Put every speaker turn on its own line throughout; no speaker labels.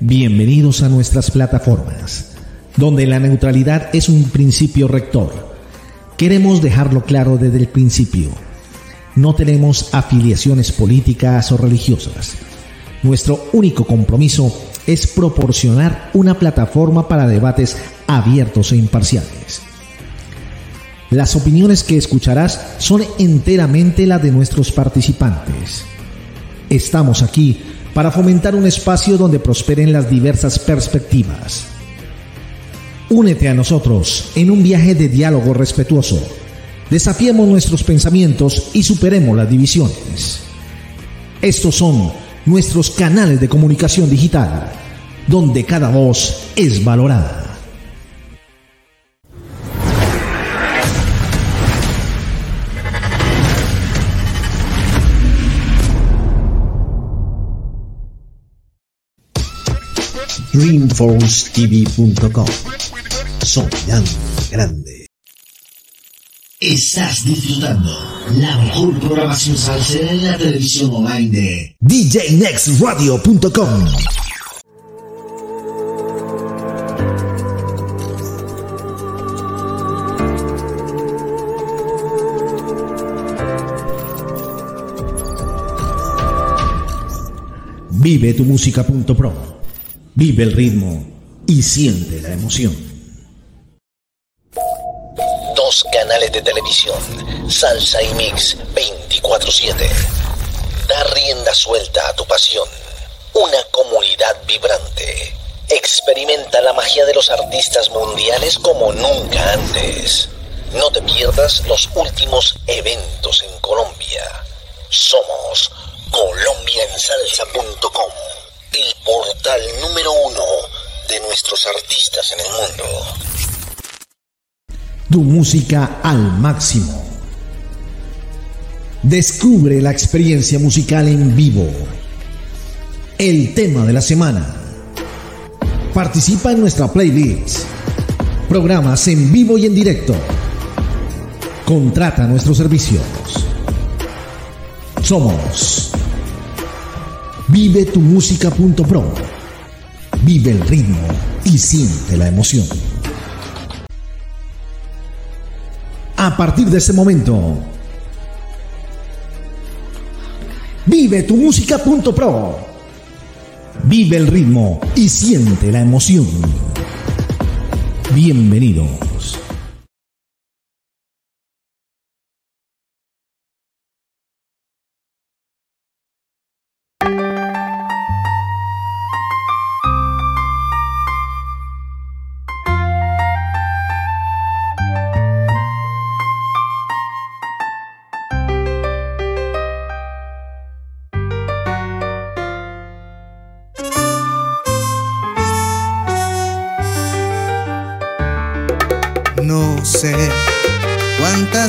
Bienvenidos a nuestras plataformas, donde la neutralidad es un principio rector. Queremos dejarlo claro desde el principio. No tenemos afiliaciones políticas o religiosas. Nuestro único compromiso es proporcionar una plataforma para debates abiertos e imparciales. Las opiniones que escucharás son enteramente las de nuestros participantes. Estamos aquí para fomentar un espacio donde prosperen las diversas perspectivas. Únete a nosotros en un viaje de diálogo respetuoso. Desafiemos nuestros pensamientos y superemos las divisiones. Estos son nuestros canales de comunicación digital, donde cada voz es valorada.
DreamforceTV.com Soñando grande.
Estás disfrutando la mejor programación salsera en la televisión online de
DJNextRadio.com
Vive tu música.pro. Vive el ritmo y siente la emoción.
Dos canales de televisión, Salsa y Mix 24/7. Da rienda suelta a tu pasión. Una comunidad vibrante. Experimenta la magia de los artistas mundiales como nunca antes. No te pierdas los últimos eventos en Colombia. Somos colombiansalsa.com, el portal número uno de nuestros artistas en el mundo.
Tu música al máximo. Descubre la experiencia musical en vivo. El tema de la semana. Participa en nuestra playlist. Programas en vivo y en directo. Contrata nuestros servicios. Somos vivetumusica.pro. Vive el ritmo y siente la emoción. A partir de este momento, vive tu música.pro. Vive el ritmo y siente la emoción. Bienvenidos.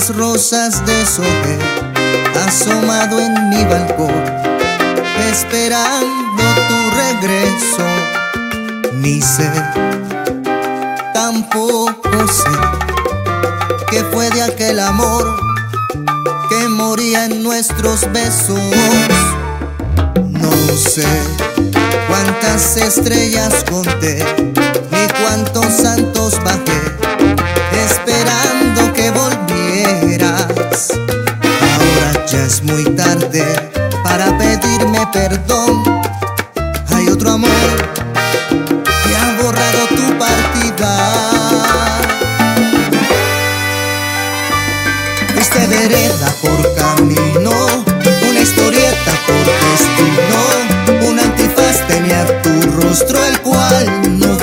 Rosas deshojé asomado en mi balcón, esperando tu regreso. Ni sé, tampoco sé qué fue de aquel amor que moría en nuestros besos. No sé cuántas estrellas conté ni cuántos santos bajé es muy tarde para pedirme perdón. Hay otro amor que ha borrado tu partida. Fuiste vereda por camino, una historieta por destino, un antifaz tenía tu rostro el cual no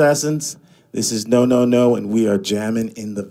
Assassins. This is No No No, and we are jamming in the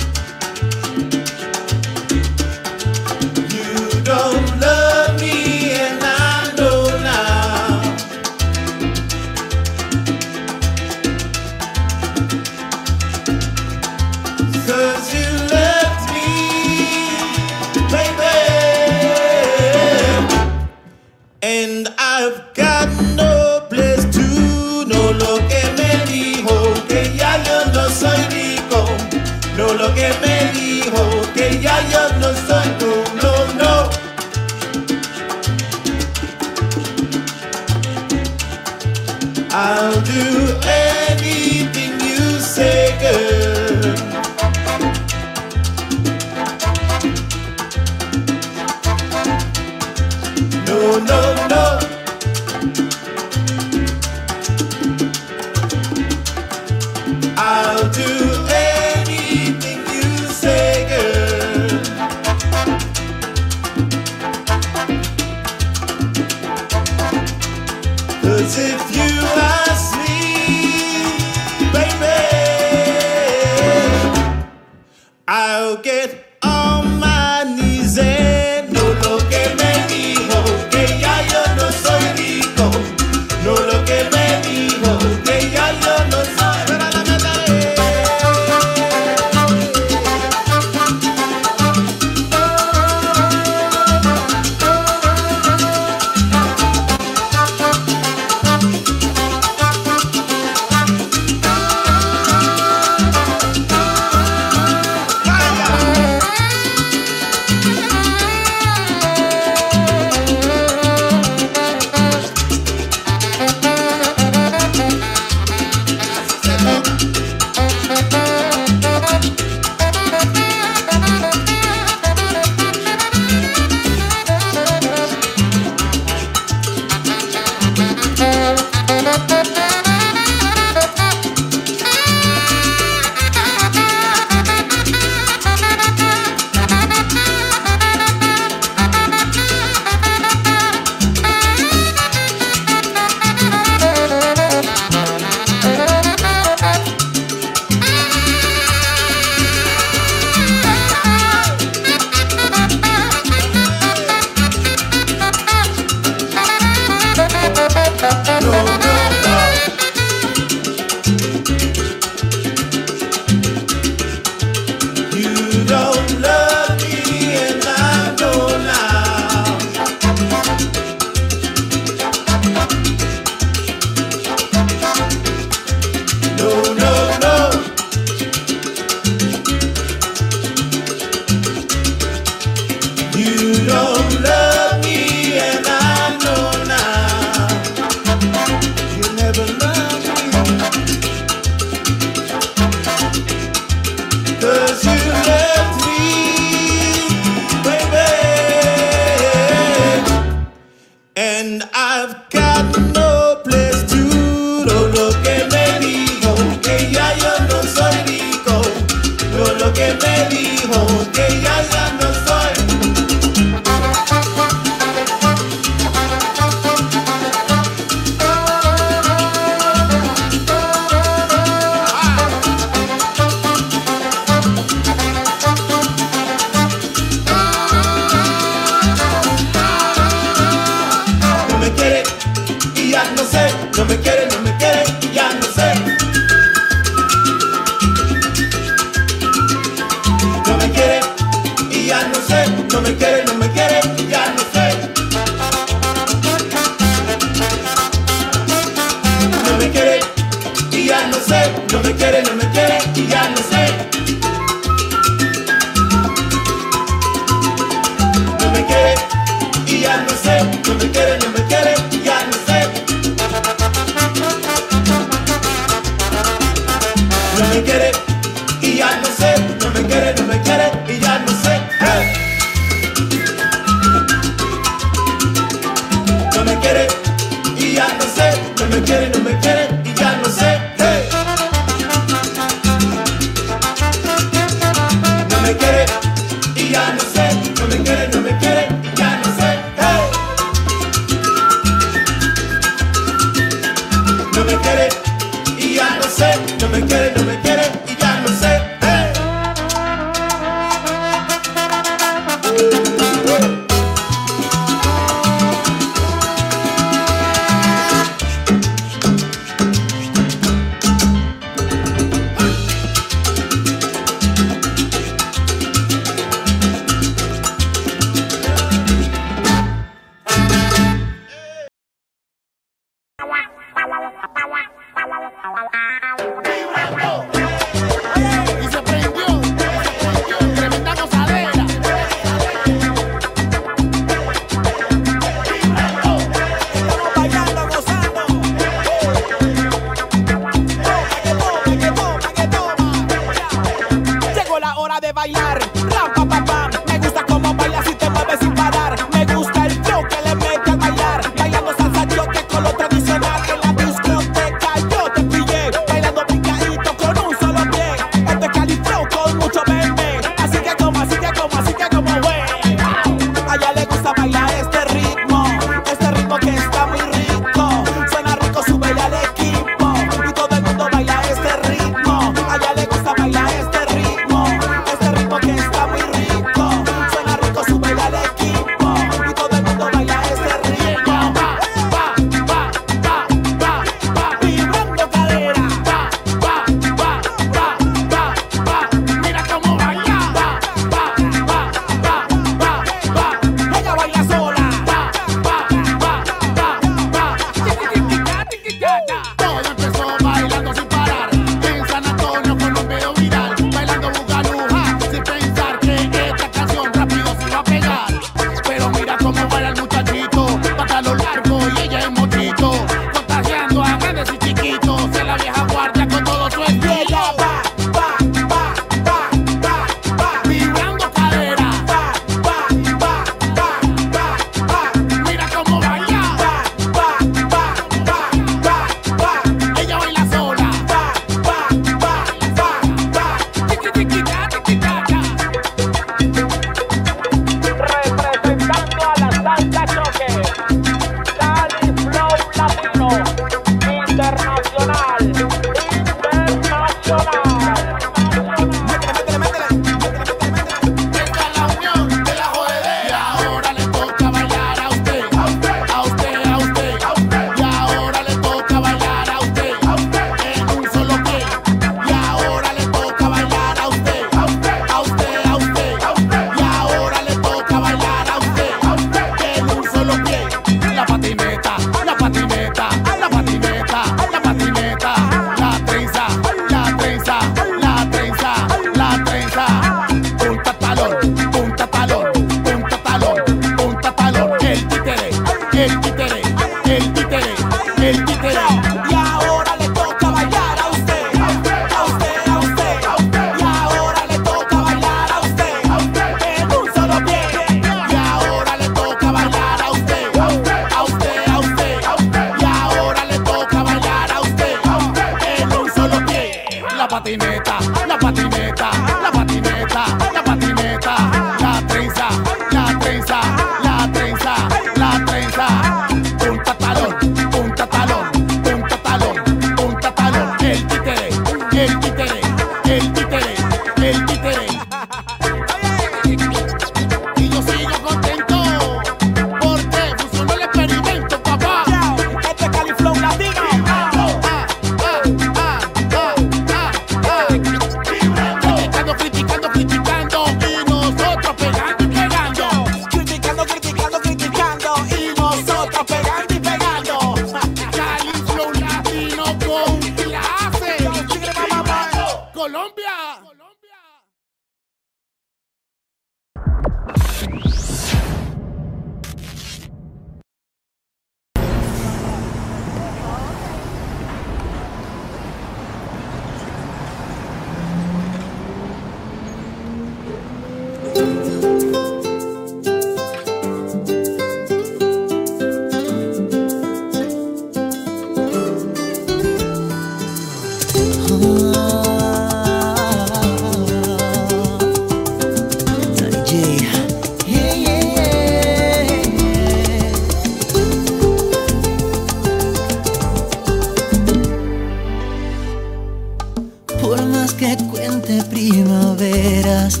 Por más que cuente primaveras,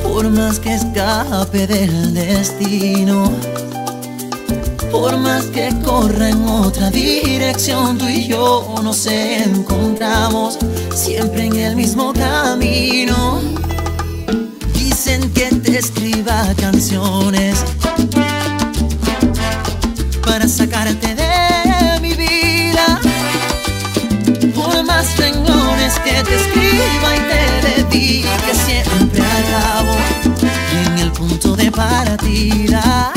por más que escape del destino, por más que corra en otra dirección, tú y yo nos encontramos siempre en el mismo camino. Dicen que te escriba canciones que te escriba y te dedique siempre al cabo y en
el punto de
partida.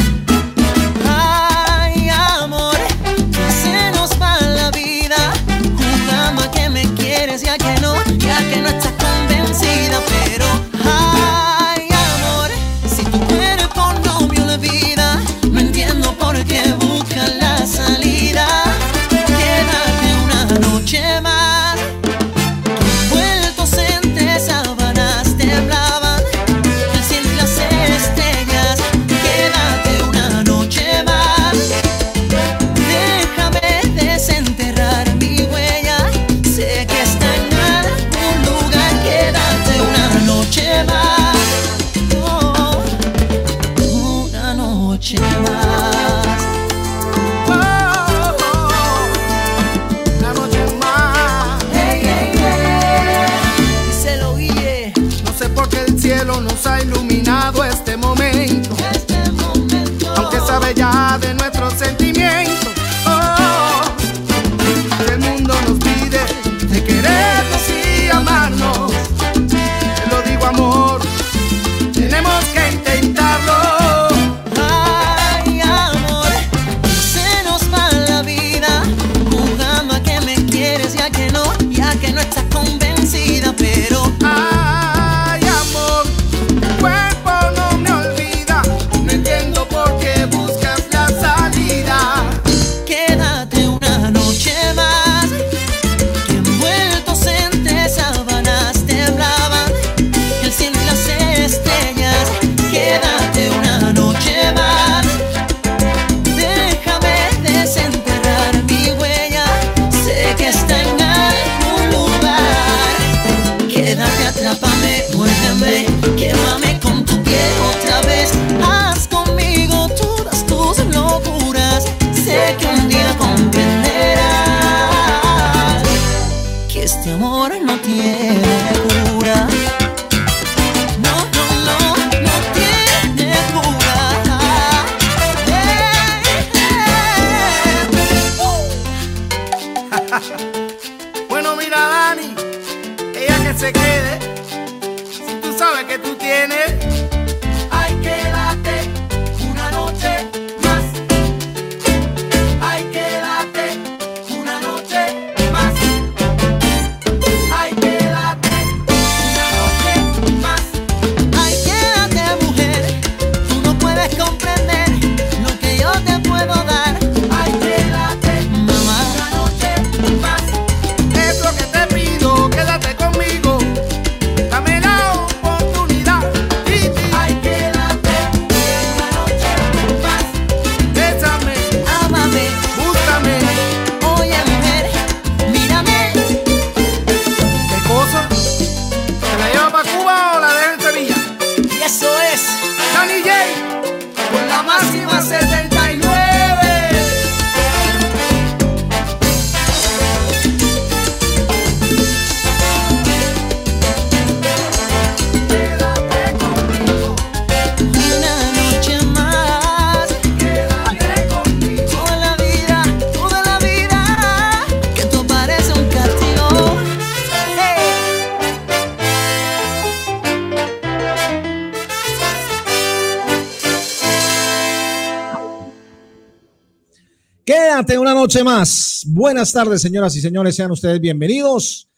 Más.
Buenas tardes, señoras y señores. Sean ustedes bienvenidos.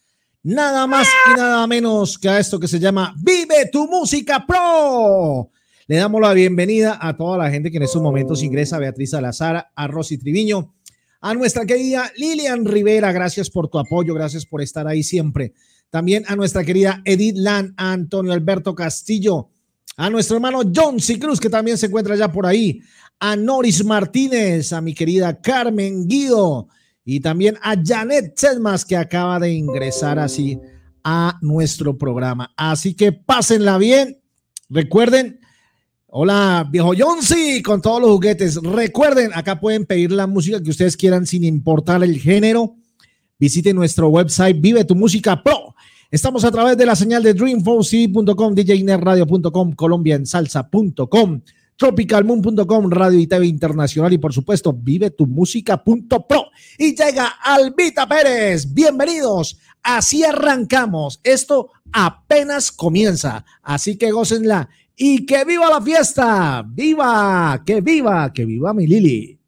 Nada más y nada menos que a esto que se llama Vive tu Música Pro. Le damos la bienvenida a toda la gente que en estos momentos ingresa, a Beatriz Salazar, a Rosy Triviño, a nuestra querida Lilian Rivera. Gracias por tu apoyo, gracias por estar ahí siempre. También a nuestra querida Edith Lan, a Antonio Alberto Castillo, a nuestro hermano John C. Cruz, que también se encuentra ya por ahí, a Noris Martínez, a mi querida Carmen Guido y también a Janet Selmas que acaba de ingresar así a nuestro programa. Así que pásenla bien. Recuerden, hola viejo Jonsi con todos los juguetes. Recuerden, acá pueden pedir la música que ustedes quieran sin importar el género. Visiten nuestro website Vive tu Música Pro. Estamos a través de la señal de dream4cd.com, djnerradio.com, colombiansalsa.com tropicalmoon.com, radio y TV internacional y por supuesto vive tu música.pro. Y llega Albita Pérez. Bienvenidos. Así arrancamos. Esto apenas comienza. Así que gócenla y que viva la fiesta. Viva, que viva, que viva mi Lili.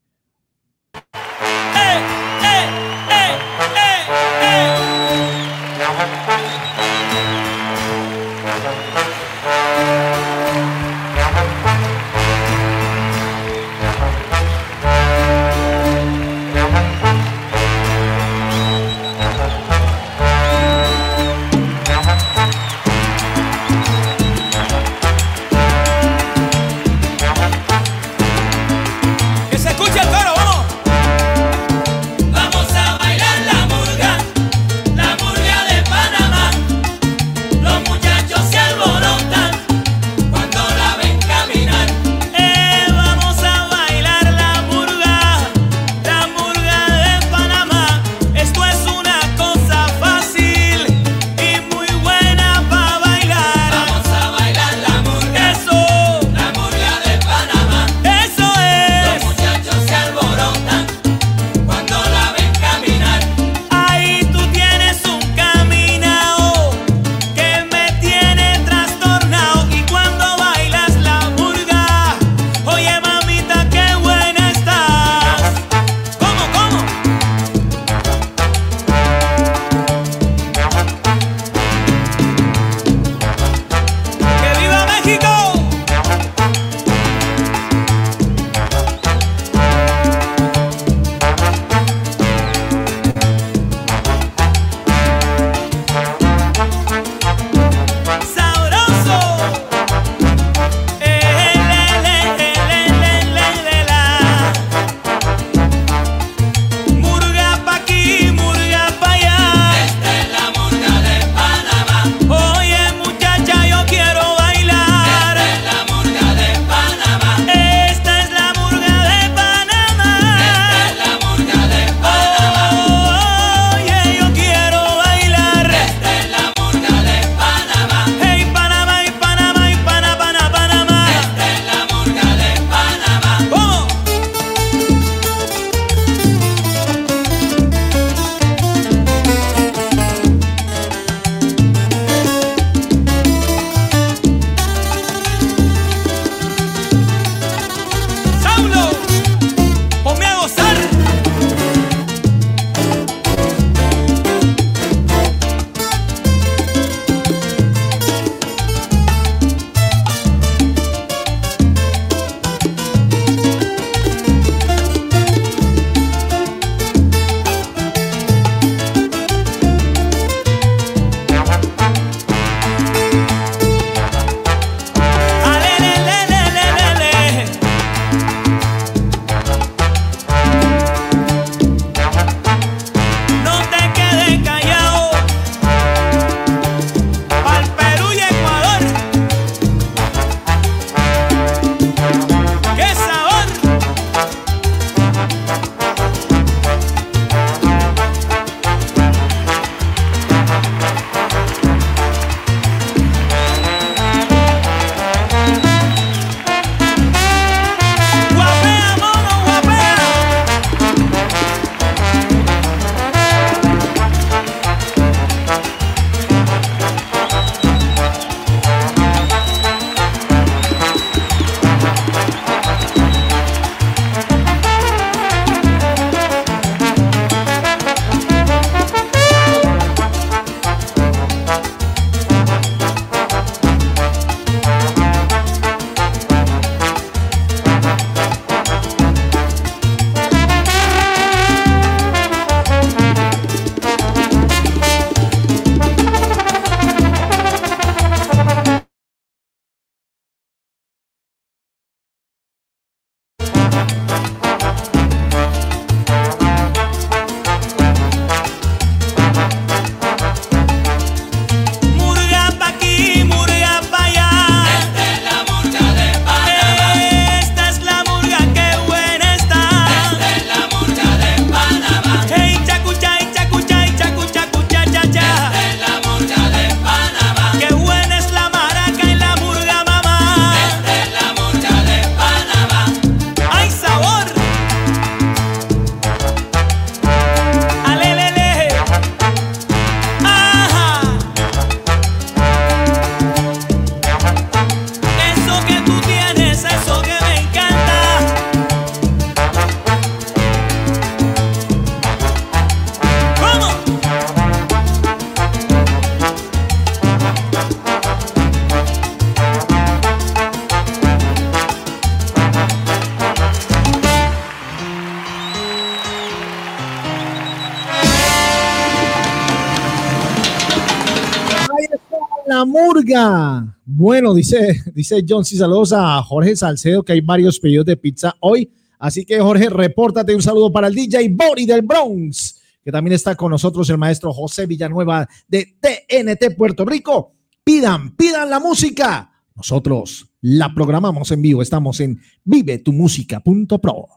Bueno, dice, dice John, sí, saludos a Jorge Salcedo, que hay varios pedidos de pizza hoy. Así que Jorge, repórtate un saludo para el DJ Bori del Bronx, que también está con nosotros el maestro José Villanueva de TNT Puerto Rico. Pidan, pidan la música. Nosotros la programamos en vivo. Estamos en vivetumusica.pro.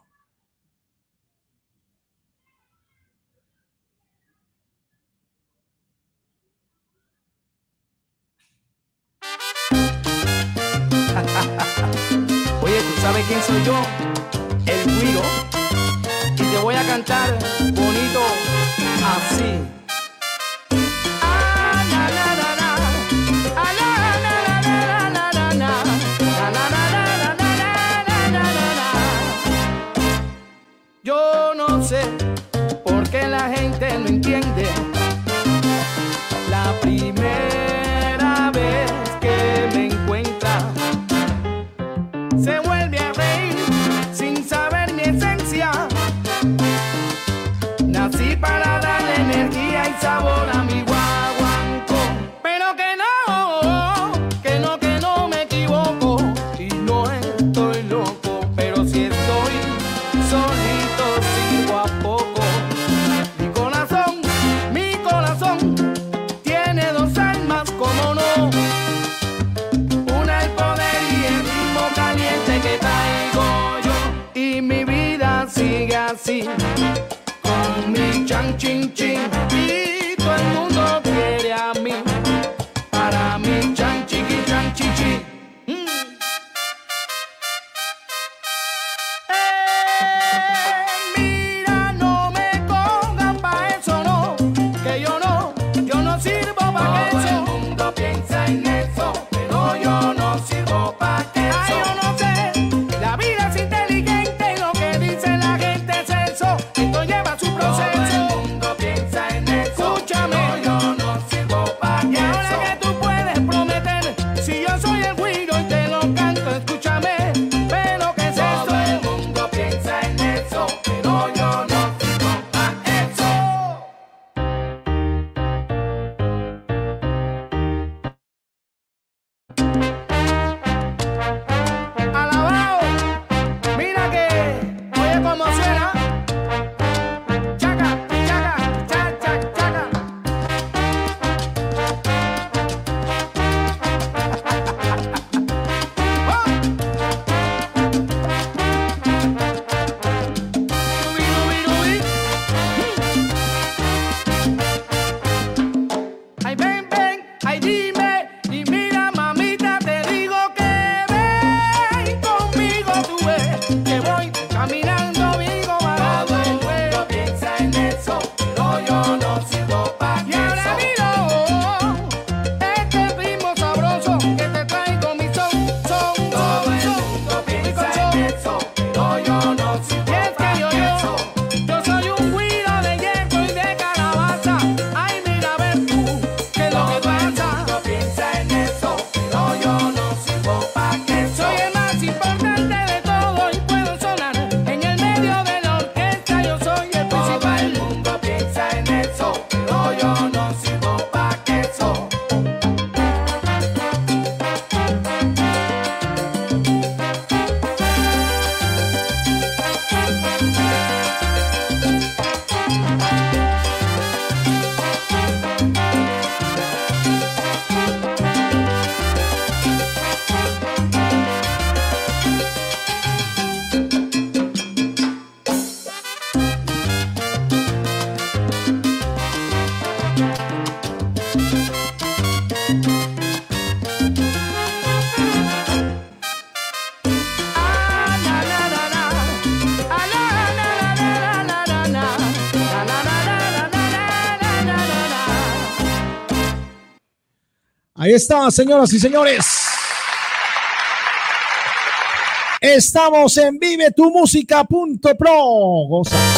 tighter.
marching está, señoras y señores. Estamos en. Goza.
Yo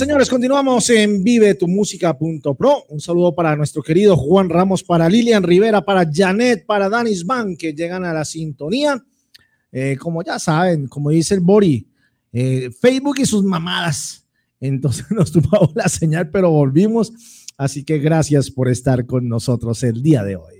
señores, continuamos en vivetumusica.pro. Un saludo para nuestro querido Juan Ramos, para Lilian Rivera, para Janet, para Danis Van, que llegan a la sintonía. Eh, como ya saben, como dice el Bori, eh, Facebook y sus mamadas. Entonces nos tumbamos la señal, pero volvimos. Así que gracias por estar con nosotros el día de hoy.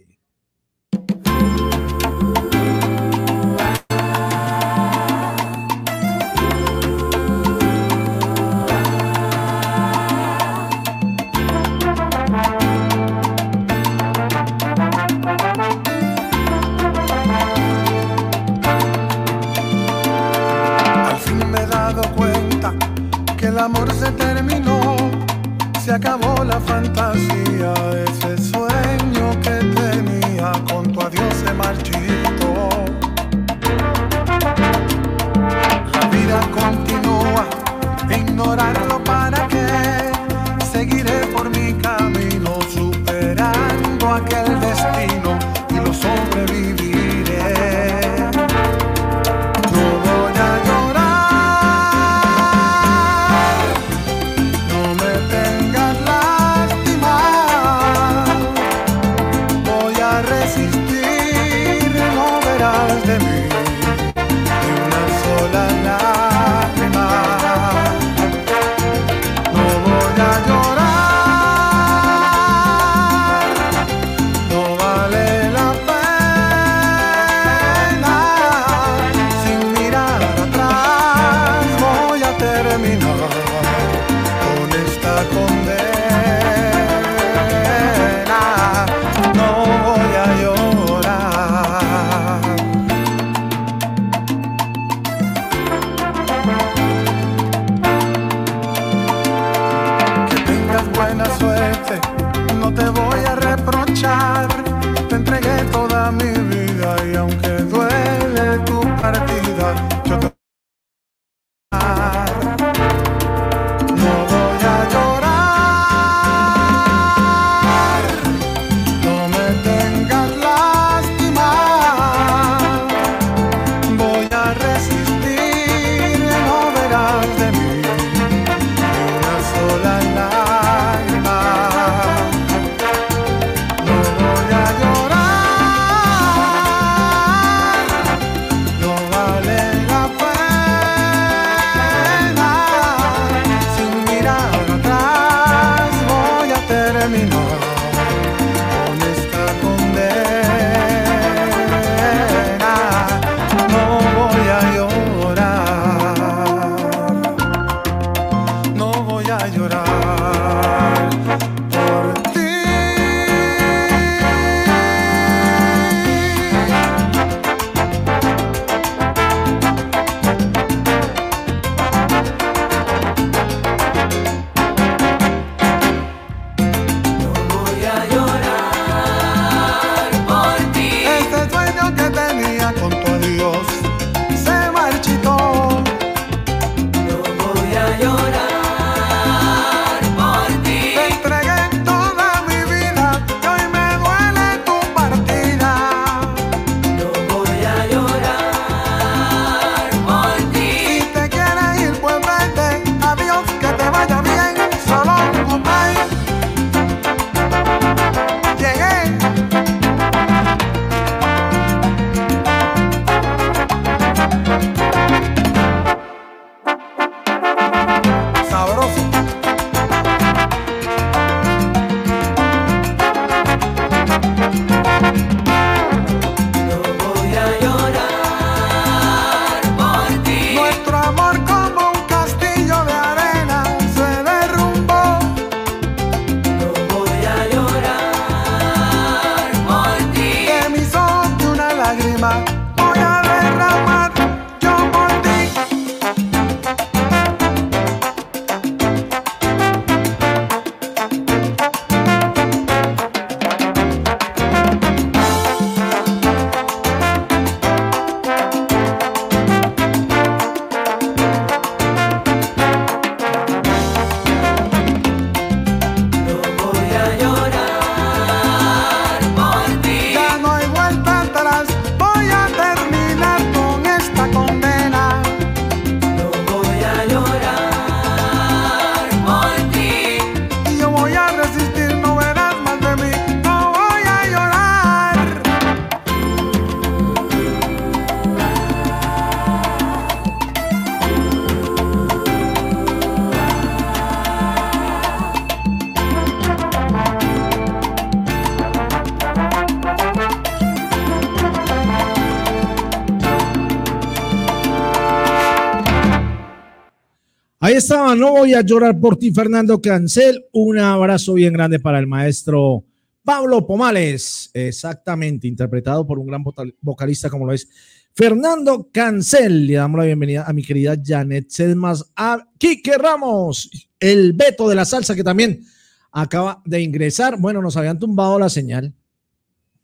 No voy a llorar
por ti, Fernando Cancel. Un abrazo bien grande para el maestro Pablo Pomales, exactamente, interpretado por un gran vocal- vocalista como lo es Fernando Cancel. Le damos la bienvenida a mi querida Janet Sedmas, a Quique Ramos, el Beto de la salsa que también acaba de ingresar. Bueno, nos habían tumbado la señal,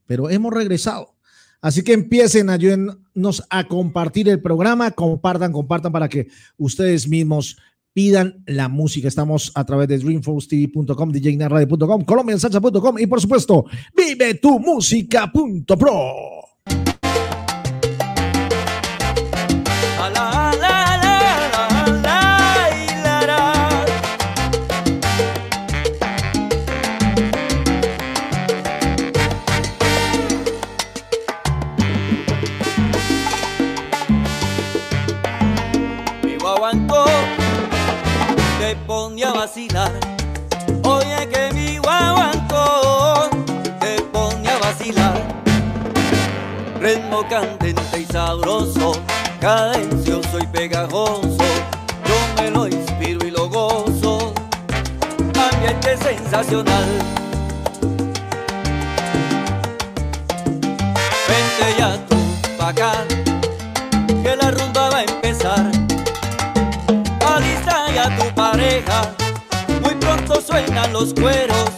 pero hemos regresado. Así que empiecen, ayúdennos a compartir el programa, compartan, compartan para que ustedes mismos pidan la música. Estamos a través de dreamforcetv.com, djnarradio.com, colombiansalsa.com y por supuesto, vive tu música.pro.
vacilar. Oye que mi guaguancó te ponía a vacilar. Ritmo candente y sabroso, cadencioso y pegajoso. Yo me lo inspiro y lo gozo. Ambiente sensacional. Vente ya tú pa' acá, que la rumba va a empezar. Alista ya tu pareja, suenan los cueros.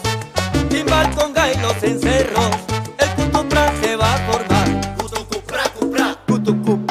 Timbal con y los encerros, el cutuprá se va a formar. Cutucupra, cupra, cutucupra,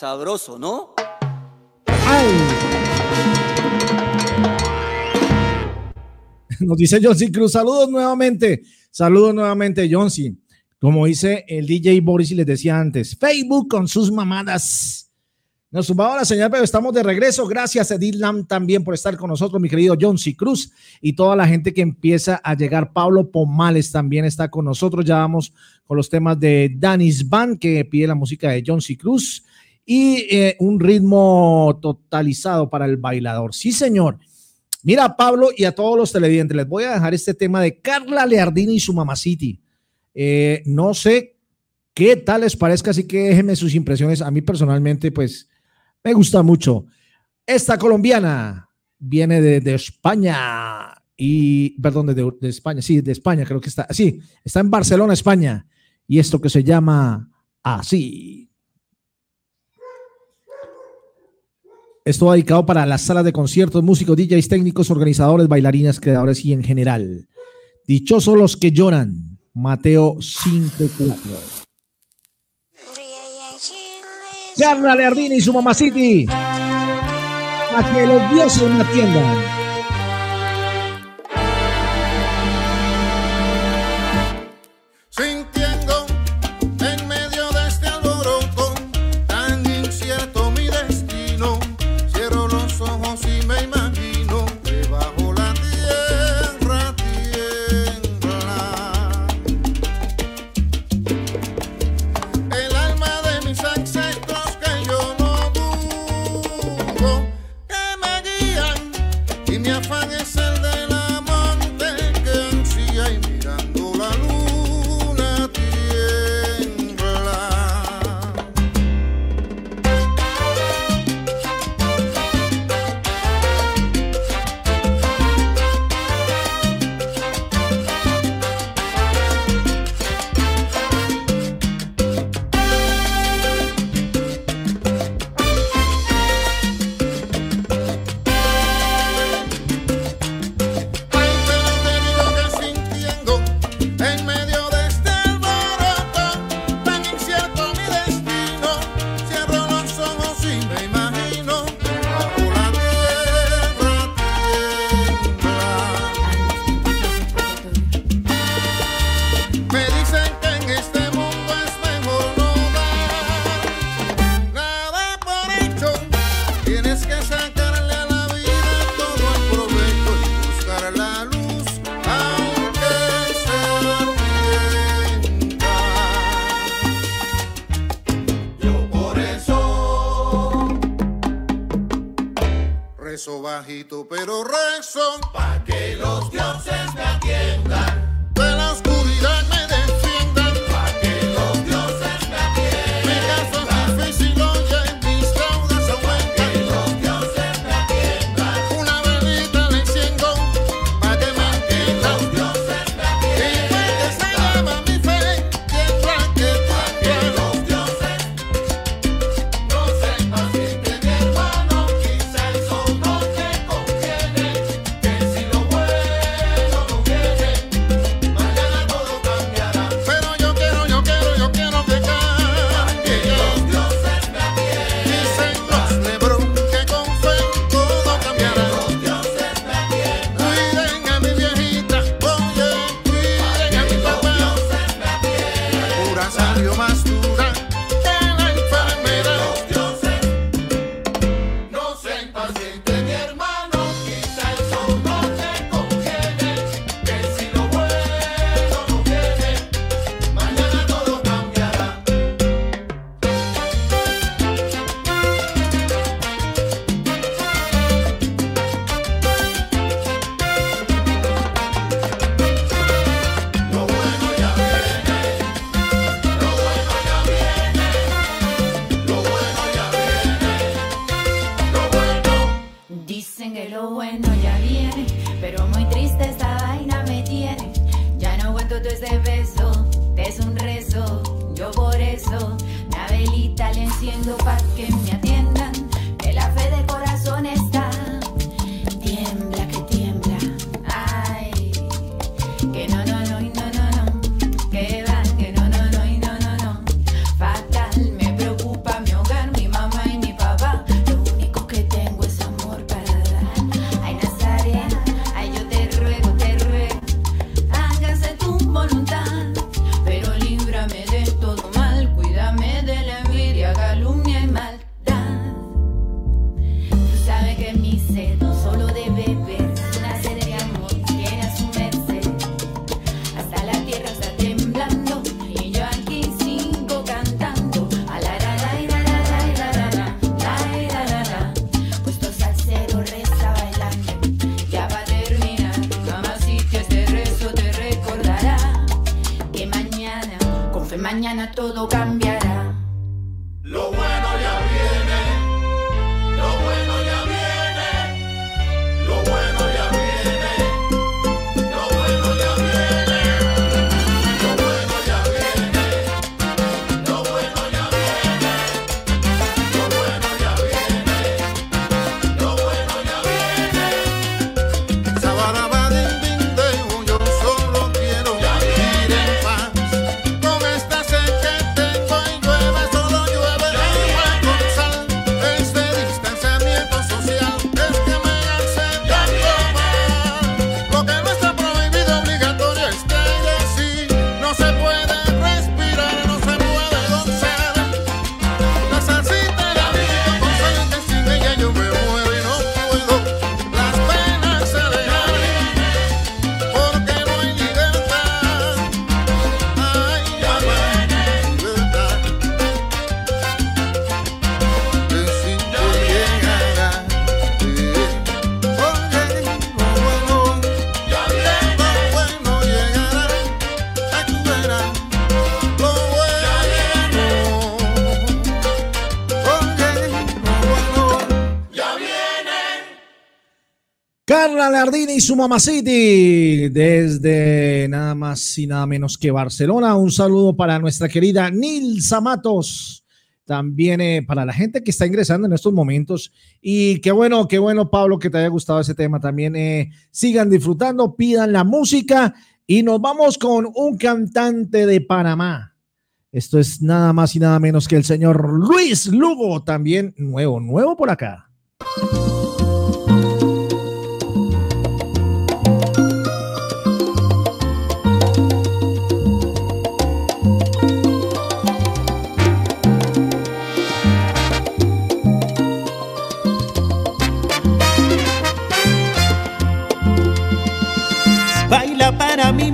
sabroso, ¿no?
Nos dice Johnson Cruz, saludos nuevamente, saludos nuevamente Johnson. Como dice el DJ Boris y les decía antes, Facebook con sus mamadas. Nos sumaba la señal, pero estamos de regreso. Gracias, Edith Lam, también por estar con nosotros, mi querido John C. Cruz y toda la gente que empieza a llegar. Pablo Pomales también está con nosotros. Ya vamos con los temas de Danis Van, que pide la música de John C. Cruz y eh, un ritmo totalizado para el bailador. Sí, señor.
Mira, Pablo y a todos los televidentes, les voy a dejar este tema de Carla Leardini y su mamaciti. Eh, no sé qué tal les parezca, así que déjenme sus impresiones. A mí personalmente, pues, me gusta mucho. Esta colombiana viene de, España y, perdón, de, de, España, sí, de España creo que está, sí, está en Barcelona, España. Y esto que se llama así. Esto va dedicado para las salas de conciertos, músicos, DJs, técnicos, organizadores, bailarinas, creadores y en general. Dichosos los que lloran. Mateo 5.4. Carla Leardini y su mamaciti. A que los dioses me atiendan.
Carla Lardini y su Mama City desde nada más y nada menos que Barcelona. Un saludo para nuestra querida Nilsa Matos. También eh, para la gente que está ingresando en estos momentos. Y qué bueno, qué bueno, Pablo, que te haya gustado ese tema. También eh, sigan disfrutando, pidan la música y nos vamos con un cantante de Panamá. Esto es nada más y nada menos que el señor Luis Lugo, también nuevo, nuevo por acá.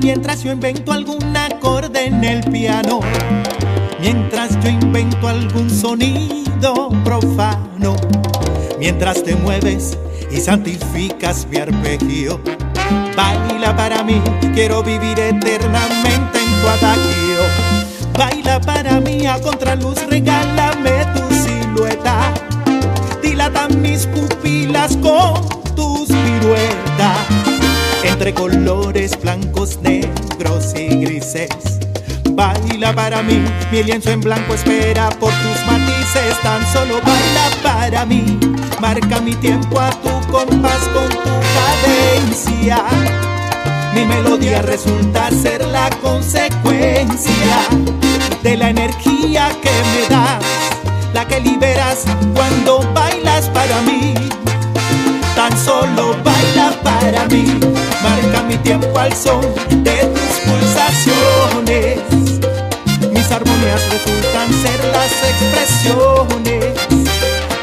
Mientras yo invento algún acorde en el piano. Mientras yo invento algún sonido profano. Mientras te mueves y santificas mi arpegio. Baila para mí, quiero vivir eternamente en tu adagio. Baila para mí a contraluz, regálame tu silueta. Dilata mis pupilas con tus piruetas entre colores blancos, negros y grises. Baila para mí, mi lienzo en blanco espera por tus matices. Tan solo baila para mí, marca mi tiempo a tu compás con tu cadencia. Mi melodía resulta ser la consecuencia de la energía que me das, la que liberas cuando bailas para mí tan solo baila para mí. Marca mi tiempo al son de tus pulsaciones. Mis armonías resultan ser las expresiones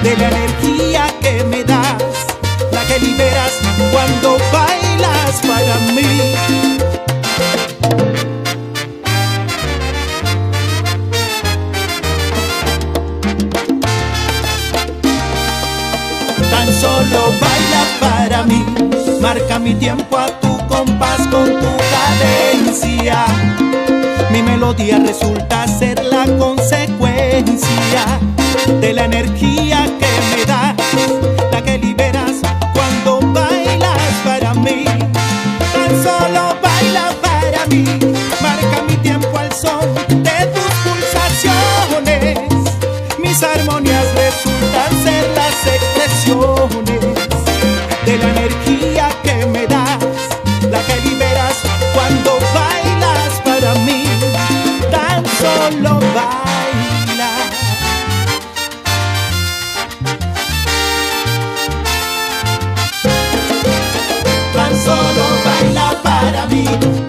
de la energía que me das, la que liberas cuando bailas para mí. tan solo baila para mí. Marca mi tiempo a tu compás con tu cadencia. Mi melodía resulta ser la consecuencia de la energía que me das, la que liberas para mí,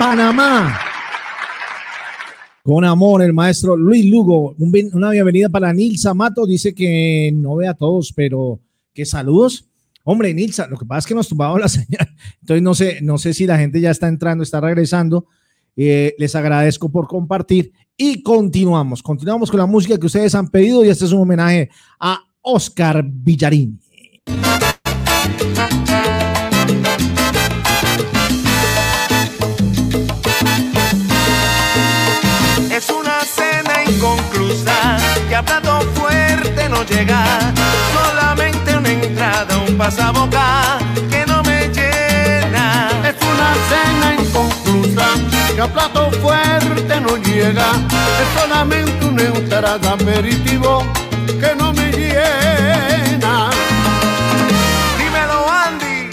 Panamá. Con amor, el maestro Luis Lugo. Una bienvenida para Nilsa Mato. Dice que no ve a todos, pero que saludos. Hombre, Nilsa, lo que pasa es que nos tumbaba la señal. Entonces no sé, no sé si la gente ya está entrando, está regresando. Eh, les agradezco por compartir y continuamos. Continuamos con la música que ustedes han pedido y este es un homenaje a Oscar Villarín.
Inconclusa que a plato fuerte no llega. Solamente una entrada, un pasaboca que no me llena.
Es una cena inconclusa que a plato fuerte no llega. Es solamente una entrada aperitivo que no me llena.
Dímelo, Andy.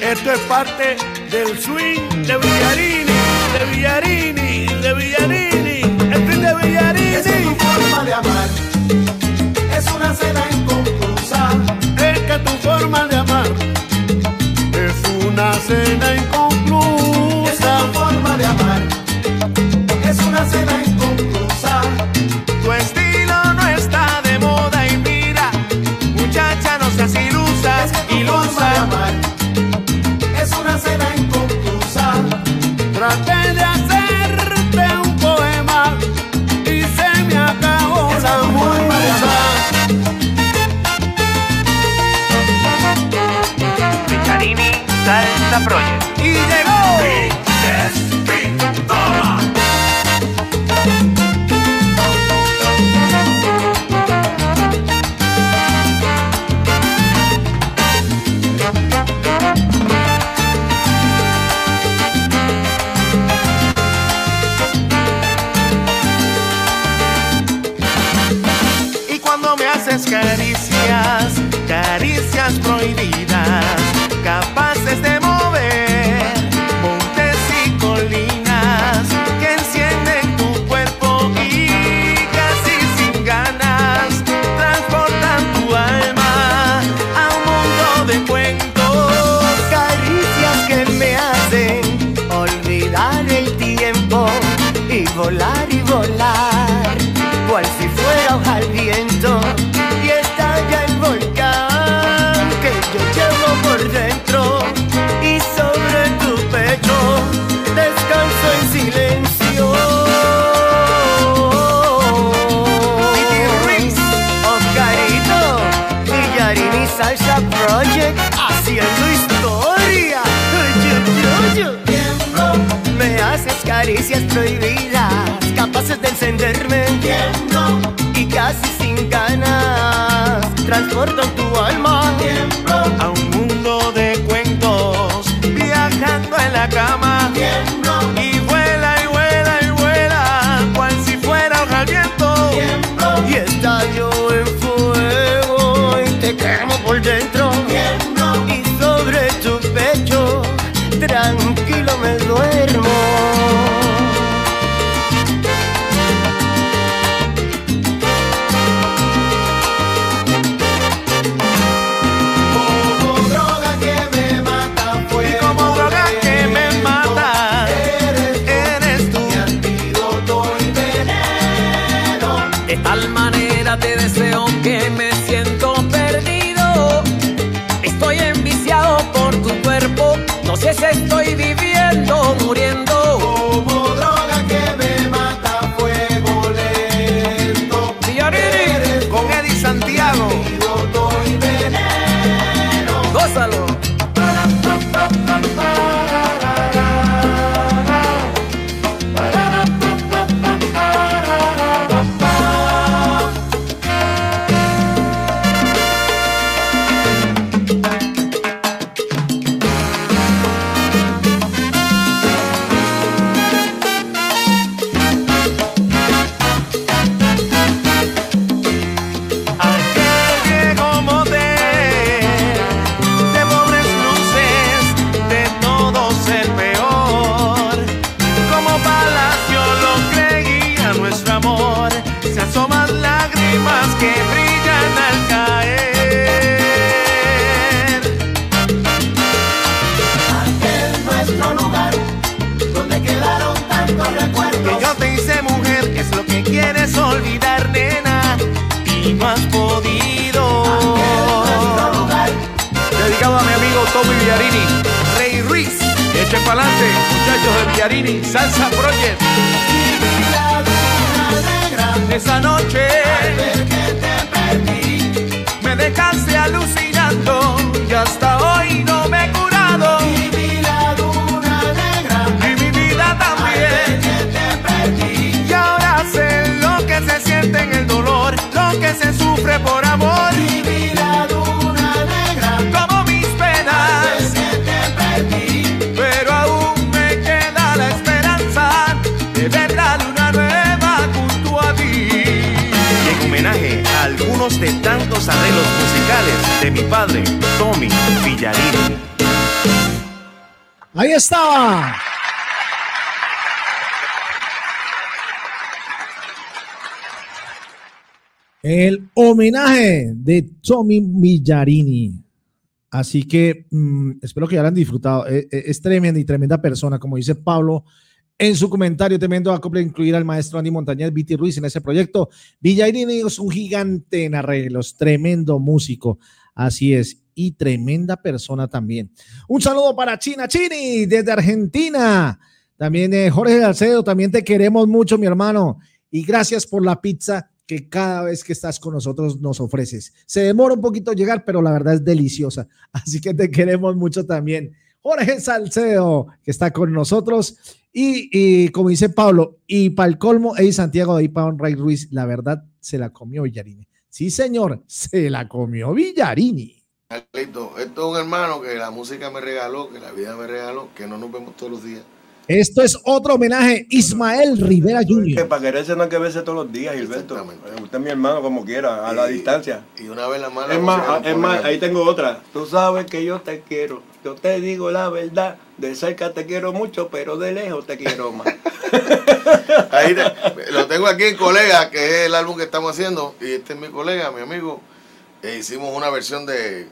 Esto es parte del swing de Villarini, de Villarini,
Cena inconclusa.
Es que tu forma de amar es una cena inconclusa.
Salsa Project. Caricias prohibidas, capaces de
encenderme. Y casi sin ganas transportan tu
Tommy
Millarini. Así que mm, espero que hayan disfrutado. E- e- Es, tremenda y tremenda persona, como dice Pablo en su comentario. Tremendo acople incluir al maestro Andy Montañez, Viti Ruiz en ese proyecto. Villarini es un gigante en arreglos, tremendo músico. Así es. Y tremenda persona también. Un saludo para China Chini desde Argentina. También eh, Jorge Salcedo, también te queremos mucho, mi hermano. Y gracias por la pizza que cada vez que estás con nosotros nos ofreces. Se demora un poquito llegar, pero la verdad es deliciosa. Así que te queremos mucho también. Jorge Salcedo, que está con nosotros. Y, y como dice Pablo, y para el colmo, Ey Santiago de Ipan Ray Ruiz, la verdad se la comió Villarini. Sí, señor, se la comió Villarini.
Carlito, esto es un hermano que la música me regaló, que la vida me regaló, que no nos vemos todos los días.
Esto es otro homenaje, Ismael Rivera
Que
Jr.
para quererse no hay que verse todos los días, Gilberto. Usted es mi hermano como quiera, a la distancia.
Y una vez la mala
Es más, ah, es más, ahí tengo otra. Tú sabes que yo te quiero. Yo te digo la verdad. De cerca te quiero mucho, pero de lejos te quiero más.
Ahí te- lo tengo aquí en colega, que es el álbum que estamos haciendo, y este es mi colega, mi amigo. E hicimos una versión de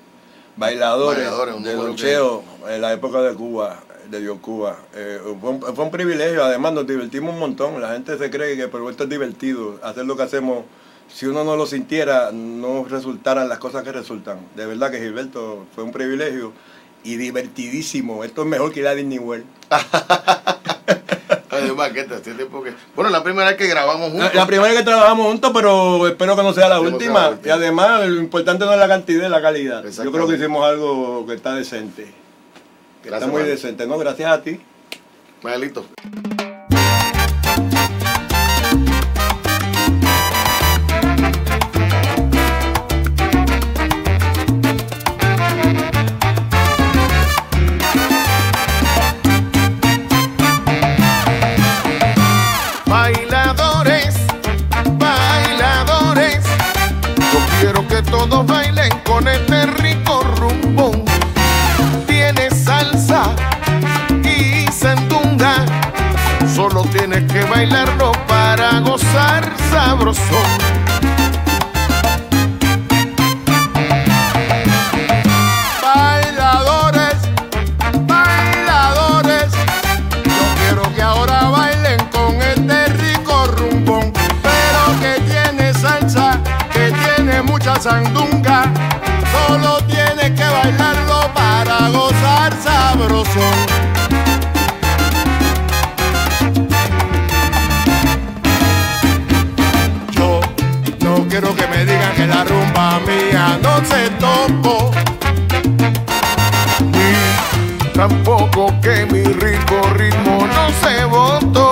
Bailadores,
Bailadores, un
de Don
que-
Cheo, en la época de Cuba, de Dios Cuba. Eh, fue, un, fue un privilegio, además nos divertimos un montón. La gente se cree que pero esto es divertido, hacer lo que hacemos. Si uno no lo sintiera, no resultaran las cosas que resultan. De verdad que Gilberto fue un privilegio y divertidísimo. Esto es mejor que la Disney World.
Además, que este hace tiempo que. Bueno, la primera vez que grabamos juntos.
la primera vez que trabajamos juntos, pero espero que no sea la última.
la última.
Y además, lo importante no es la cantidad, es la calidad. Yo creo que hicimos algo que está decente. Que
Gracias,
está muy decente, ¿no? Gracias a ti.
Miguelito.
Bailadores, bailadores, yo quiero que todos bailen con este rico rumbo. Y sandunga, solo tienes que bailarlo para gozar sabroso. Bailadores, bailadores, yo quiero que ahora bailen con este rico rumbón, pero que tiene salsa, que tiene mucha sandunga. Solo tienes que bailarlo para gozar sabroso. No se tocó. Ni tampoco que mi rico ritmo no se votó.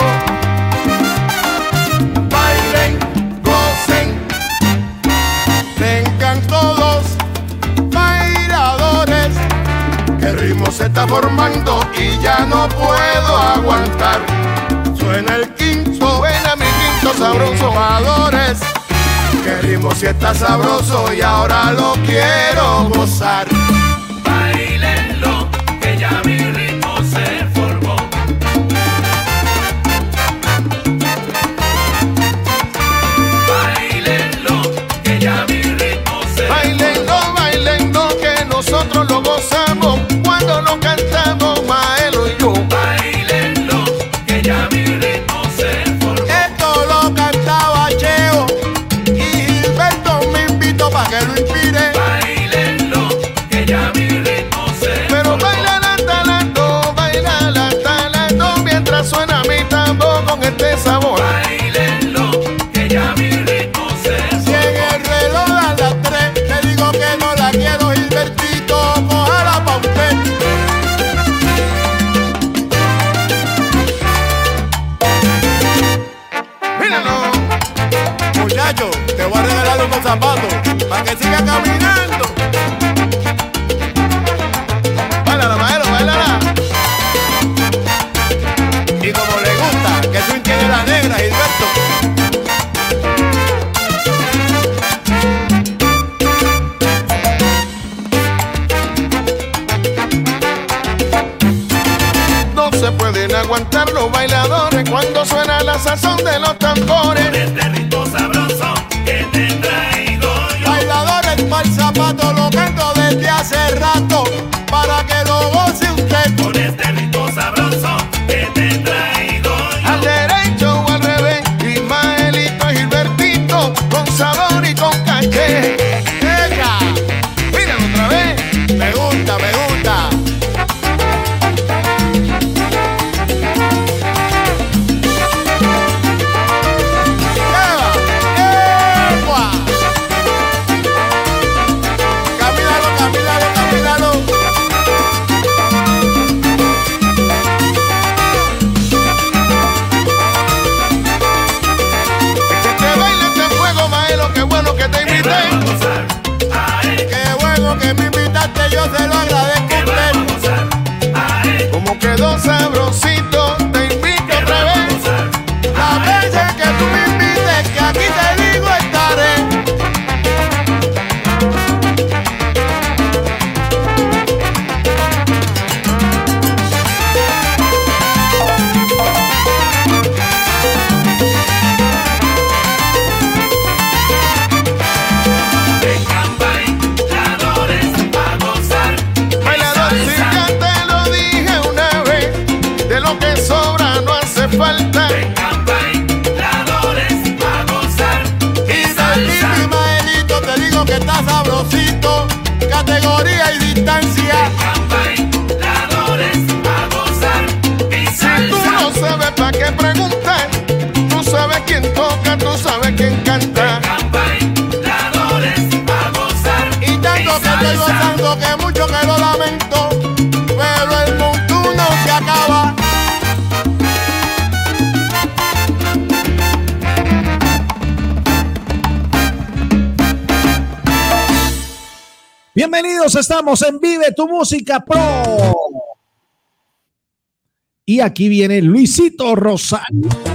Bailen, gocen, vengan todos, bailadores, que el ritmo se está formando y ya no puedo aguantar. Suena el quinto, suena mi quinto sabroso, bailadores, que el ritmo sí está sabroso y ahora lo quiero gozar.
Bailenlo, que ya mi
tu Música Pro. Y aquí viene Luisito Rosario.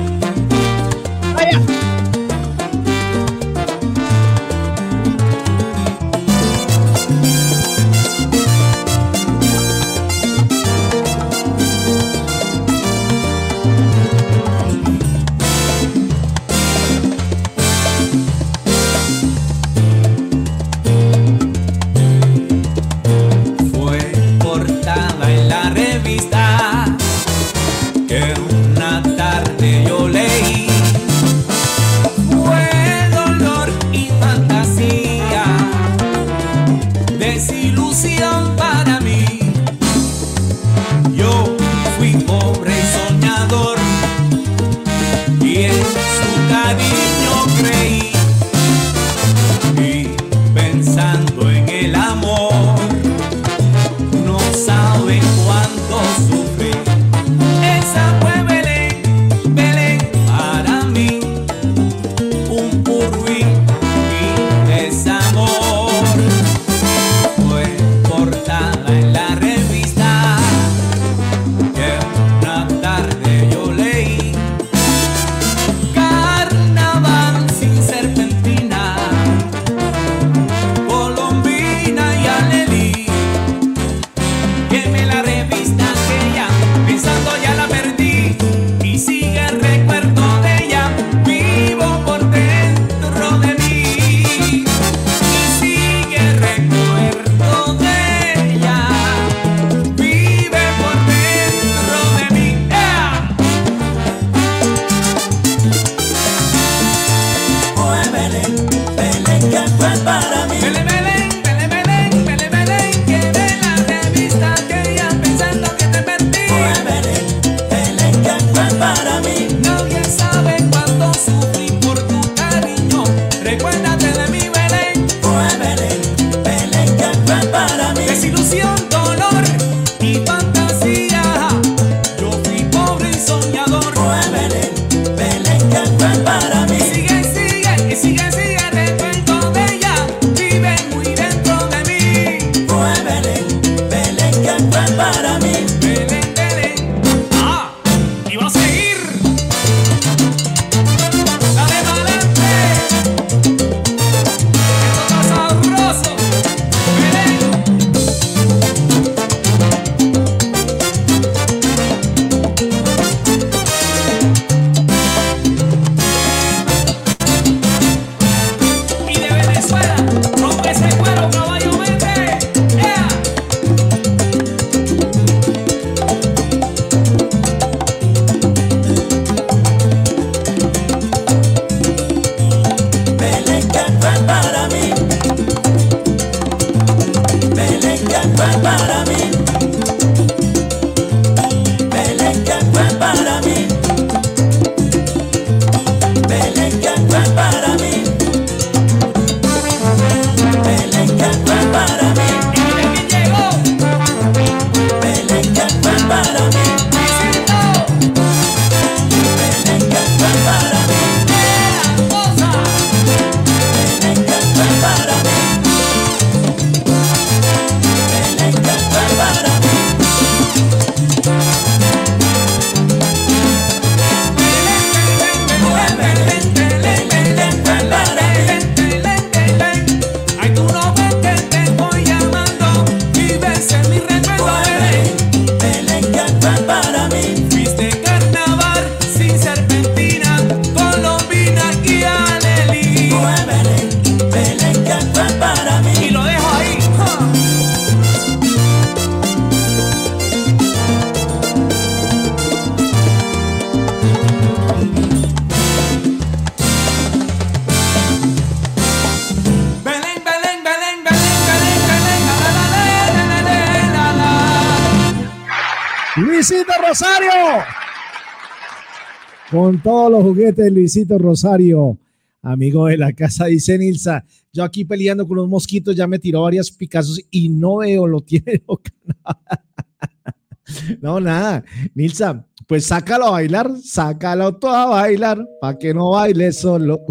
Luisito Rosario, amigo de la casa, dice Nilsa. Yo aquí peleando con los mosquitos ya me tiró varias picazos y no veo, lo tiene No, nada. Nilsa, pues sácalo a bailar, sácalo todo a bailar, para que no baile solo.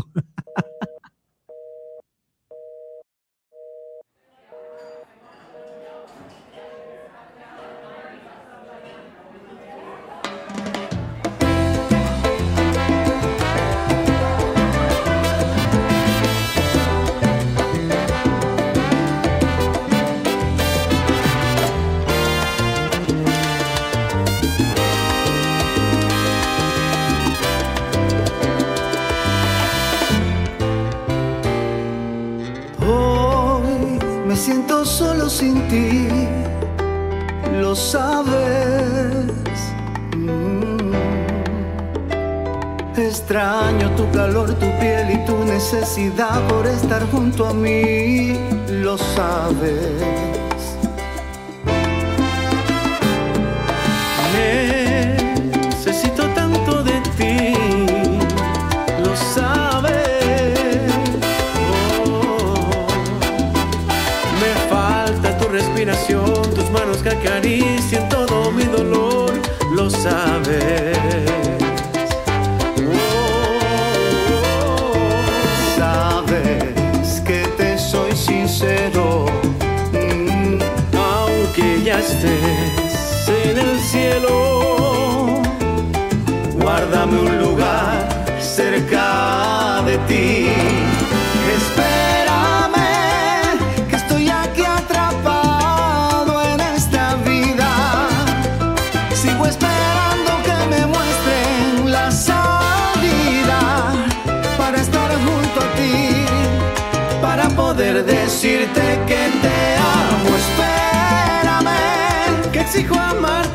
Un lugar cerca de ti. Espérame, que estoy aquí atrapado en esta vida. Sigo esperando que me muestren la salida para estar junto a ti, para poder decirte que te amo. Espérame, que exijo amarte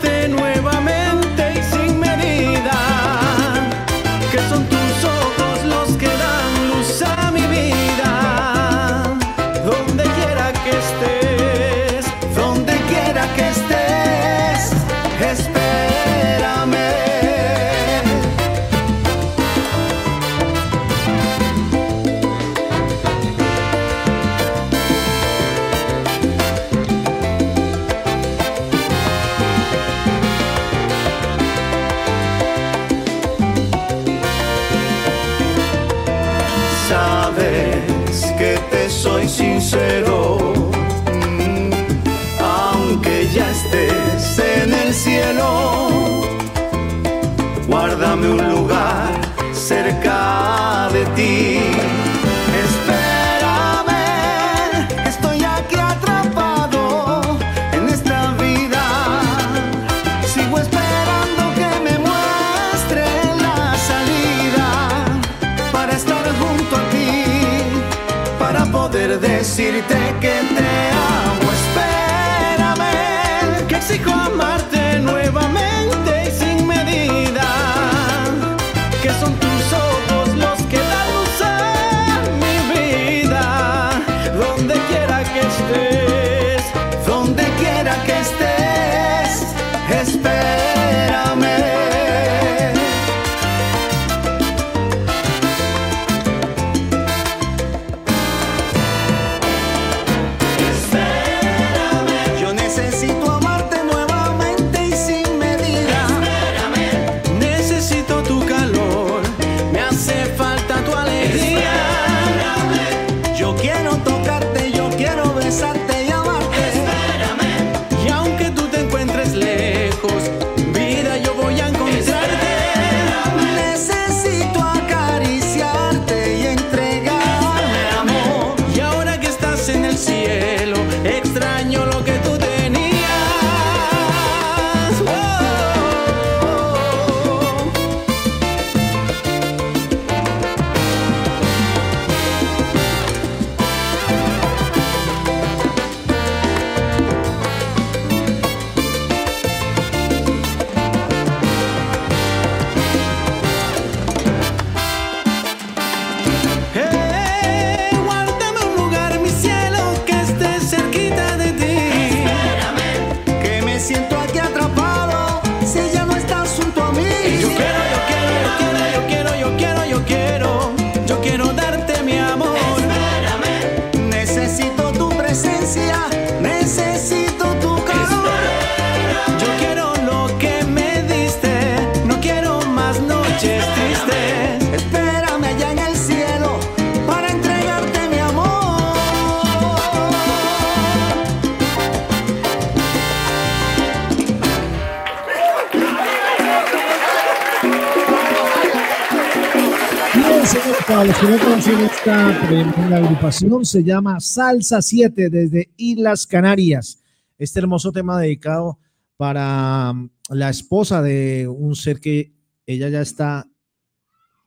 se llama Salsa 7 desde Islas Canarias. Este hermoso tema dedicado para mm, la esposa de un ser que ella ya está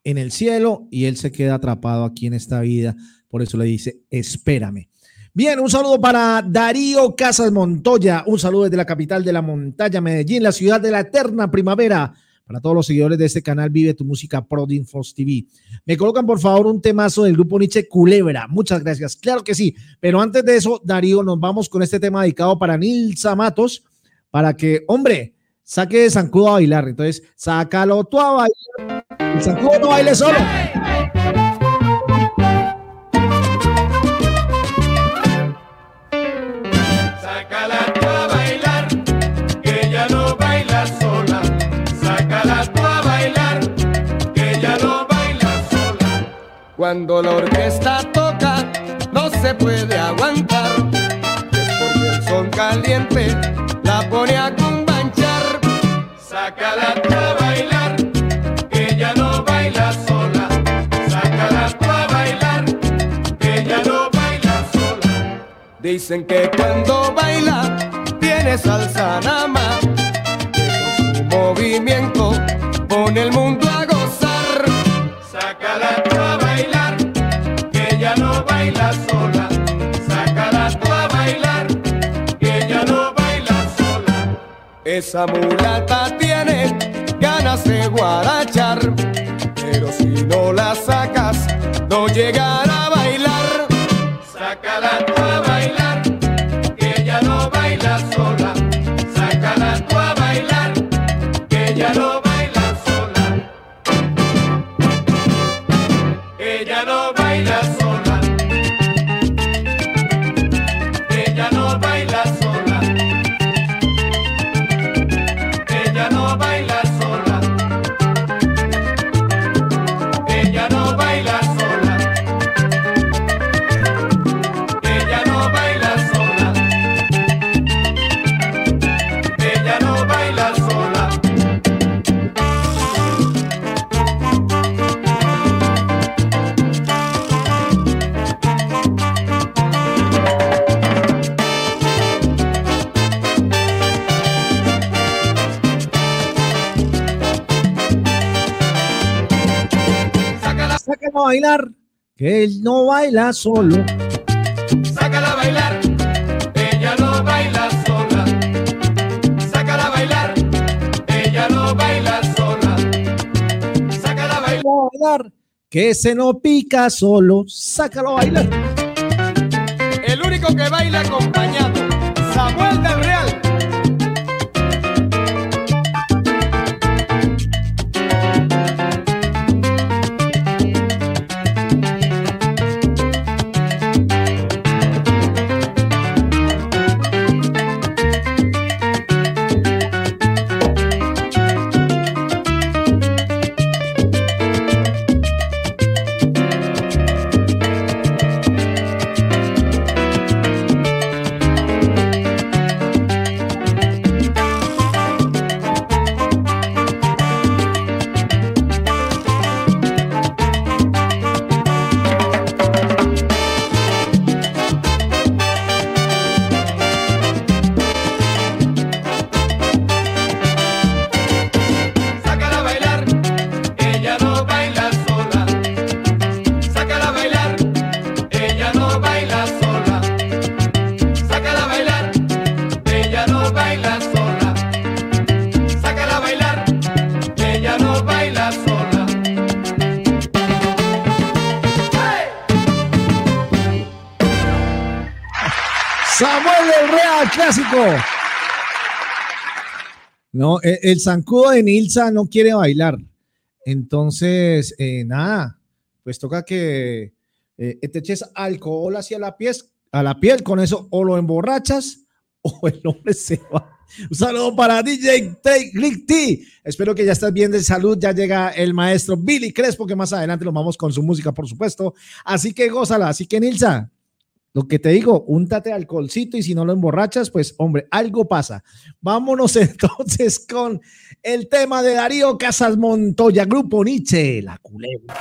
en el cielo y él se queda atrapado aquí en esta vida. Por eso le dice, espérame. Bien, un saludo para Darío Casas Montoya, un saludo desde la capital de la montaña, Medellín, la ciudad de la eterna primavera. Para todos los seguidores de este canal, Vive tu música Prodinfos TV. Me colocan por favor un temazo del grupo Nietzsche Culebra. Muchas gracias. Claro que sí. Pero antes de eso, Darío, nos vamos con este tema dedicado para Nilsa Matos, para que, hombre, saque de Zancudo a bailar. Entonces, sácalo tú a bailar. El Zancudo no baile solo.
Sácala
Cuando la orquesta toca, no se puede aguantar. Es porque el son caliente la pone a cumbanchar.
Sácala a bailar, que ella no baila sola. Sácala a bailar, que ella no baila sola.
Dicen que cuando baila tiene salsa nada más. Su movimiento pone el mundo Esa mulata tiene ganas de guarachar. Pero si no la sacas, no llegará bailar,
que
él no baila solo.
Sácala a bailar. Ella no baila sola. Sácala a bailar. Ella no baila sola. Sácala a bailar.
a bailar, que se no pica solo. Sácalo a bailar.
El único que baila acompañado,
No,
el, zancudo de Nilsa no quiere bailar. Entonces, eh, nada, pues toca que
eh, te eches alcohol hacia la piel, a la piel, con eso o lo emborrachas o el hombre se va. Un saludo para DJ Rick T. Espero que ya estés bien de salud. Ya llega el maestro Billy Crespo, que más adelante lo vamos con su música, por supuesto. Así que gózala. Así que, Nilsa, lo que te digo, úntate alcoholcito y si no lo emborrachas, pues, hombre, algo pasa. Vámonos entonces con el tema de Darío Casas Montoya, Grupo Nietzsche, la culebra.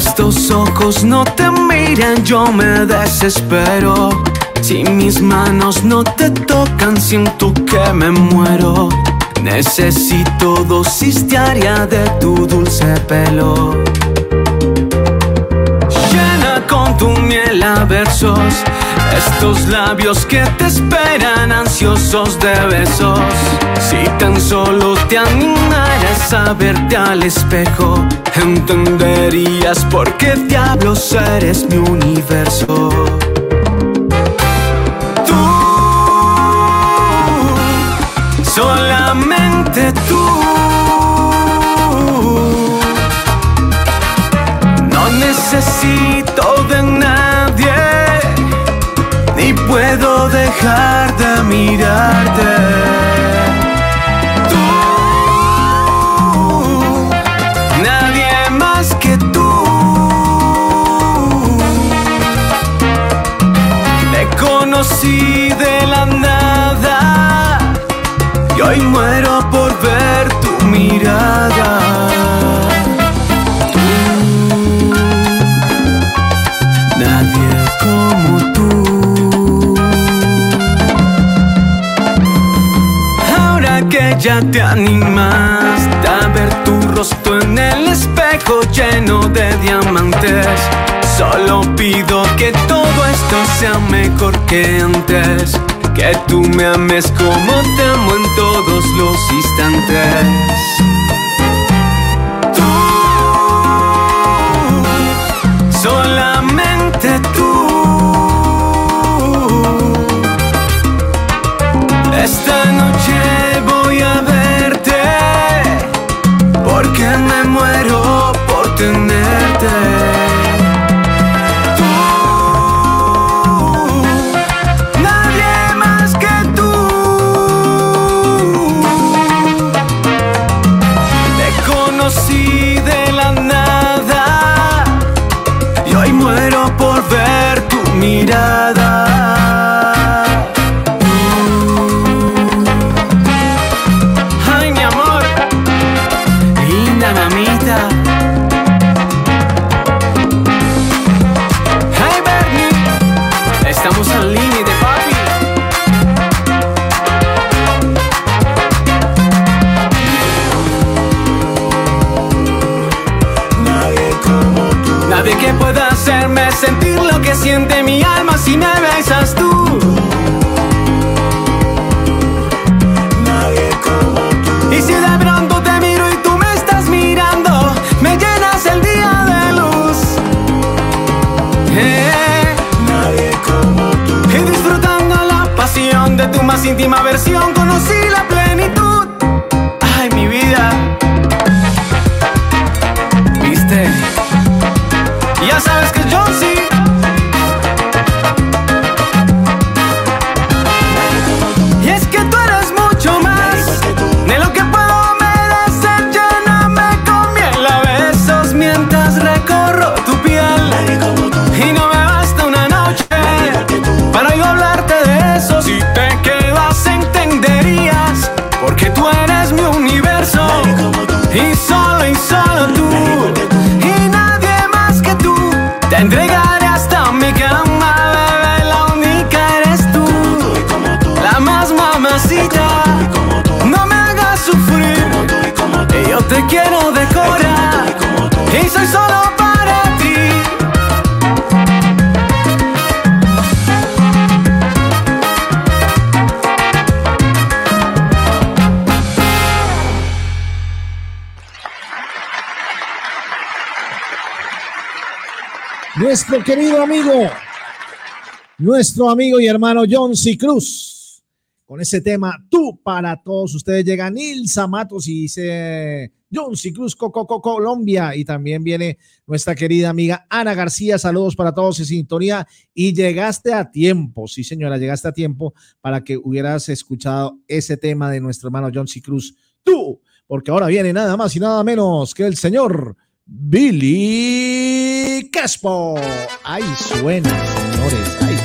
Estos ojos no te miran, yo me desespero. Si mis manos no te tocan, siento que me muero. Necesito dosis diaria de tu dulce pelo. Llena con tu miel a versos estos labios que te esperan ansiosos de besos. Si tan solo te animaras a verte al espejo, entenderías por qué diablos eres mi universo. Tú, solamente tú. No necesito de ni puedo dejar de mirarte. Tú, nadie más que tú. Te conocí de la nada y hoy muero por ver tu ya te animaste a ver tu rostro en el espejo lleno de diamantes. Solo pido que todo esto sea mejor que antes. Que tú me ames como te amo en todos los instantes. Íntima versión,
Nuestro querido amigo, nuestro amigo y hermano John C. Cruz, con ese tema Tú para todos ustedes llega Nilsa Matos y dice John C. Cruz, Coco, Colombia, y también viene nuestra querida amiga Ana García, saludos para todos en sintonía, y llegaste a tiempo, sí señora, llegaste a tiempo para que hubieras escuchado ese tema de nuestro hermano John C. Cruz, tú, porque ahora viene nada más y nada menos que el señor Billy Caspo. Ahí suena, señores. Ay.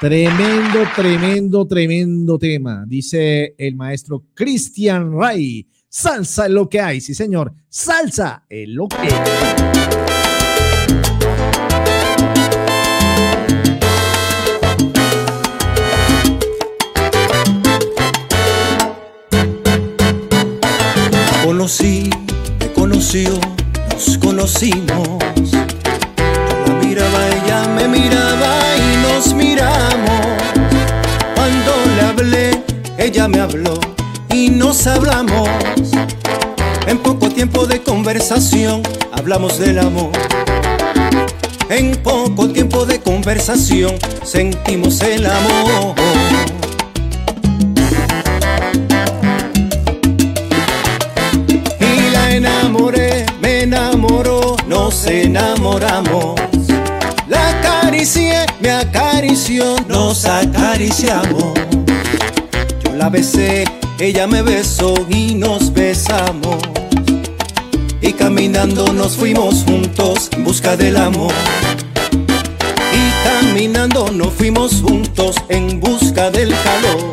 Tremendo, tremendo, tremendo tema, dice el maestro Cristian Ray. Salsa es lo que hay, sí señor. Salsa es lo que hay.
hablamos del amor. En poco tiempo de conversación sentimos el amor. Y la enamoré, me enamoró, nos enamoramos. La acaricié, me acarició, nos acariciamos. Yo la besé, ella me besó y nos besamos y caminando nos fuimos juntos en busca del amor. Y caminando nos fuimos juntos en busca del calor.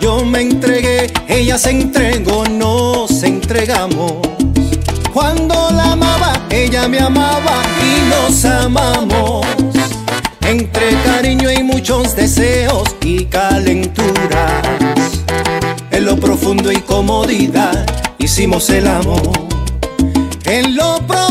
Yo me entregué, ella se entregó, nos entregamos. Cuando la amaba, ella me amaba y nos amamos. Entre cariño y muchos deseos y calenturas, en lo profundo y comodidad hicimos el amor. En lo profundo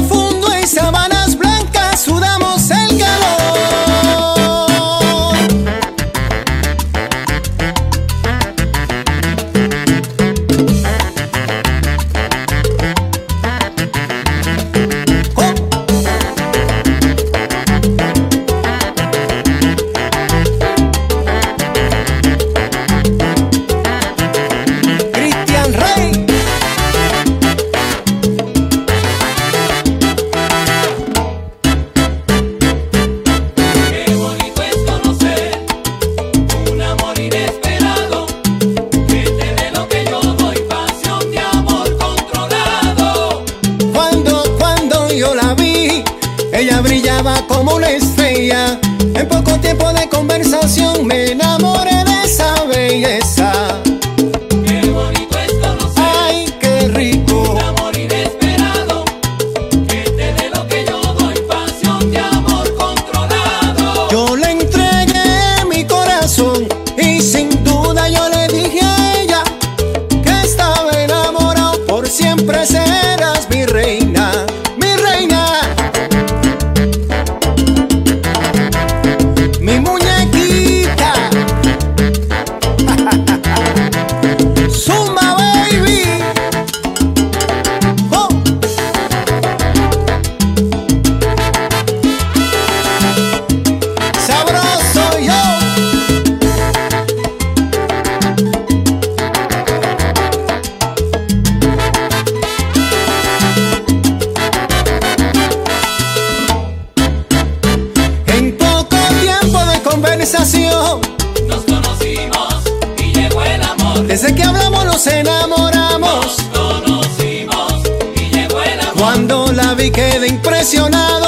desde que hablamos nos enamoramos.
Conocimos y llegó el amor.
Cuando la vi quedé impresionado.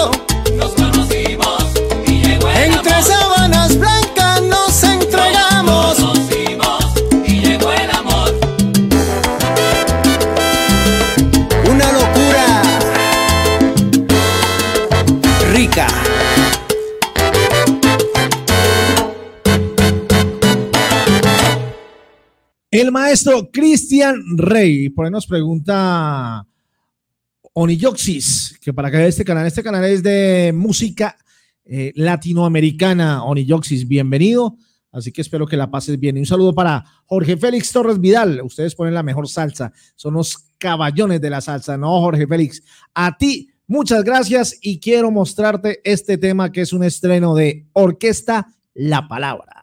El
maestro Cristian Rey, por ahí nos pregunta Oniyoxis, que para que este canal, este canal es de música eh, latinoamericana. Oniyoxis, bienvenido. Así que espero que la pases bien. Y un saludo para Jorge Félix Torres Vidal. Ustedes ponen la mejor salsa. Son los caballones de la salsa, ¿no, Jorge Félix? A ti, muchas gracias y quiero mostrarte este tema que es un estreno de Orquesta La Palabra.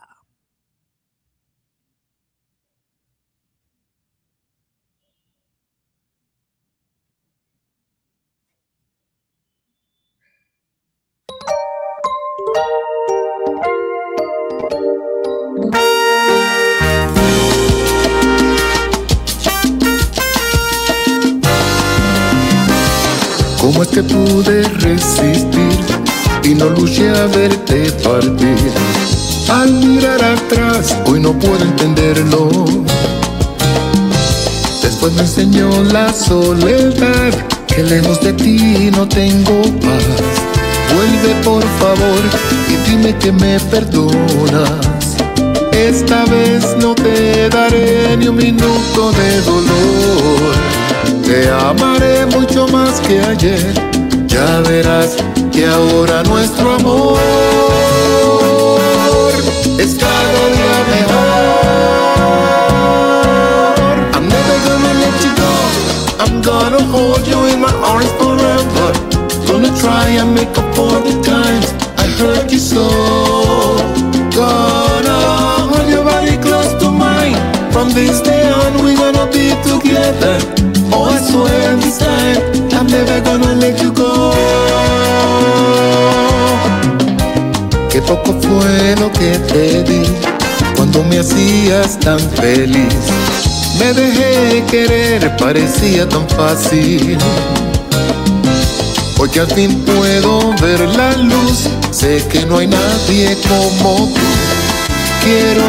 ¿Cómo es que pude resistir y no luché a verte partir? Al mirar atrás, hoy no puedo entenderlo. Después me enseñó la soledad, que lejos de ti no tengo paz. Vuelve por favor y dime que me perdonas. Esta vez no te daré ni un minuto de dolor. Te amaré mucho más que ayer. Ya verás que ahora nuestro amor es cada día mejor. I'm never gonna let you go. I'm gonna hold you in my arms forever. Gonna try and make up for the times I hurt you so. Gonna hold your body close to mine. From this day on, we're gonna be together. I'm never gonna let you go. Qué poco fue lo que te di cuando me hacías tan feliz. Me dejé querer, parecía tan fácil. Hoy al fin puedo ver la luz, sé que no hay nadie como tú. Quiero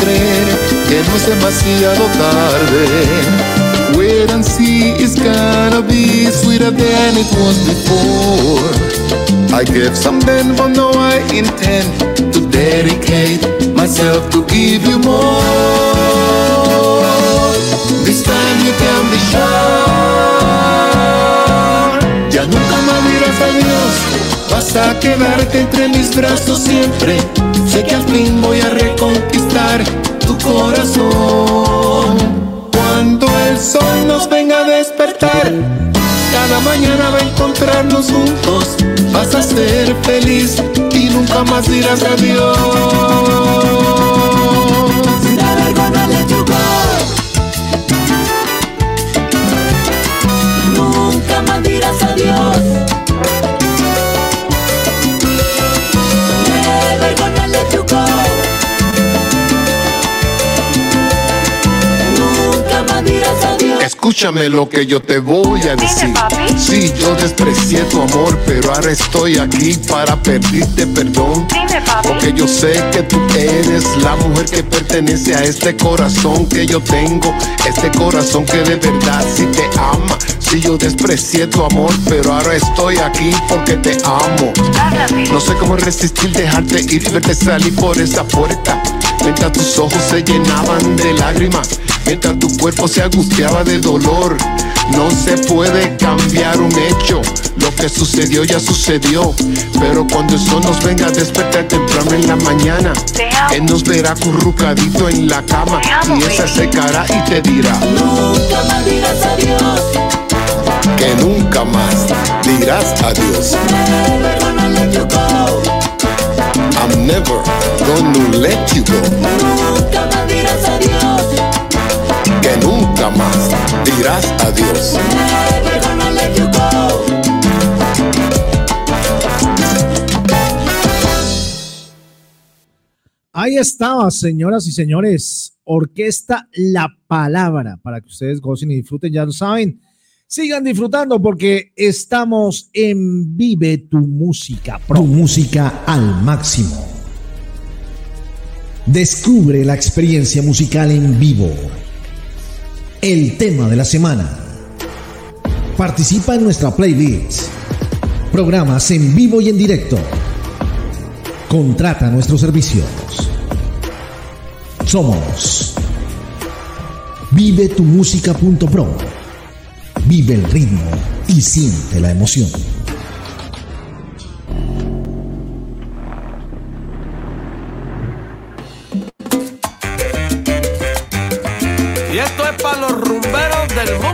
creer que no es demasiado tarde. Wait and see, it's gonna be sweeter than it was before. I gave some then, but now I intend to dedicate myself to give you more. This time you can be sure vas a quedarte entre mis brazos siempre. Sé que al fin voy a reconquistar tu corazón. Sol nos venga a despertar, cada mañana va a encontrarnos juntos. Vas a ser feliz y nunca más dirás adiós. Escúchame lo que yo te voy a decir. Sí, yo desprecié tu amor, pero ahora estoy aquí para pedirte perdón. Porque yo sé que tú eres la mujer que pertenece a este corazón que yo tengo. Este corazón que de verdad sí te ama. Sí, yo desprecié tu amor, pero ahora estoy aquí porque te amo. No sé cómo resistir, dejarte ir, verte salir por esa puerta. Mientras tus ojos se llenaban de lágrimas, mientras tu cuerpo se angustiaba de dolor. No se puede cambiar un hecho, lo que sucedió ya sucedió. Pero cuando el sol nos venga a despertar temprano en la mañana, él nos verá currucadito en la cama y esa secará y te dirá:
Nunca más dirás adiós.
Que nunca más dirás adiós. I'm never gonna let you go.
Nunca más dirás adiós.
Dirás adiós.
Ahí estaba, señoras y señores. Orquesta La Palabra, para que ustedes gocen y disfruten, ya lo saben. Sigan disfrutando porque estamos en Vive tu Música. Tu música al máximo. Descubre la experiencia musical en vivo. El tema de la semana. Participa en nuestra playlist. Programas en vivo y en directo. Contrata nuestros servicios. Somos vivetumusica.pro. Vive el ritmo y siente la emoción.
Rumberos del mundo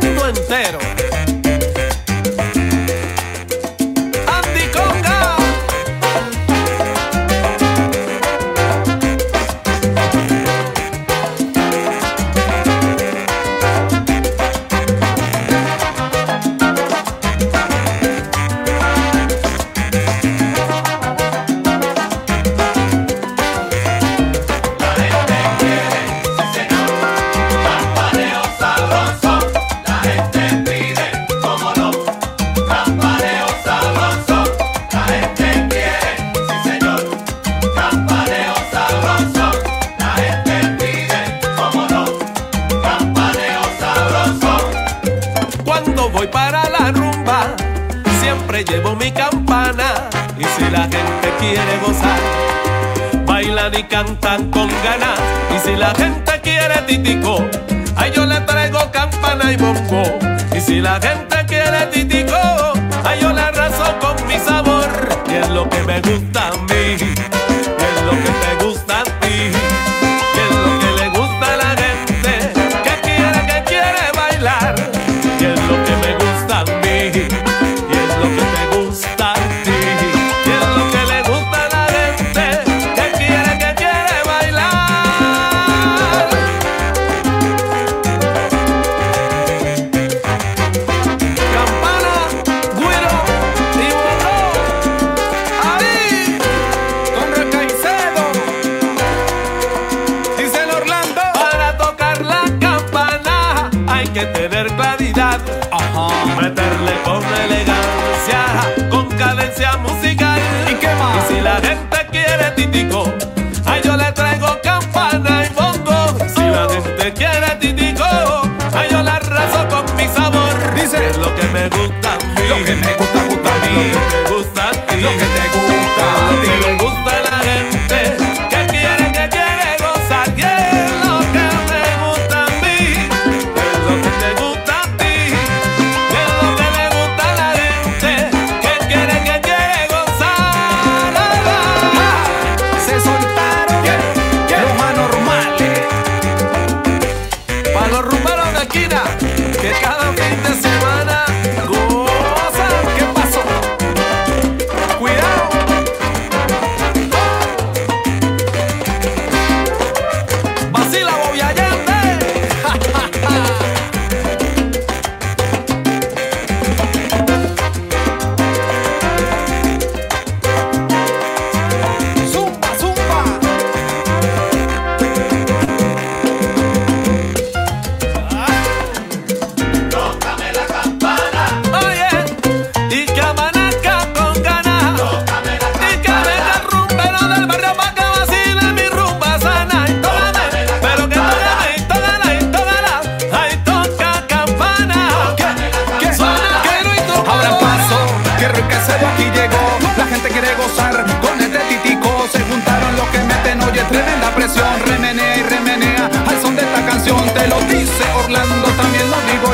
la gente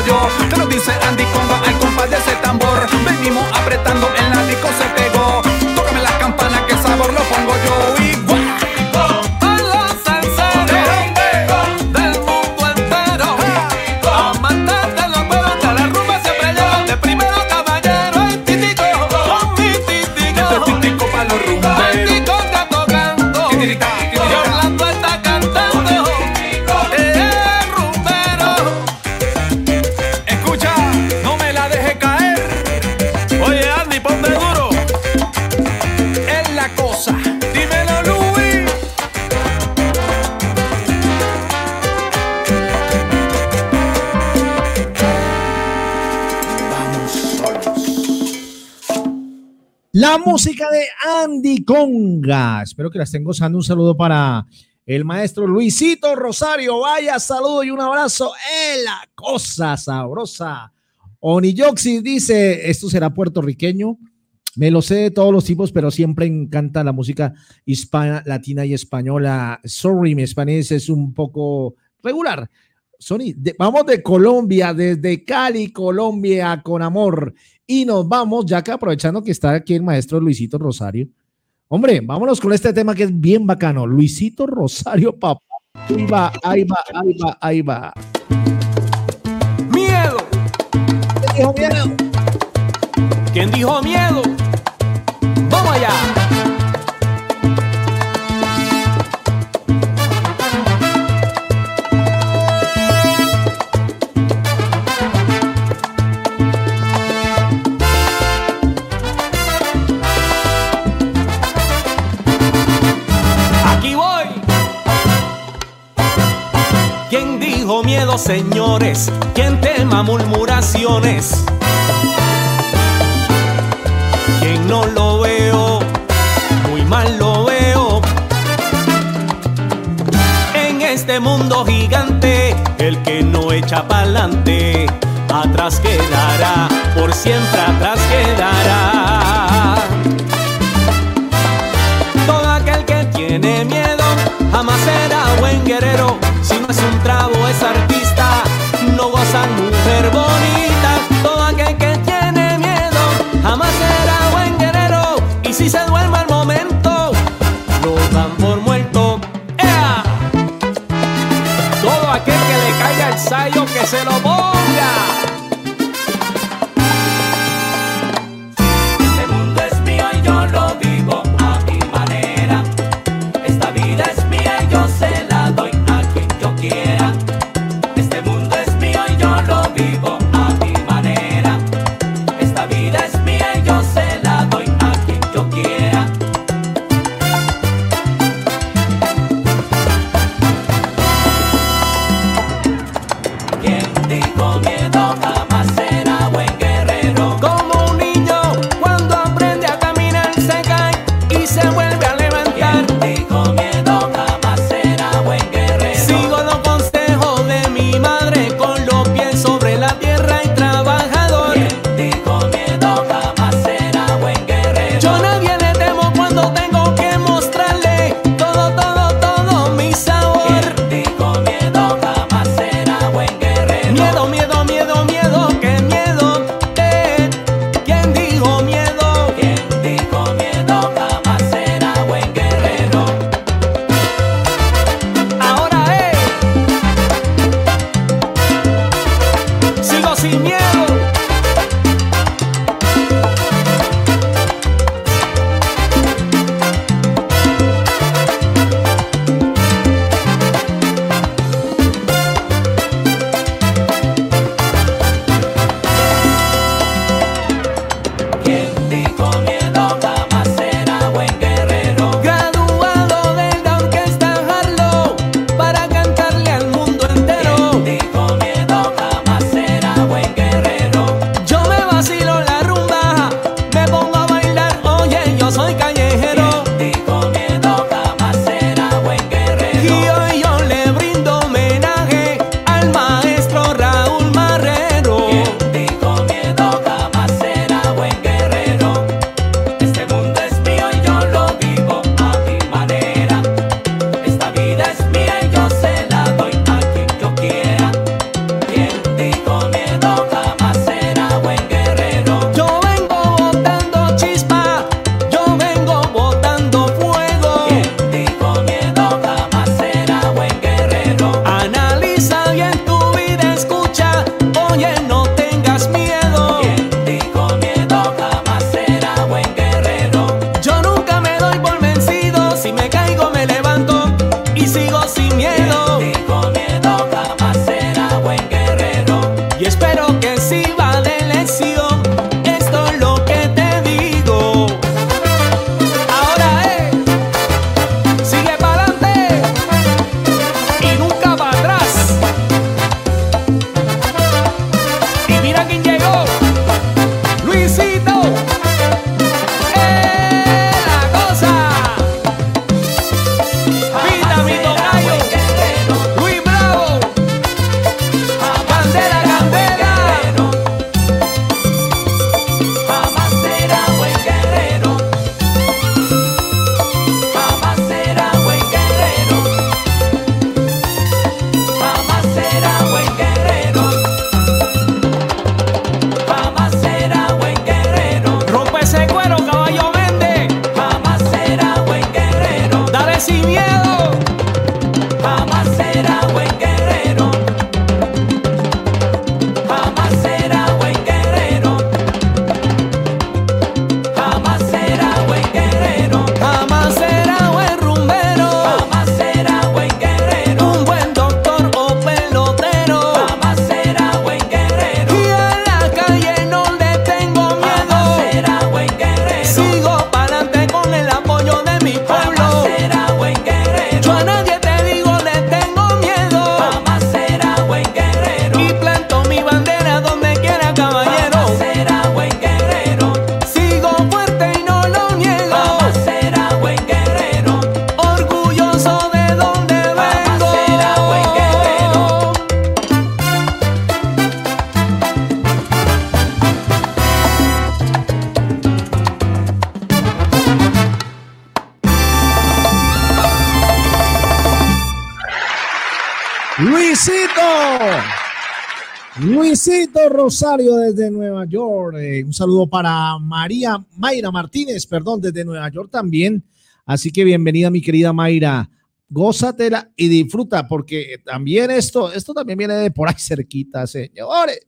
yo. Te lo
dice Andy Conga al compás de ese tambor. Venimos apretando, en la
Conga. Espero que la estén gozando. Un saludo para el maestro Luisito Rosario. Vaya saludo y un abrazo. ¡Eh, la cosa sabrosa! Oniyoxi dice: Esto será puertorriqueño. Me lo sé de todos los tipos, pero siempre encanta la música hispana, latina y española. Sorry, mi español es un poco regular. Sony, de- vamos de Colombia, desde Cali, Colombia, con amor. Y nos vamos, ya que aprovechando que está aquí el maestro Luisito Rosario. Hombre, vámonos con este tema que es bien bacano. Luisito Rosario, papá. Ahí va, ahí va, ahí va, ahí va.
Miedo.
¿Quién dijo miedo?
¿Quién dijo miedo? Vamos allá.
Señores? ¿Quién tema murmuraciones? ¿Quién no lo veo? Muy mal lo veo. En este mundo gigante, el que no echa pa'lante, atrás quedará, por siempre atrás quedará. Todo aquel que tiene miedo jamás será buen guerrero. Si no es un trabo, es artista.
Rosario desde Nueva York. Eh, un saludo para María Mayra Martínez, perdón, desde Nueva York también. Así que bienvenida, mi querida Mayra. Gózatela y disfruta, porque también esto, esto también viene de por ahí cerquita, señores.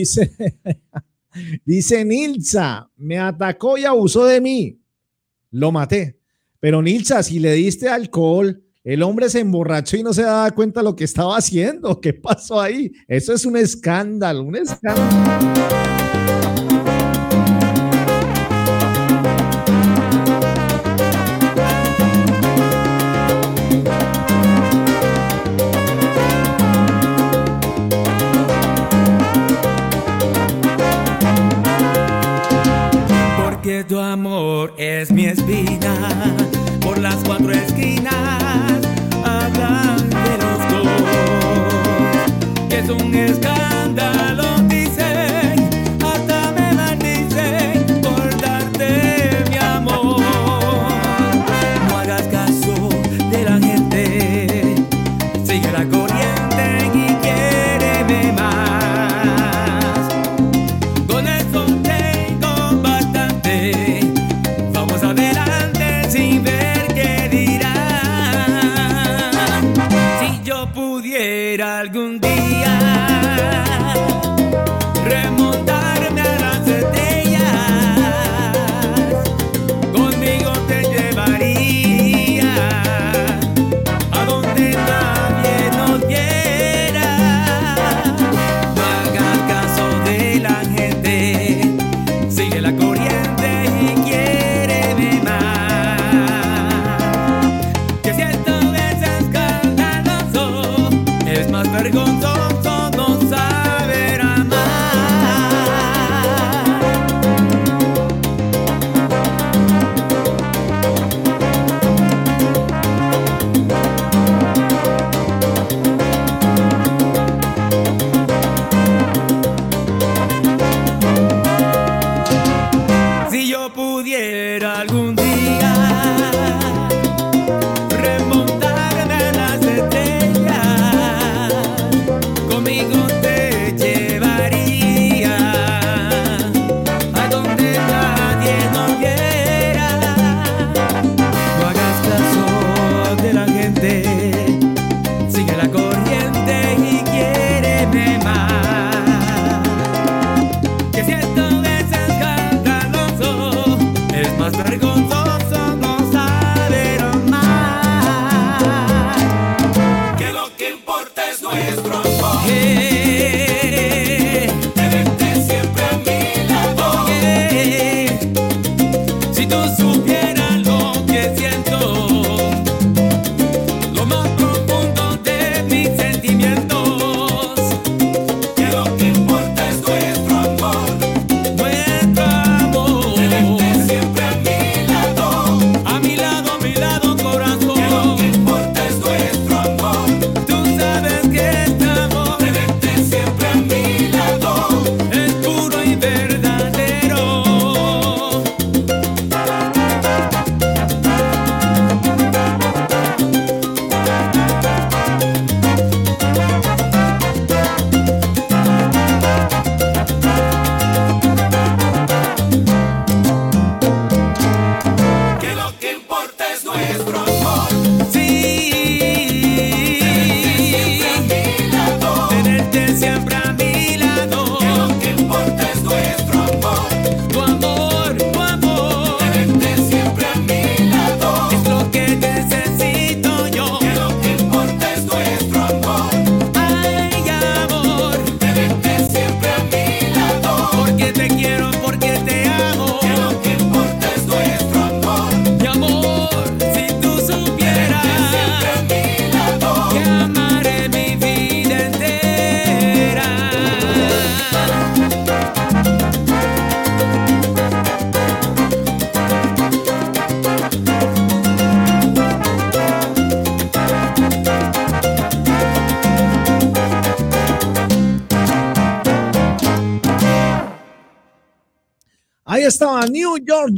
dice, dice Nilsa, me atacó y abusó de mí. Lo maté. Pero Nilsa, si le diste alcohol, el hombre se emborrachó y no se daba cuenta lo que estaba haciendo. ¿Qué pasó ahí? Eso es un escándalo, un escándalo.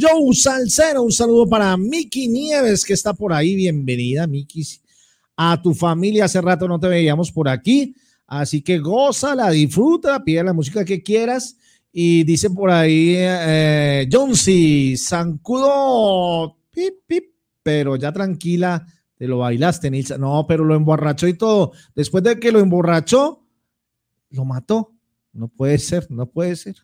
Joe Salcero. Un saludo para Miki Nieves, que está por ahí. Bienvenida, Miki. A tu familia, hace rato no te veíamos por aquí. Así que gózala, disfruta, pide la música que quieras. Y dice por ahí eh, Jonesy, Zancudo, pip, pip, pero ya tranquila, te lo bailaste, Nilsa. No, pero lo emborrachó y todo. Después de que lo emborrachó, lo mató. No puede ser, no puede ser.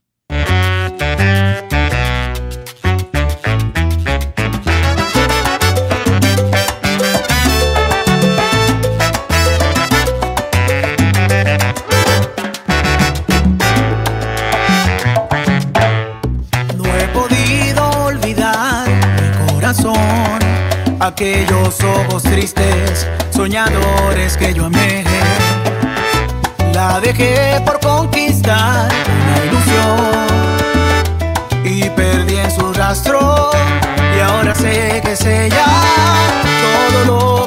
Aquellos ojos tristes, soñadores que yo amé. La dejé por conquistar una ilusión y perdí en su rastro. Y ahora sé que es ella todo lo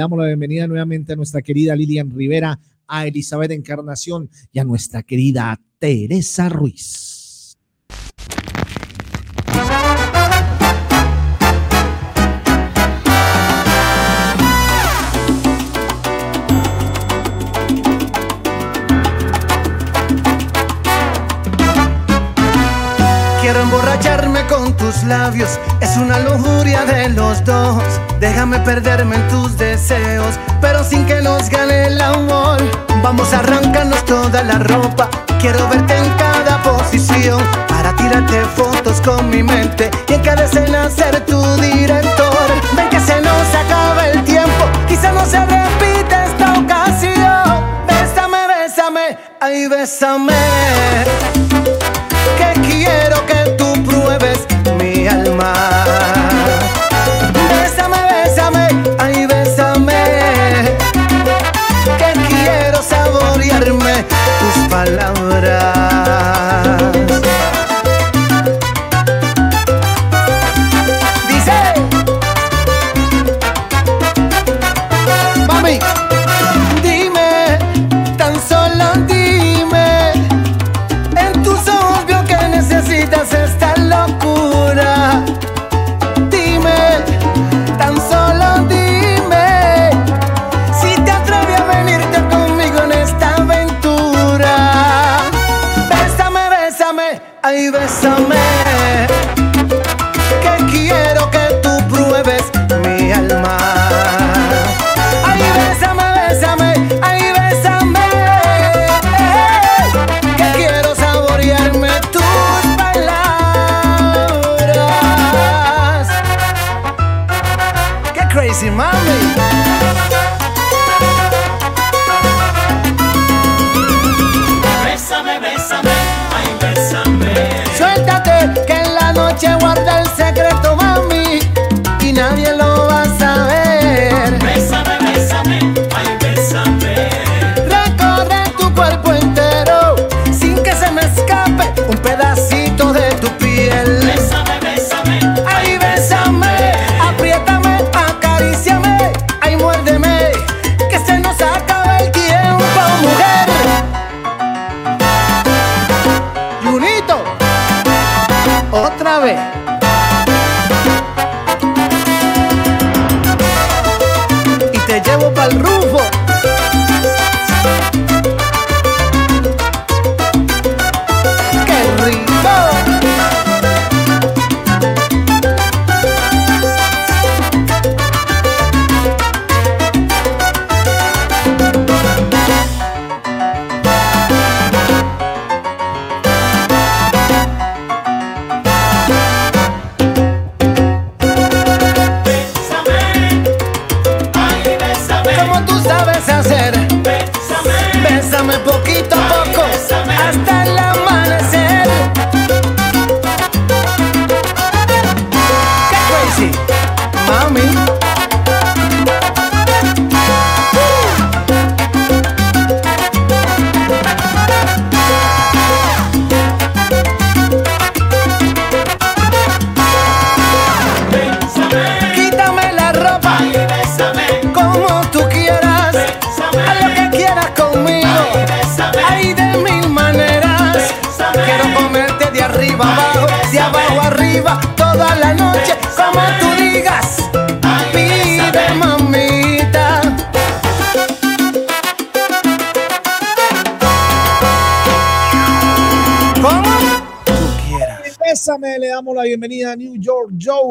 damos la bienvenida nuevamente a nuestra querida Lilian Rivera, a Elizabeth Encarnación y a nuestra querida Teresa Ruiz.
Déjame perderme en tus deseos, pero sin que nos gane el amor. Vamos a arrancarnos toda la ropa. Quiero verte en cada posición para tirarte fotos con mi mente y en cada escena ser tu director. Ven que se nos acaba el tiempo, quizá no se repita esta ocasión. Bésame, bésame, ay, bésame.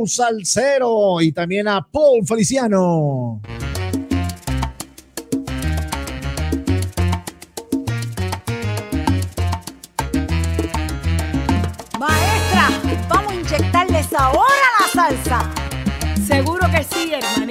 Salcero y también a Paul Feliciano.
Maestra, vamos a
inyectarle sabor
a la salsa. Seguro que
sí,
hermano.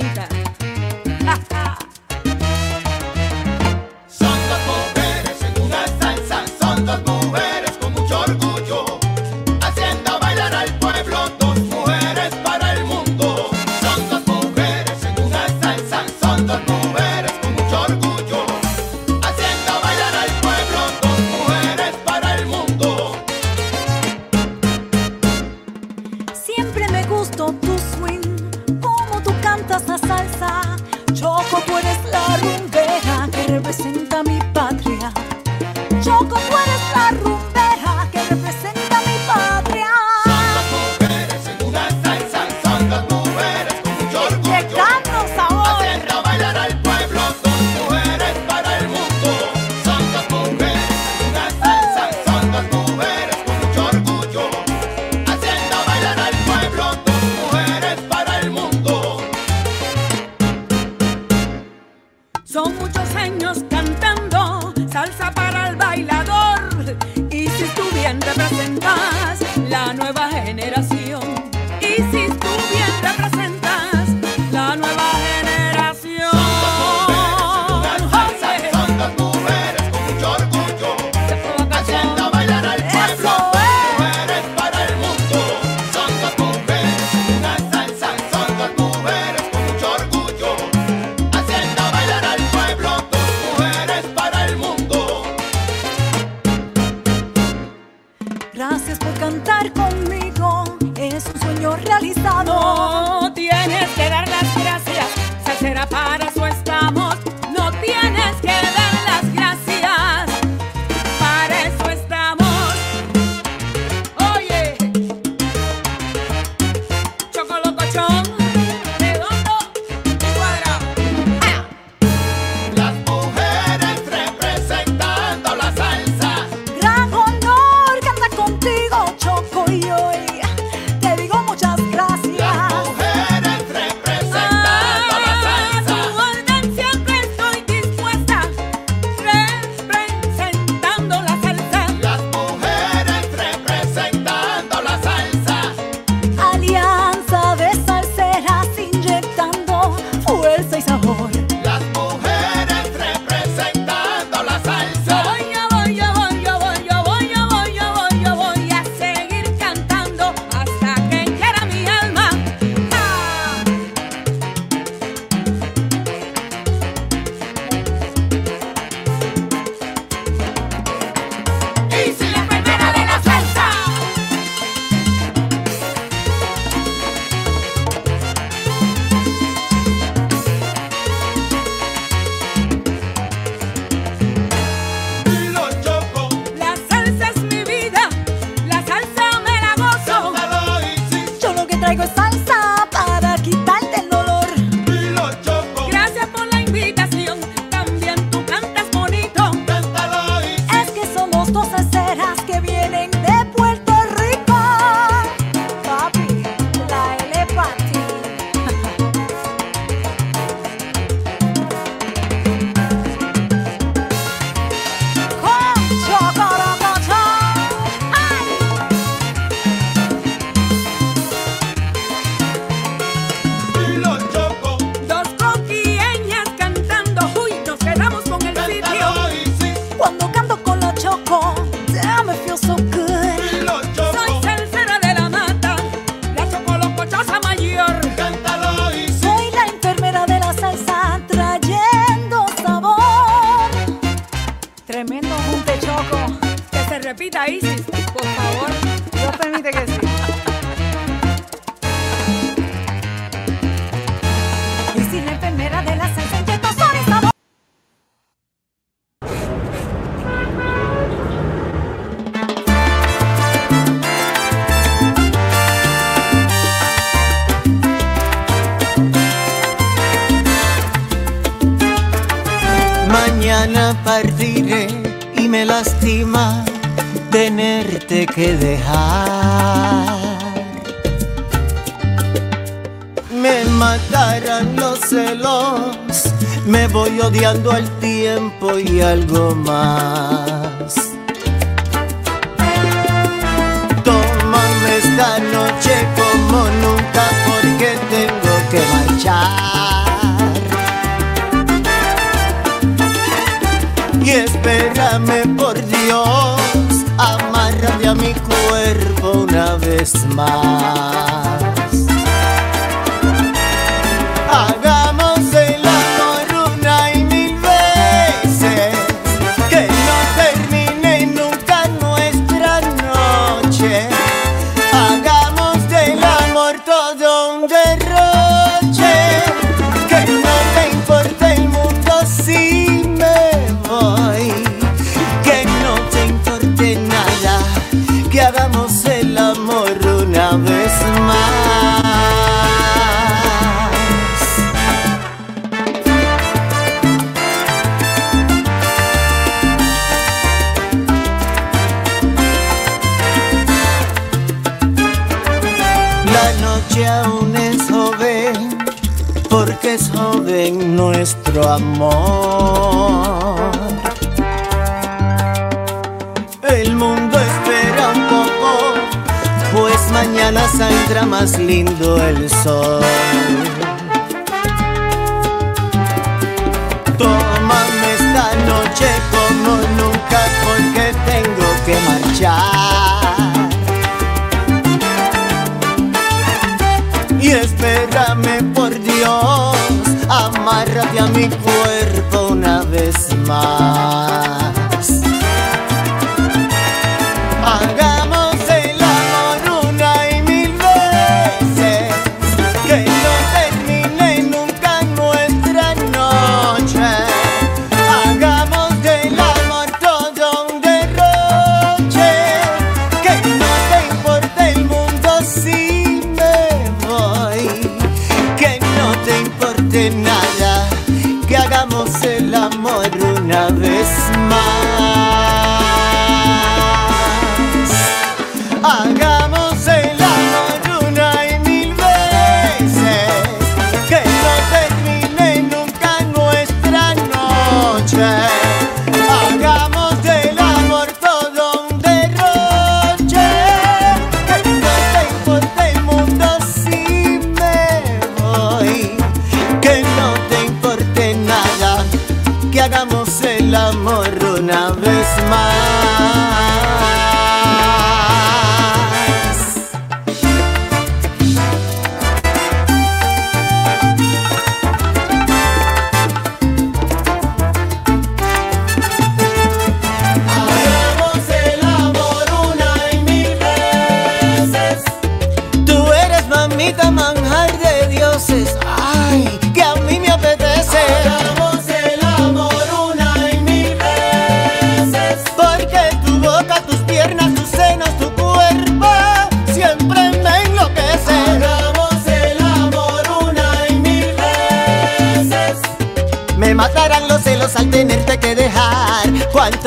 amor una
vez más.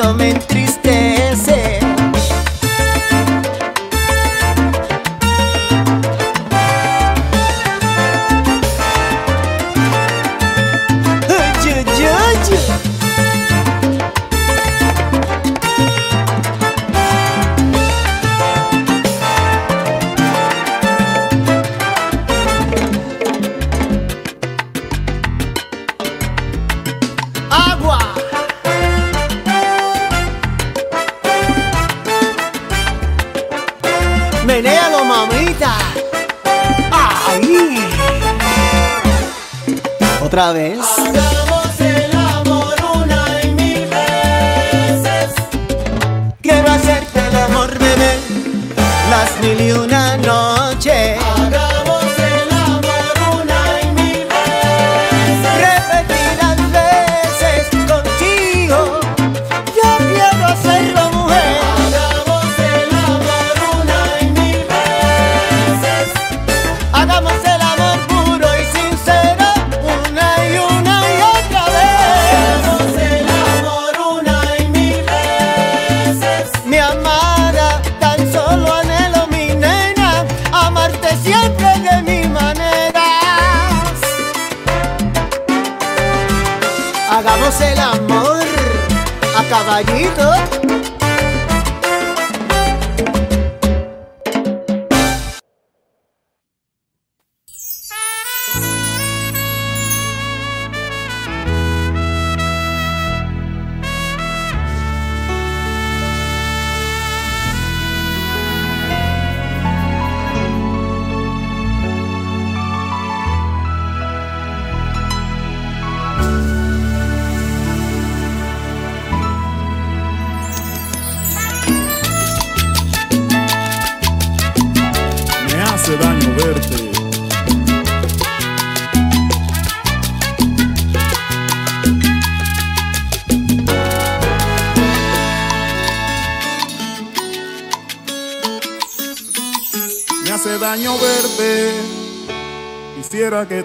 amém sabe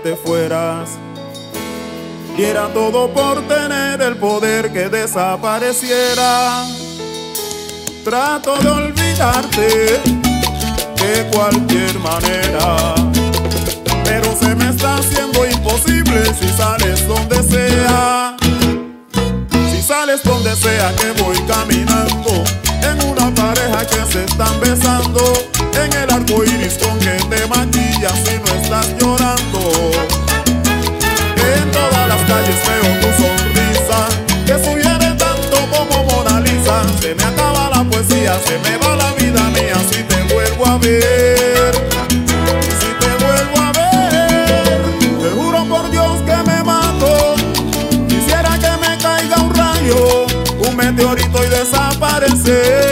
te
fueras. Diera todo por tener el poder que desapareciera. Trato de olvidarte de cualquier manera. Pero se me está haciendo imposible si sales donde sea. Si sales donde sea que voy caminando. En una pareja que se están besando. En el arco iris con que te maquillas si no estás llorando. Poesía, se me va la vida mía si te vuelvo a ver. Si te vuelvo a ver, te juro por Dios que me mato. Quisiera que me caiga un rayo, un meteorito y desaparecer.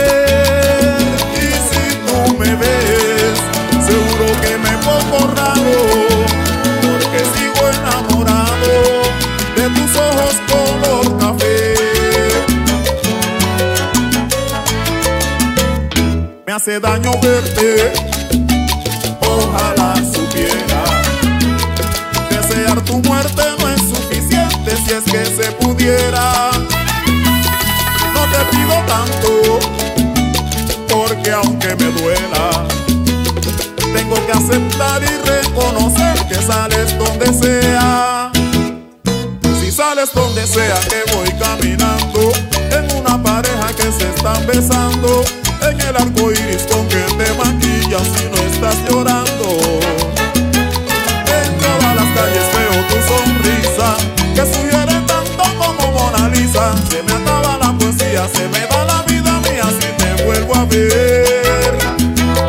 Hace daño verte, ojalá supiera. Desear tu muerte no es suficiente si es que se pudiera. No te pido tanto, porque aunque me duela, tengo que aceptar y reconocer que sales donde sea. Si sales donde sea que voy caminando, en una pareja que se están besando, el arco iris con que te maquillas si no estás llorando. En todas las calles veo tu sonrisa, que sugiere tanto como Mona Lisa. Se me acaba la poesía, se me va la vida mía si te vuelvo a ver.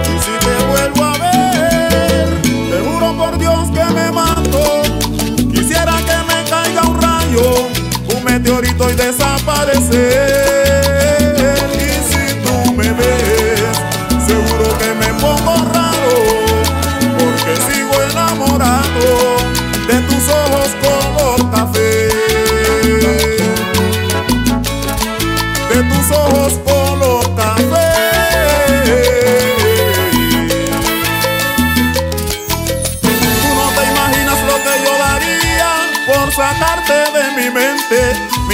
Y si te vuelvo a ver, te juro por Dios que me mato. Quisiera que me caiga un rayo, un meteorito y desaparecer.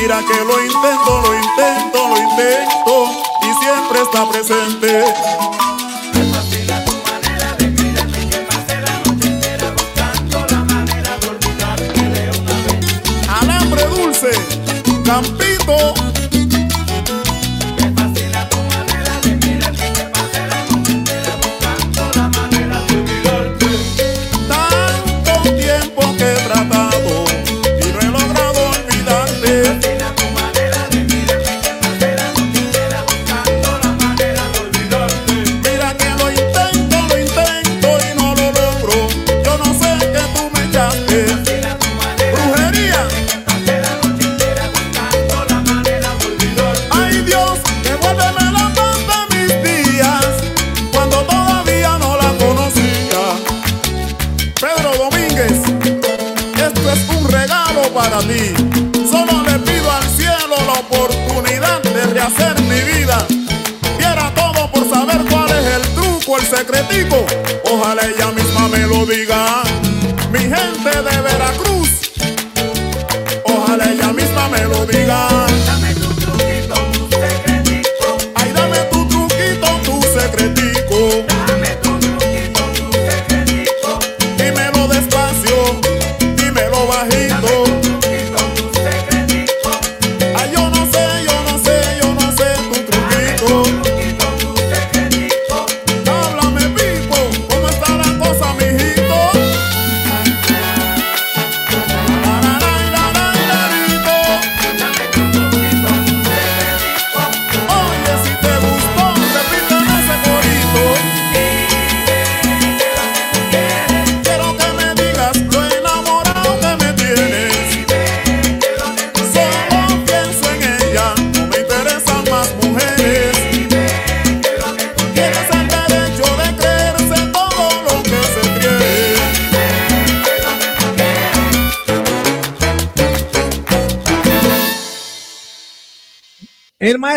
Mira que lo intento, lo intento, lo intento y siempre está presente.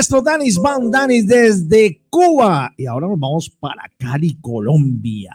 Danis Van Danis desde Cuba. Y ahora nos vamos para Cali, Colombia.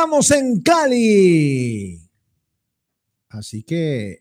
Estamos en Cali. Así que.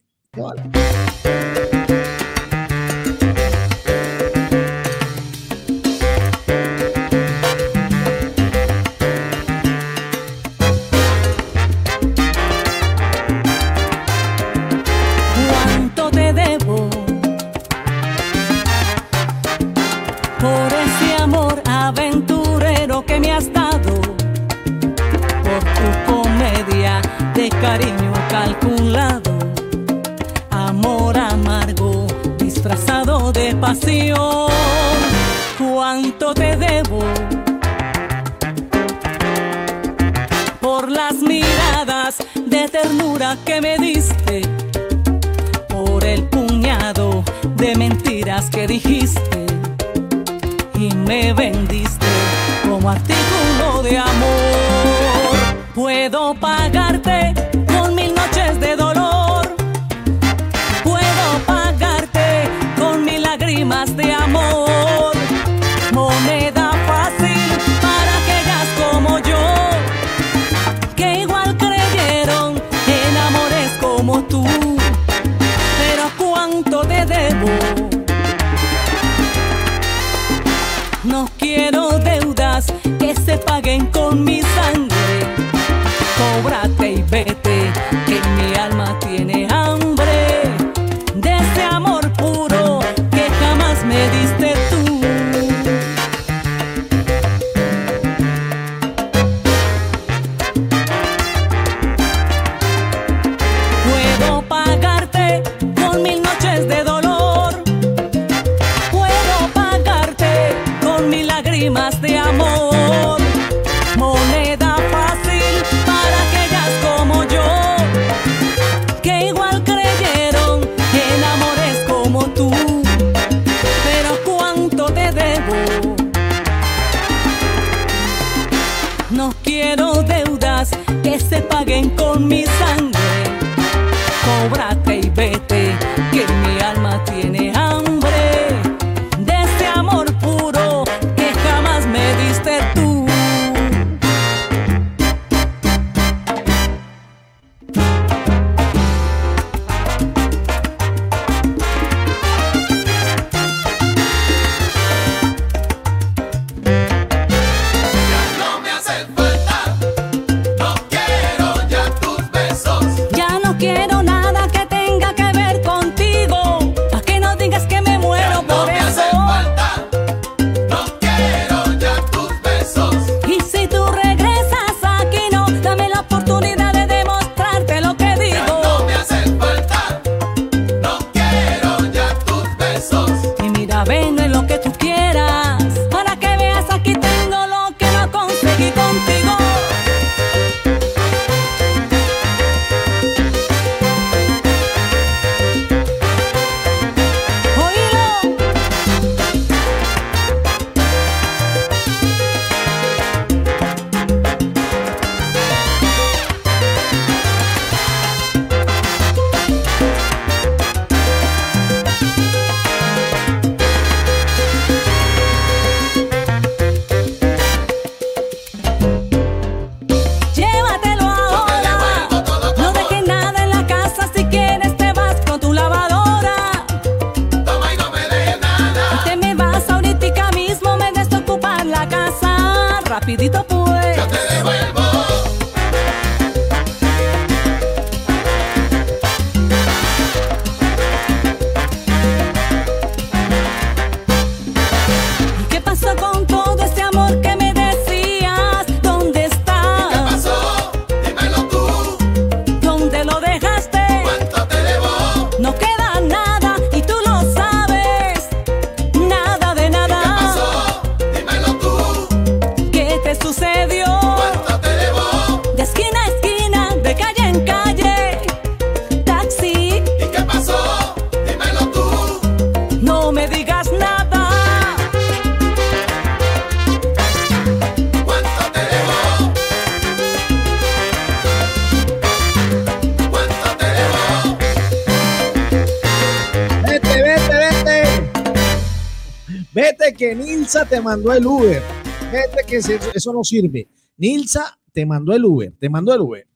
mandó el Uber. Gente que eso no sirve. Nilsa te mandó el Uber, te mandó el Uber.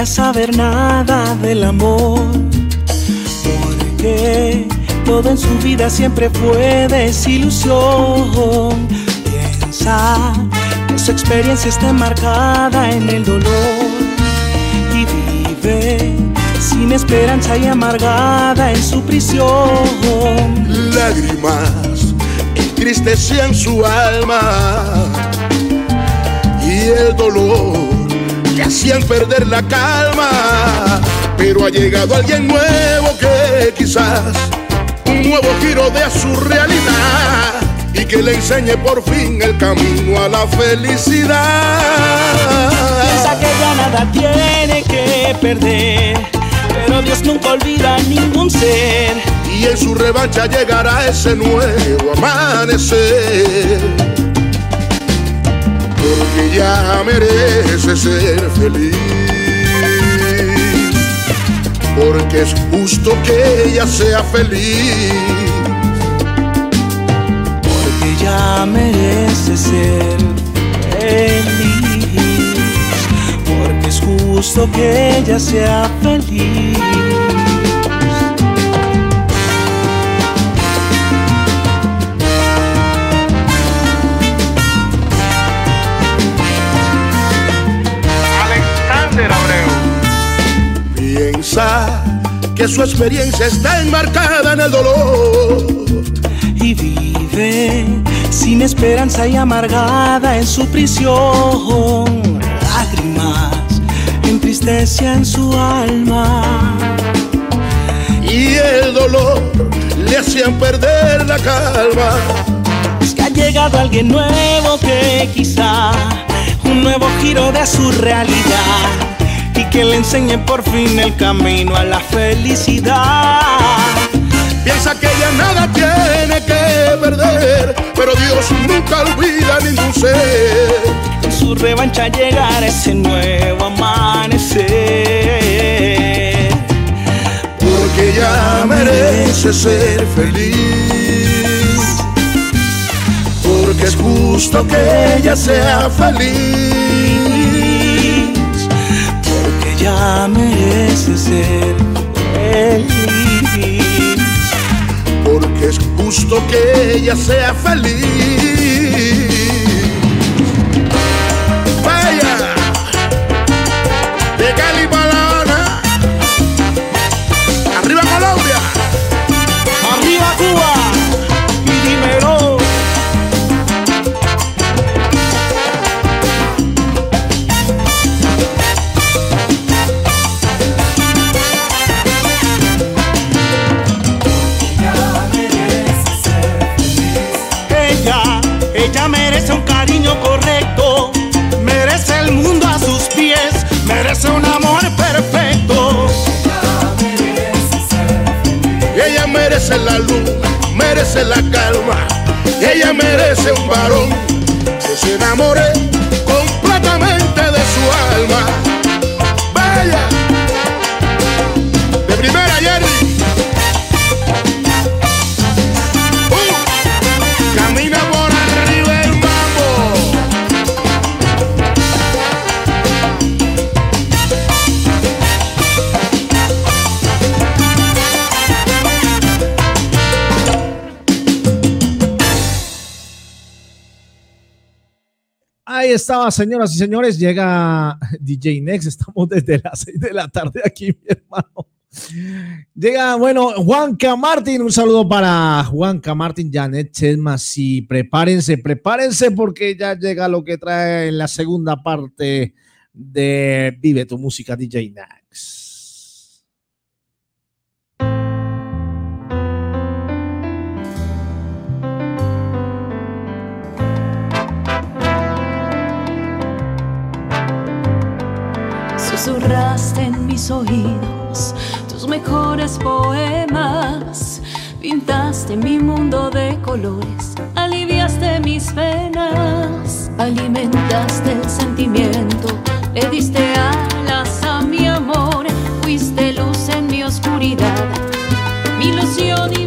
Quería saber nada del amor. Porque todo en su vida siempre fue desilusión. Piensa que su experiencia está marcada en el dolor. Y vive sin esperanza y amargada en su prisión.
Lágrimas entristecían su alma y el dolor le hacían perder la calma. Pero ha llegado alguien nuevo que quizás un nuevo giro de su realidad y que le enseñe por fin el camino a la felicidad.
Piensa que ya nada tiene que perder, pero Dios nunca olvida a ningún ser.
Y en su revancha llegará ese nuevo amanecer. Ya merece ser feliz. Porque es justo que ella sea feliz.
Porque ya merece ser feliz. Porque es justo que ella sea feliz.
Que su experiencia está enmarcada en el dolor.
Y vive sin esperanza y amargada en su prisión. Lágrimas entristecen su alma.
Y el dolor le hacían perder la calma.
Es que ha llegado alguien nuevo que quizá un nuevo giro de su realidad y que le enseñe por fin el camino a la felicidad.
Piensa que ya nada tiene que perder, pero Dios nunca olvida ningún ser.
En su revancha llegará ese nuevo amanecer.
Porque ya merece ser feliz. Porque es justo que ella sea feliz.
Ya merece ser feliz.
Porque es justo que ella sea feliz. Vaya, de
merece
la calma. Ella merece un varón que se enamore
señoras y señores. Llega DJ Next. Estamos desde las 6 de la tarde aquí, mi hermano. Llega, bueno, Juanca Martín. Un saludo para Juanca Martín, Janet Chesmas. Y prepárense, prepárense porque ya llega lo que trae en la segunda parte de Vive tu música, DJ Next.
Susurraste en mis oídos tus mejores poemas. Pintaste mi mundo de colores, aliviaste mis penas, alimentaste el sentimiento, le diste alas a mi amor, fuiste luz en mi oscuridad, mi ilusión y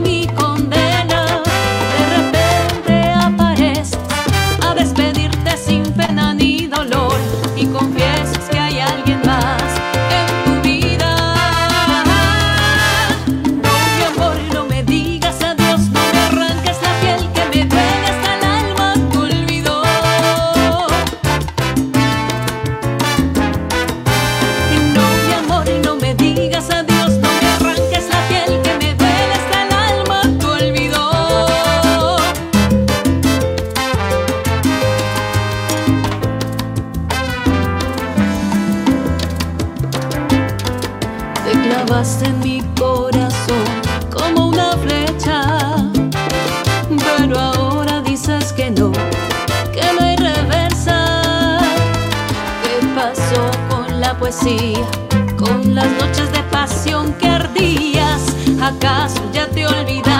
con las noches de pasión que ardías? ¿Acaso ya te olvidaste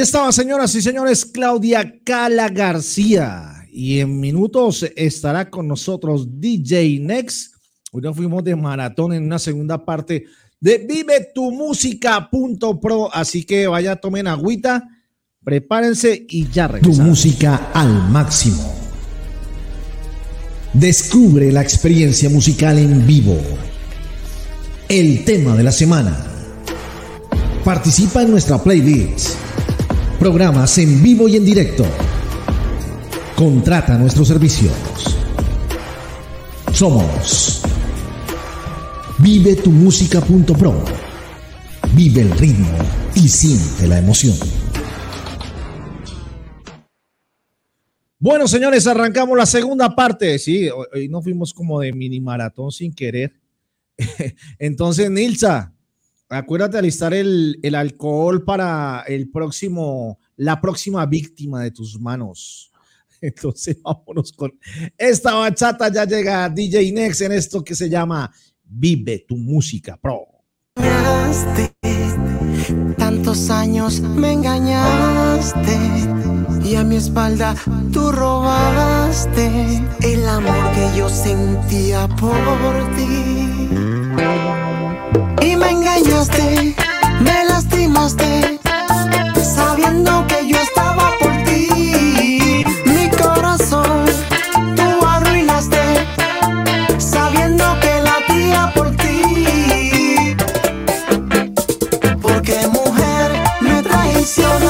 Ahí
estaba, señoras y señores, Claudia Cala García. Y en minutos estará con nosotros DJ Next. Hoy nos fuimos de maratón en una segunda parte de Vive tu Música.pro. Así que vaya, tomen agüita, prepárense y ya
Tu
regresamos.
música al máximo. Descubre la experiencia musical en vivo. El tema de la semana. Participa en nuestra playlist. Programas en vivo y en directo. Contrata nuestros servicios. Somos Vive tu Música.pro. Vive el ritmo y siente la emoción.
Bueno, señores, arrancamos la segunda parte. Sí, hoy, hoy nos fuimos como de mini maratón sin querer. Entonces, Nilsa, acuérdate de alistar el, el alcohol para el próximo, la próxima víctima de tus manos. Entonces, vámonos con esta bachata. Ya llega DJ Next en esto que se llama Vive tu música pro.
tantos años me engañaste y a mi espalda tú robaste el amor que yo sentía por ti. Y me engañaste, me lastimaste, sabiendo que yo estaba por ti. Mi corazón tú arruinaste, sabiendo que latía por ti. Porque mujer traicionaste? Porque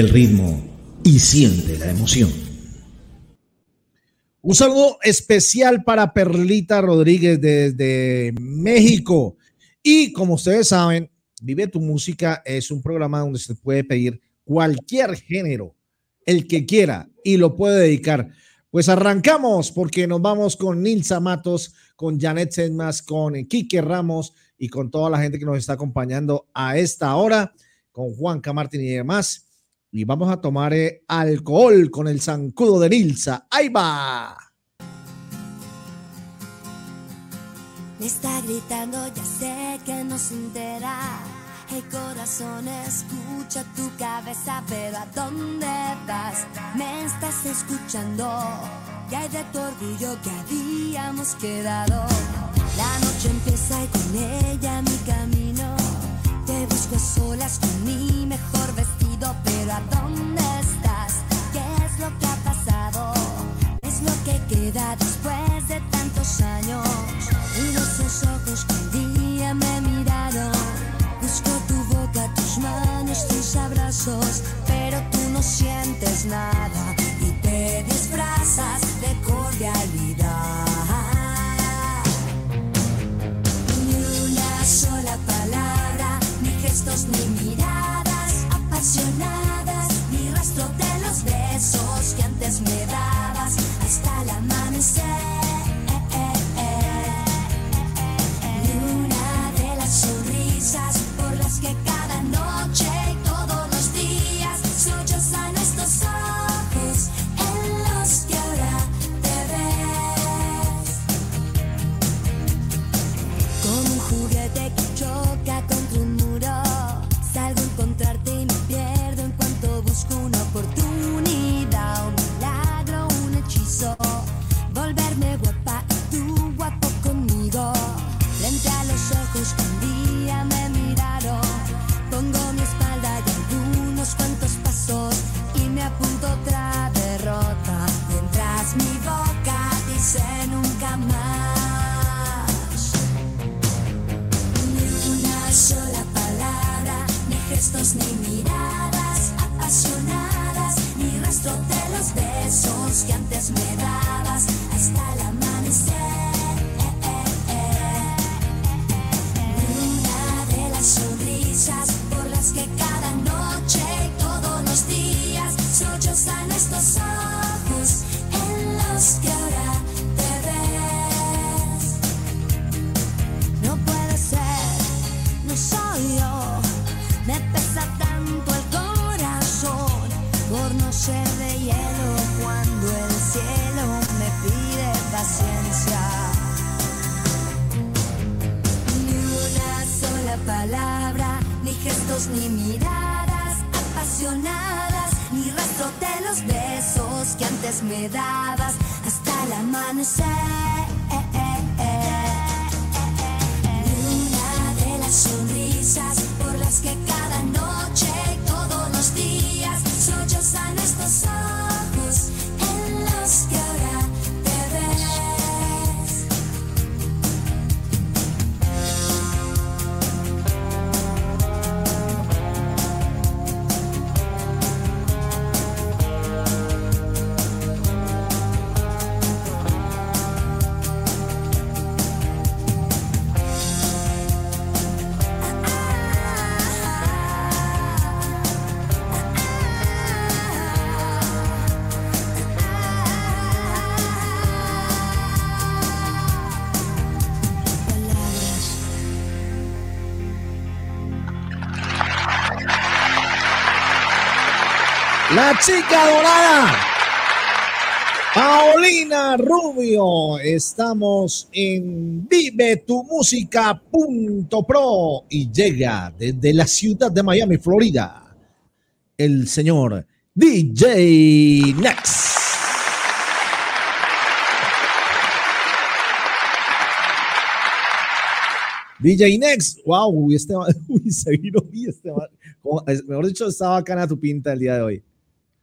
El ritmo y siente la emoción. Un saludo especial para Perlita Rodríguez desde México. Y como ustedes saben, Vive tu música es un programa donde se puede pedir cualquier género, el que quiera, y lo puede dedicar. Pues arrancamos porque nos vamos con Nilsa Matos, con Janet Sedmas, con Quique Ramos y con toda la gente que nos está acompañando a esta hora, con Juan Martín y demás. Y vamos a tomar eh, alcohol con el zancudo de Nilsa. ¡Ahí va!
Me está gritando, ya sé que no se entera. El corazón escucha tu cabeza, pero ¿a dónde vas? Me estás escuchando. Y hay de tu orgullo que habíamos quedado. La noche empieza y con ella mi camino. Te busco a solas con mi mejor vestido, pero ¿a dónde estás? ¿Qué es lo que ha pasado? Es lo que queda después de tantos años. Y esos ojos que un día me miraron. Busco tu boca, tus manos, tus abrazos, pero tú no sientes nada y te disfrazas de cordialidad. Ni una sola palabra, ni gestos, ni miradas apasionadas, ni rastro de los besos que antes me dabas hasta el amanecer. ni miradas apasionadas, ni rastro de los besos que antes me dabas hasta el amanecer. Ni miradas apasionadas, ni rastro de los besos que antes me dabas hasta el amanecer. Ni una de las sonrisas por las que cada noche
chica dorada. Paulina Rubio. Estamos en vivetumusica.pro y llega desde la ciudad de Miami, Florida, el señor DJ Next. DJ Next, wow, uy, este, uy, se vino bien este, mejor dicho, está bacana tu pinta el día de hoy.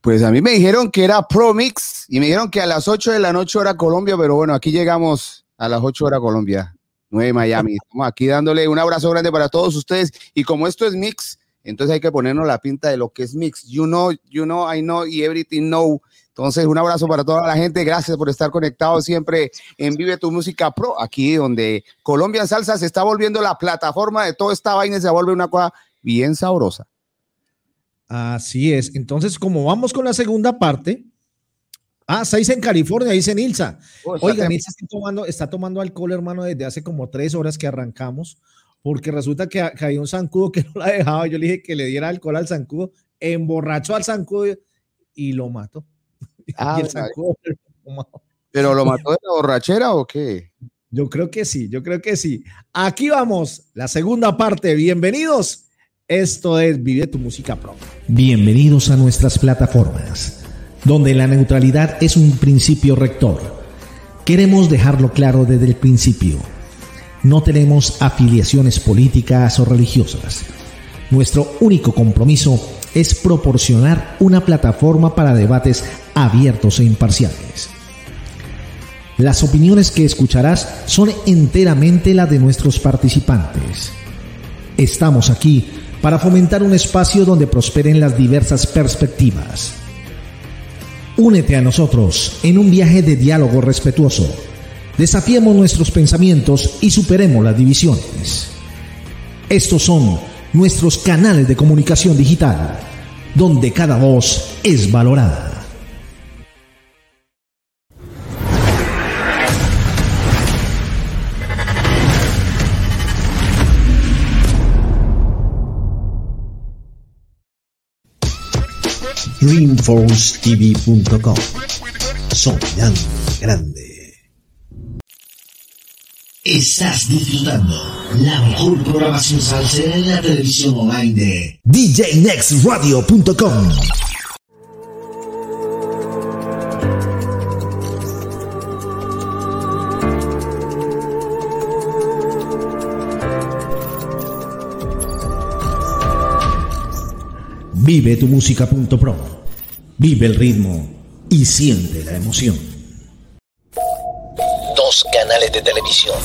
Pues a mí me dijeron que era Pro Mix y me dijeron que a las 8 de la noche hora Colombia, pero bueno, aquí llegamos a las 8 hora Colombia, 9 Miami. Estamos aquí dándole un abrazo grande para todos ustedes y como esto es Mix, entonces hay que ponernos la pinta de lo que es Mix. You know, you know, I know y everything know. Entonces, un abrazo para toda la gente. Gracias por estar conectados siempre en Vive tu Música Pro, aquí donde Colombia Salsa se está volviendo la plataforma de toda esta vaina y se vuelve una cosa bien sabrosa.
Así es. Entonces, como vamos con la segunda parte. Ah, seis en California, dice Nilsa.
Oh, está
Oiga,
tem-
Nilsa está tomando, está tomando alcohol, hermano, desde hace como tres horas que arrancamos, porque resulta que, que había un zancudo que no la dejaba. Yo le dije que le diera alcohol al zancudo, emborrachó al zancudo y lo mató.
Ah,
y el
vale.
zancudo lo mató.
¿Pero lo mató de la borrachera o qué?
Yo creo que sí, yo creo que sí. Aquí vamos, la segunda parte. Bienvenidos. Esto es Vive tu Música Pro. Bienvenidos a nuestras plataformas, donde la neutralidad es un principio rector. Queremos dejarlo claro desde el principio. No tenemos afiliaciones políticas o religiosas. Nuestro único compromiso es proporcionar una plataforma para debates abiertos e imparciales. Las opiniones que escucharás son enteramente las de nuestros participantes. Estamos aquí para fomentar un espacio donde prosperen las diversas perspectivas. Únete a nosotros en un viaje de diálogo respetuoso. Desafiemos nuestros pensamientos y superemos las divisiones. Estos son nuestros canales de comunicación digital, donde cada voz es valorada.
DreamforceTV.com Soñando grande.
Estás disfrutando la mejor programación salsera en la televisión online de
DJNextRadio.com
vivetumusica.pro. Vive el ritmo y siente la emoción.
Dos canales de televisión,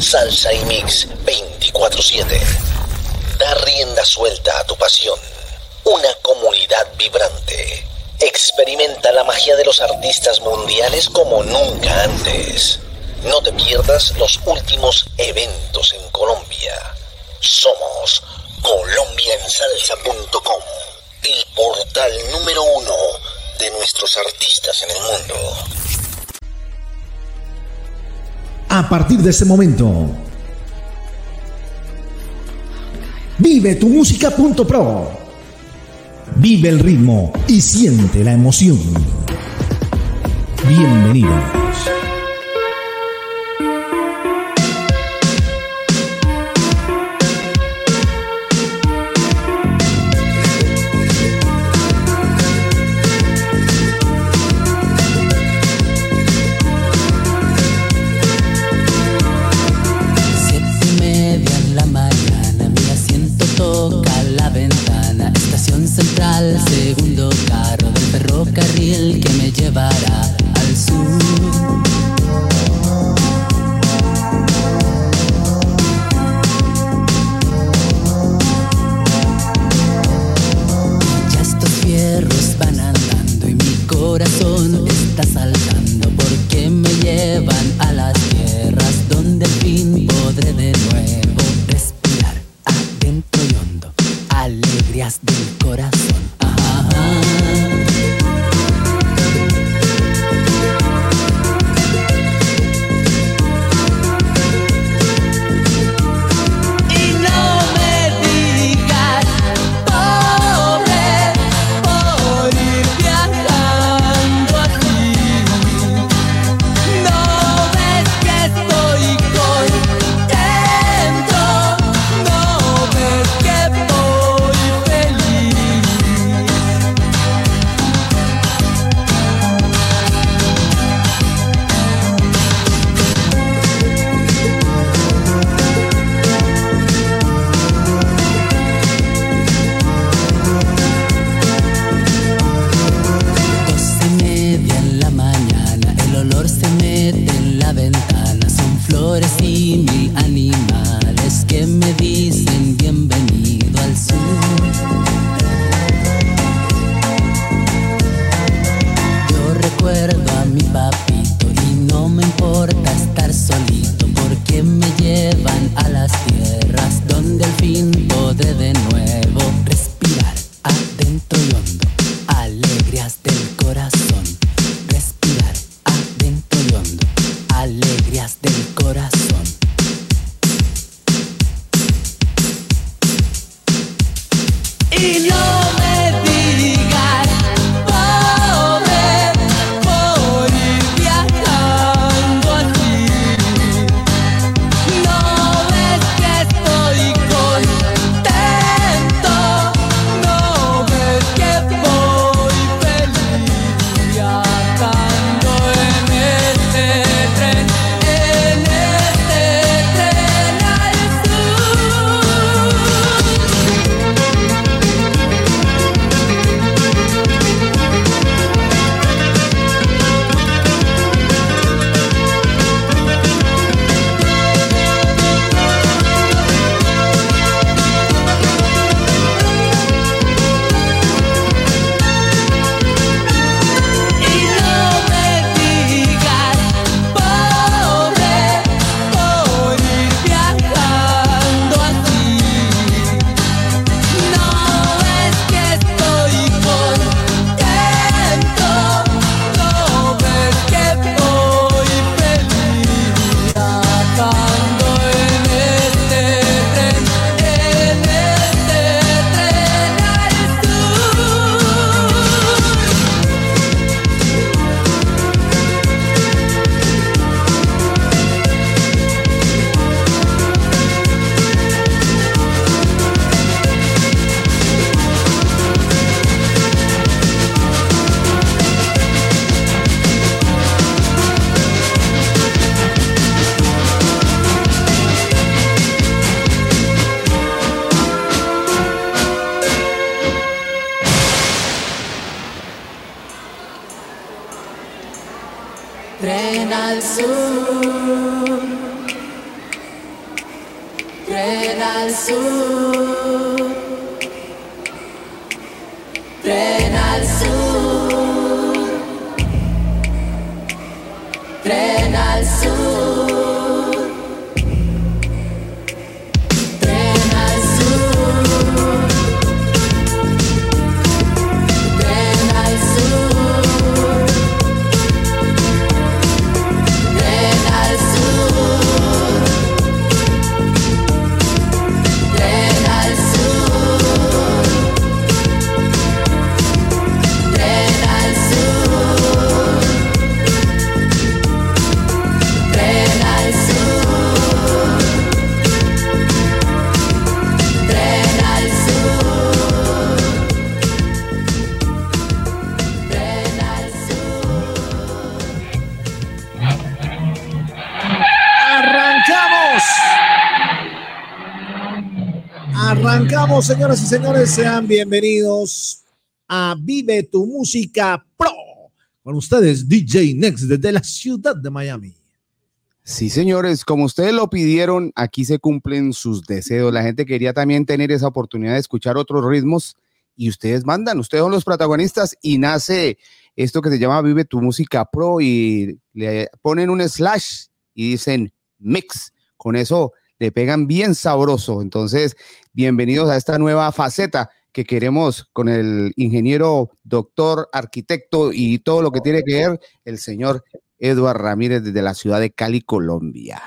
Salsa y Mix 24/7. Da rienda suelta a tu pasión. Una comunidad vibrante.
Experimenta la magia de los artistas mundiales como nunca antes. No te pierdas los últimos eventos en Colombia. Somos colombiaensalsa.com el portal número uno de nuestros artistas en el mundo.
A partir de este momento, vive tu música.pro. Vive el ritmo y siente la emoción. Bienvenidos.
Señoras y señores, sean bienvenidos a Vive tu Música Pro. Con ustedes, DJ Next desde la ciudad de Miami.
Sí, señores, como ustedes lo pidieron, aquí se cumplen sus deseos. La gente quería también tener esa oportunidad de escuchar otros ritmos y ustedes mandan, ustedes son los protagonistas y nace esto que se llama Vive tu Música Pro y le ponen un slash y dicen mix. Con eso le pegan bien sabroso. Entonces, bienvenidos a esta nueva faceta que queremos con el ingeniero, doctor, arquitecto y todo lo que tiene que ver el señor Eduard Ramírez desde la ciudad de Cali, Colombia.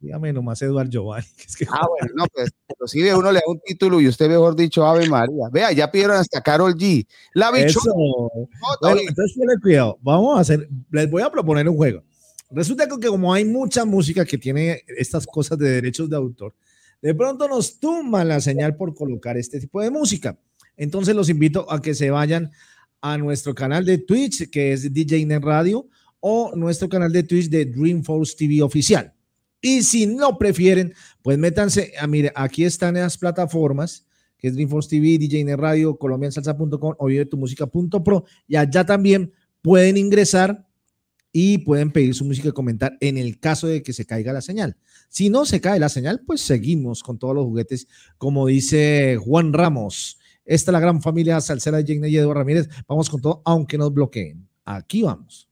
Dígame nomás, Eduard Giovanni. Es que-
Ah, bueno, no, pues, inclusive uno le da un título y usted mejor dicho Ave María. Vea, ya pidieron hasta Carol G. La bichona.
Eso. Bueno, entonces cuidado. Vamos a hacer, les voy a proponer un juego. Resulta que como hay mucha música que tiene estas cosas de derechos de autor, de pronto nos tumban la señal por colocar este tipo de música. Entonces los invito a que se vayan a nuestro canal de Twitch, que es DJ Net Radio, o nuestro canal de Twitch de Dreamforce TV oficial. Y si no prefieren, pues métanse, a, mire, aquí están las plataformas, que es Dreamforce TV, DJ Net Radio, colombiansalsa.com o vivetumusica.pro, y allá también pueden ingresar y pueden pedir su música y comentar en el caso de que se caiga la señal. Si no se cae la señal, pues seguimos con todos los juguetes, como dice Juan Ramos. Esta es la gran familia salsera de y Eduardo Ramírez. Vamos con todo, aunque nos bloqueen. Aquí vamos.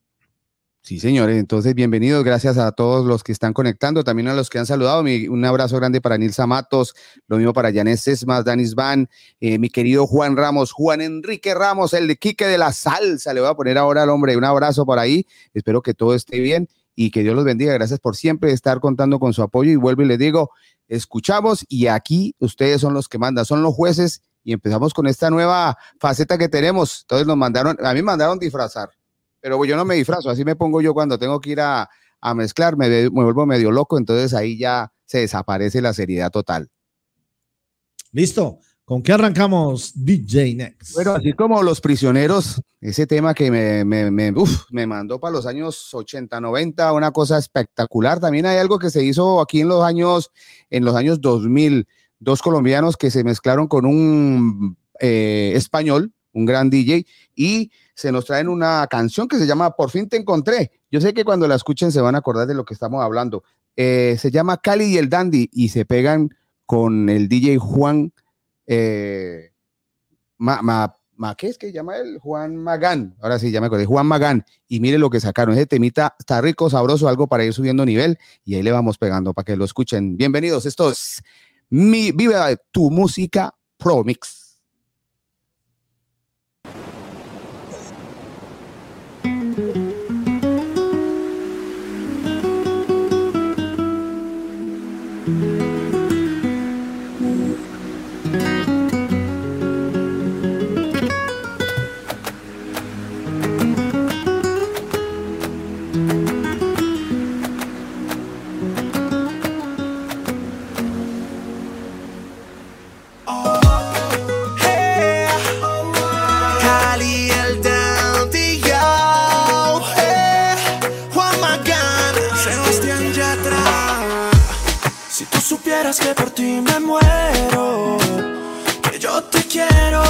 Sí, señores. Entonces, bienvenidos. Gracias a todos los que están conectando, también a los que han saludado. Un abrazo grande para Nilsa Matos, lo mismo para Janet Sesmas, Danis Van, eh, mi querido Juan Ramos, Juan Enrique Ramos, el de Quique de la Salsa. Le voy a poner ahora al hombre un abrazo por ahí. Espero que todo esté bien y que Dios los bendiga. Gracias por siempre estar contando con su apoyo. Y vuelvo y les digo, escuchamos y aquí ustedes son los que mandan, son los jueces. Y empezamos con esta nueva faceta que tenemos. Entonces nos mandaron, a mí me mandaron disfrazar pero yo no me disfrazo, así me pongo yo cuando tengo que ir a, a mezclar, me, vuelvo medio loco, entonces ahí ya se desaparece la seriedad total.
Listo. ¿Con qué arrancamos, DJ Next?
Bueno, así como Los Prisioneros, ese tema que me, me, me, uf, me mandó para los años 80, 90, una cosa espectacular. También hay algo que se hizo aquí en los años, en los años 2000, dos colombianos que se mezclaron con un eh, español, un gran DJ, y se nos traen una canción que se llama Por fin te encontré. Yo sé que cuando la escuchen se van a acordar de lo que estamos hablando. Eh, se llama Cali y el Dandy y se pegan con el DJ Juan. Eh, Ma, Ma- ¿qué es que llama él? Juan Magán. Ahora sí, ya me acordé. Juan Magán. Y mire lo que sacaron. Ese temita está rico, sabroso, algo para ir subiendo nivel. Y ahí le vamos pegando para que lo escuchen. Bienvenidos. Esto es mi Vive tu música Pro Mix.
Que por ti me muero, que yo te quiero,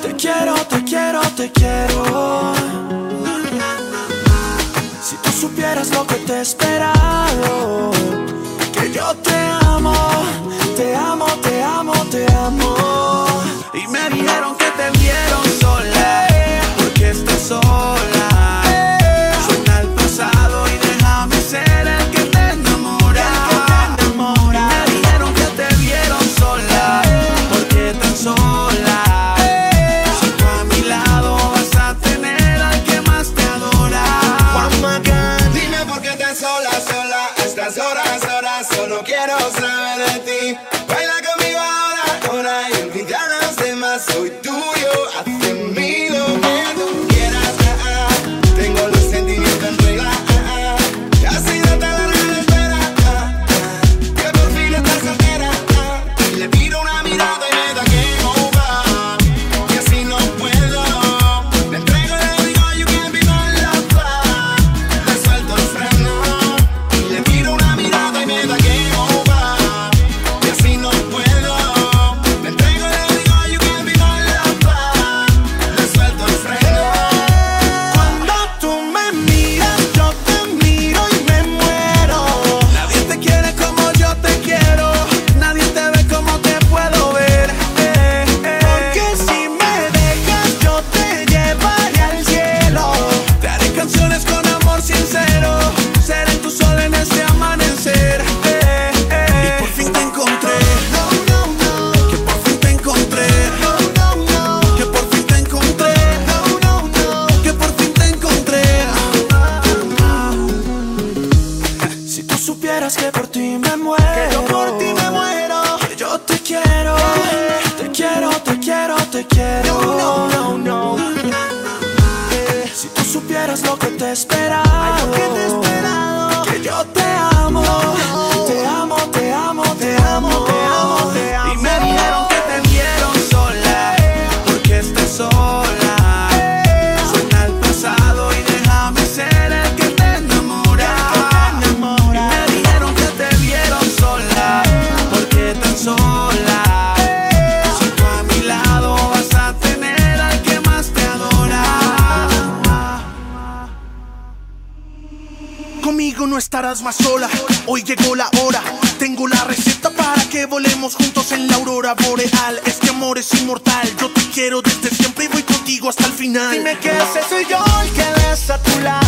te quiero, te quiero, te quiero. Si tú supieras lo que te he esperado, quiero. No, no, no, no. Eh, Si tú supieras lo que te he Más sola. Hoy llegó la hora. Tengo la receta para que volemos juntos en la aurora boreal. Este amor es inmortal. Yo te quiero desde siempre y voy contigo hasta el final. Dime que ese soy yo el que ves a tu lado.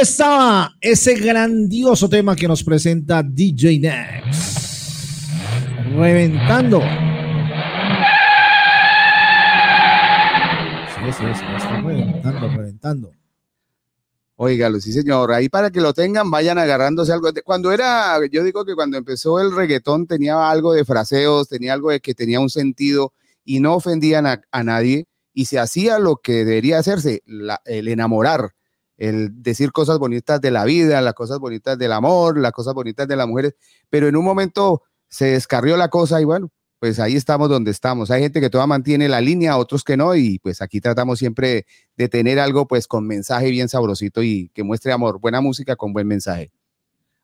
Estaba ese grandioso tema que nos presenta DJ Next. Reventando. Sí, sí, sí, está reventando, reventando.
Óigalo, sí señor. Ahí para que lo tengan, vayan agarrándose algo. Cuando era, yo digo que cuando empezó el reggaetón tenía algo de fraseos, tenía algo de que tenía un sentido y no ofendían a, nadie y se hacía lo que debería hacerse, el enamorar, el decir cosas bonitas de la vida, las cosas bonitas del amor, las cosas bonitas de las mujeres, pero en un momento se descarrió la cosa y bueno, pues ahí estamos donde estamos. Hay gente que todavía mantiene la línea, otros que no, y pues aquí tratamos siempre de tener algo pues con mensaje bien sabrosito y que muestre amor, buena música con buen mensaje.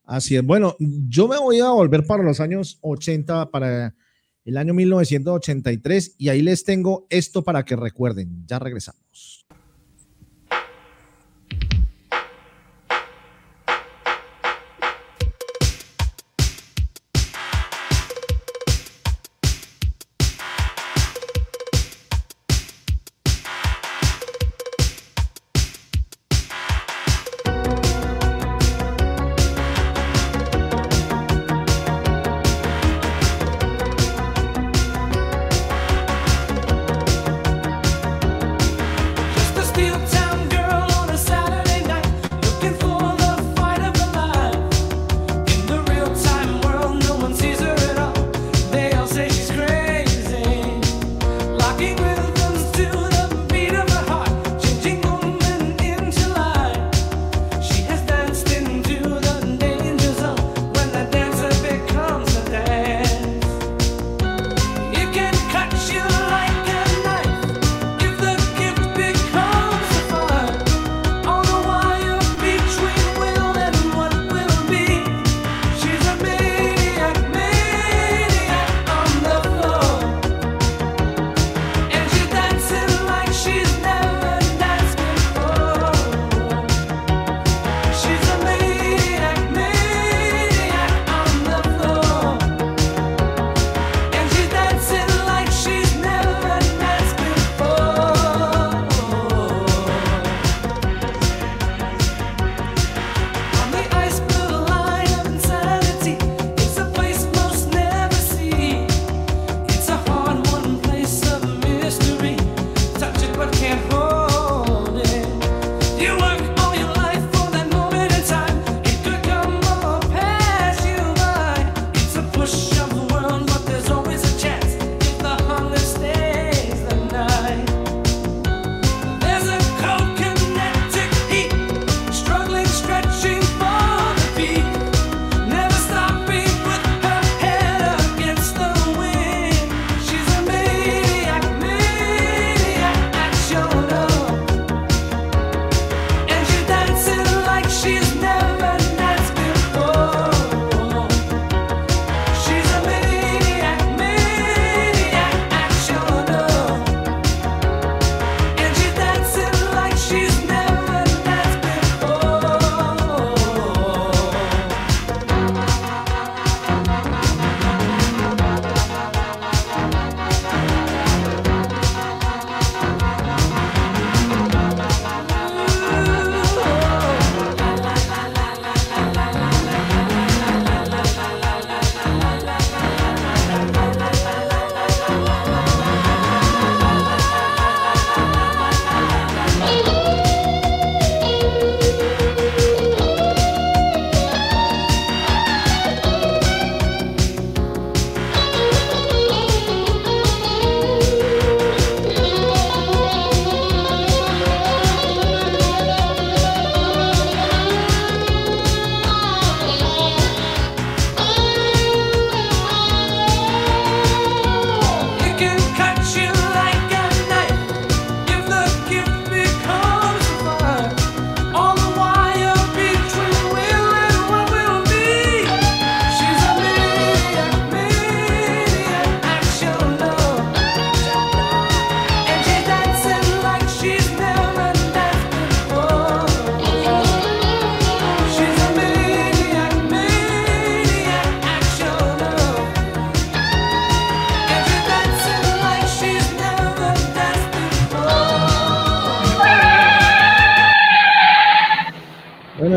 Así es. Bueno, yo me voy a volver para los años 80, para el año 1983, y ahí les tengo esto para que recuerden. Ya regresamos.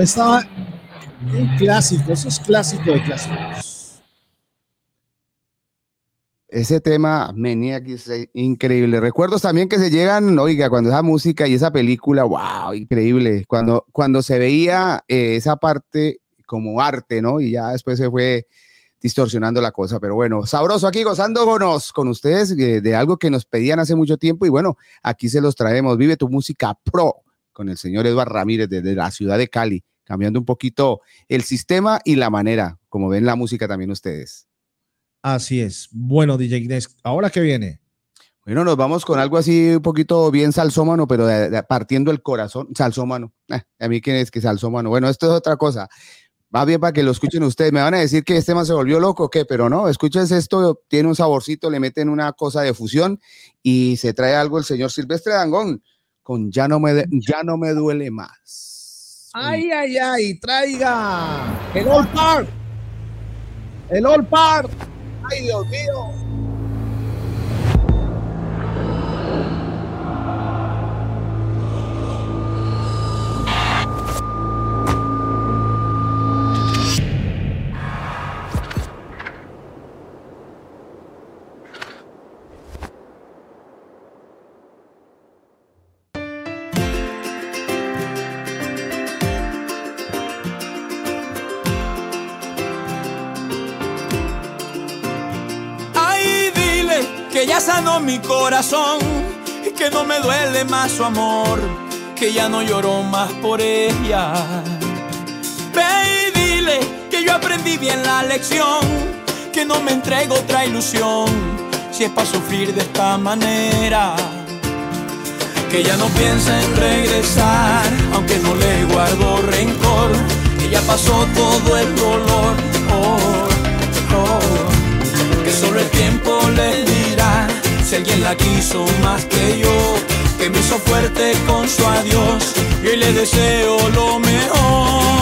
Estaba un clásico, eso es clásico de clásicos.
Ese tema Maniac es increíble. Recuerdos también que se llegan, oiga, cuando esa música y esa película, wow, increíble. Cuando, cuando se veía eh, esa parte como arte, ¿no? Y ya después se fue distorsionando la cosa. Pero bueno, sabroso aquí gozándonos con ustedes eh, de algo que nos pedían hace mucho tiempo y bueno, aquí se los traemos. Vive tu música pro con el señor Eduardo Ramírez desde la ciudad de Cali, cambiando un poquito el sistema y la manera, como ven la música también ustedes.
Así es. Bueno, DJ Inés, ¿ahora qué viene?
Bueno, nos vamos con algo así un poquito bien salsómano, pero de- de- partiendo el corazón, salsómano. Eh, a mí quién es que salsómano. Bueno, esto es otra cosa. Va bien para que lo escuchen ustedes. Me van a decir que este man se volvió loco, o ¿qué? Pero no, escuchen esto, tiene un saborcito, le meten una cosa de fusión y se trae algo el señor Silvestre Dangón con Ya no me, ya no me duele más.
Ay, ay, ay, traiga el All Park. El All Park. Ay, Dios mío.
Mi corazón que no me duele más su amor, que ya no lloro más por ella. Ve y dile que yo aprendí bien la lección, que no me entrego otra ilusión, si es para sufrir de esta manera. Que ya no piensa en regresar, aunque no le guardo rencor, que ya pasó todo el dolor. Oh, oh que solo el tiempo le si alguien la quiso más que yo, que me hizo fuerte con su adiós y le deseo lo mejor.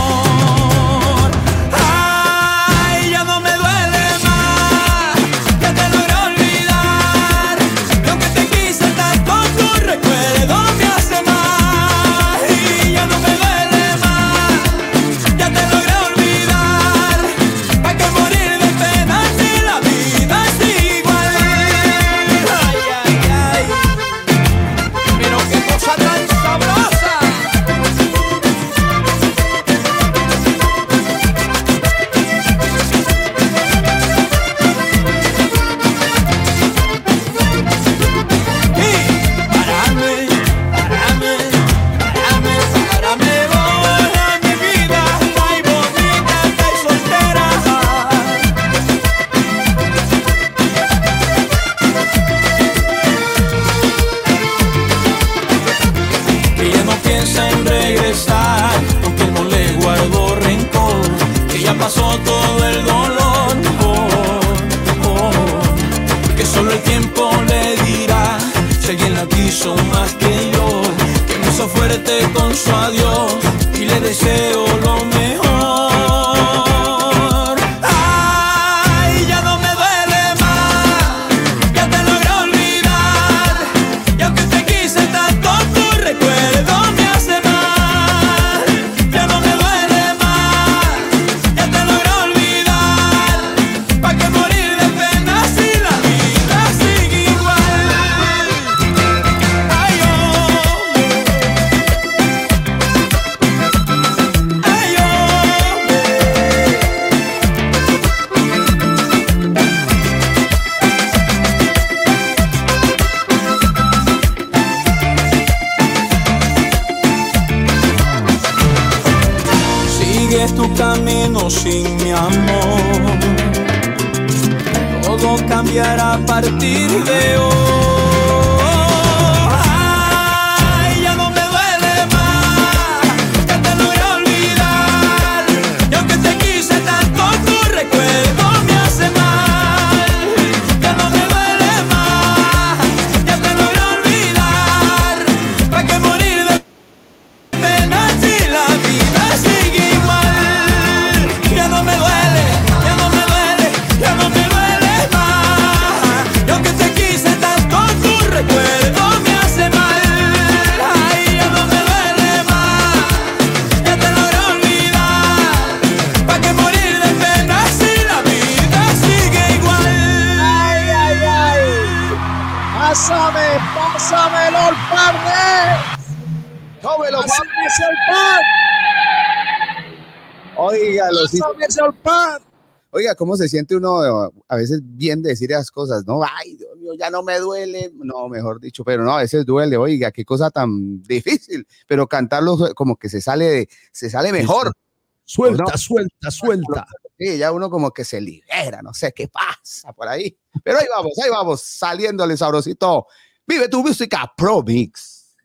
cómo se siente uno eh, a veces bien decir esas cosas, ¿no? Ay, Dios mío, ya no me duele. No, mejor dicho, pero no, a veces duele, oiga, qué cosa tan difícil. Pero cantarlo como que se sale, se sale mejor.
Suelta, suelta, suelta.
Sí, ya uno como que se libera, no sé qué pasa por ahí. Pero ahí vamos, ahí vamos, saliéndole sabrosito. Vive tu música Pro Mix.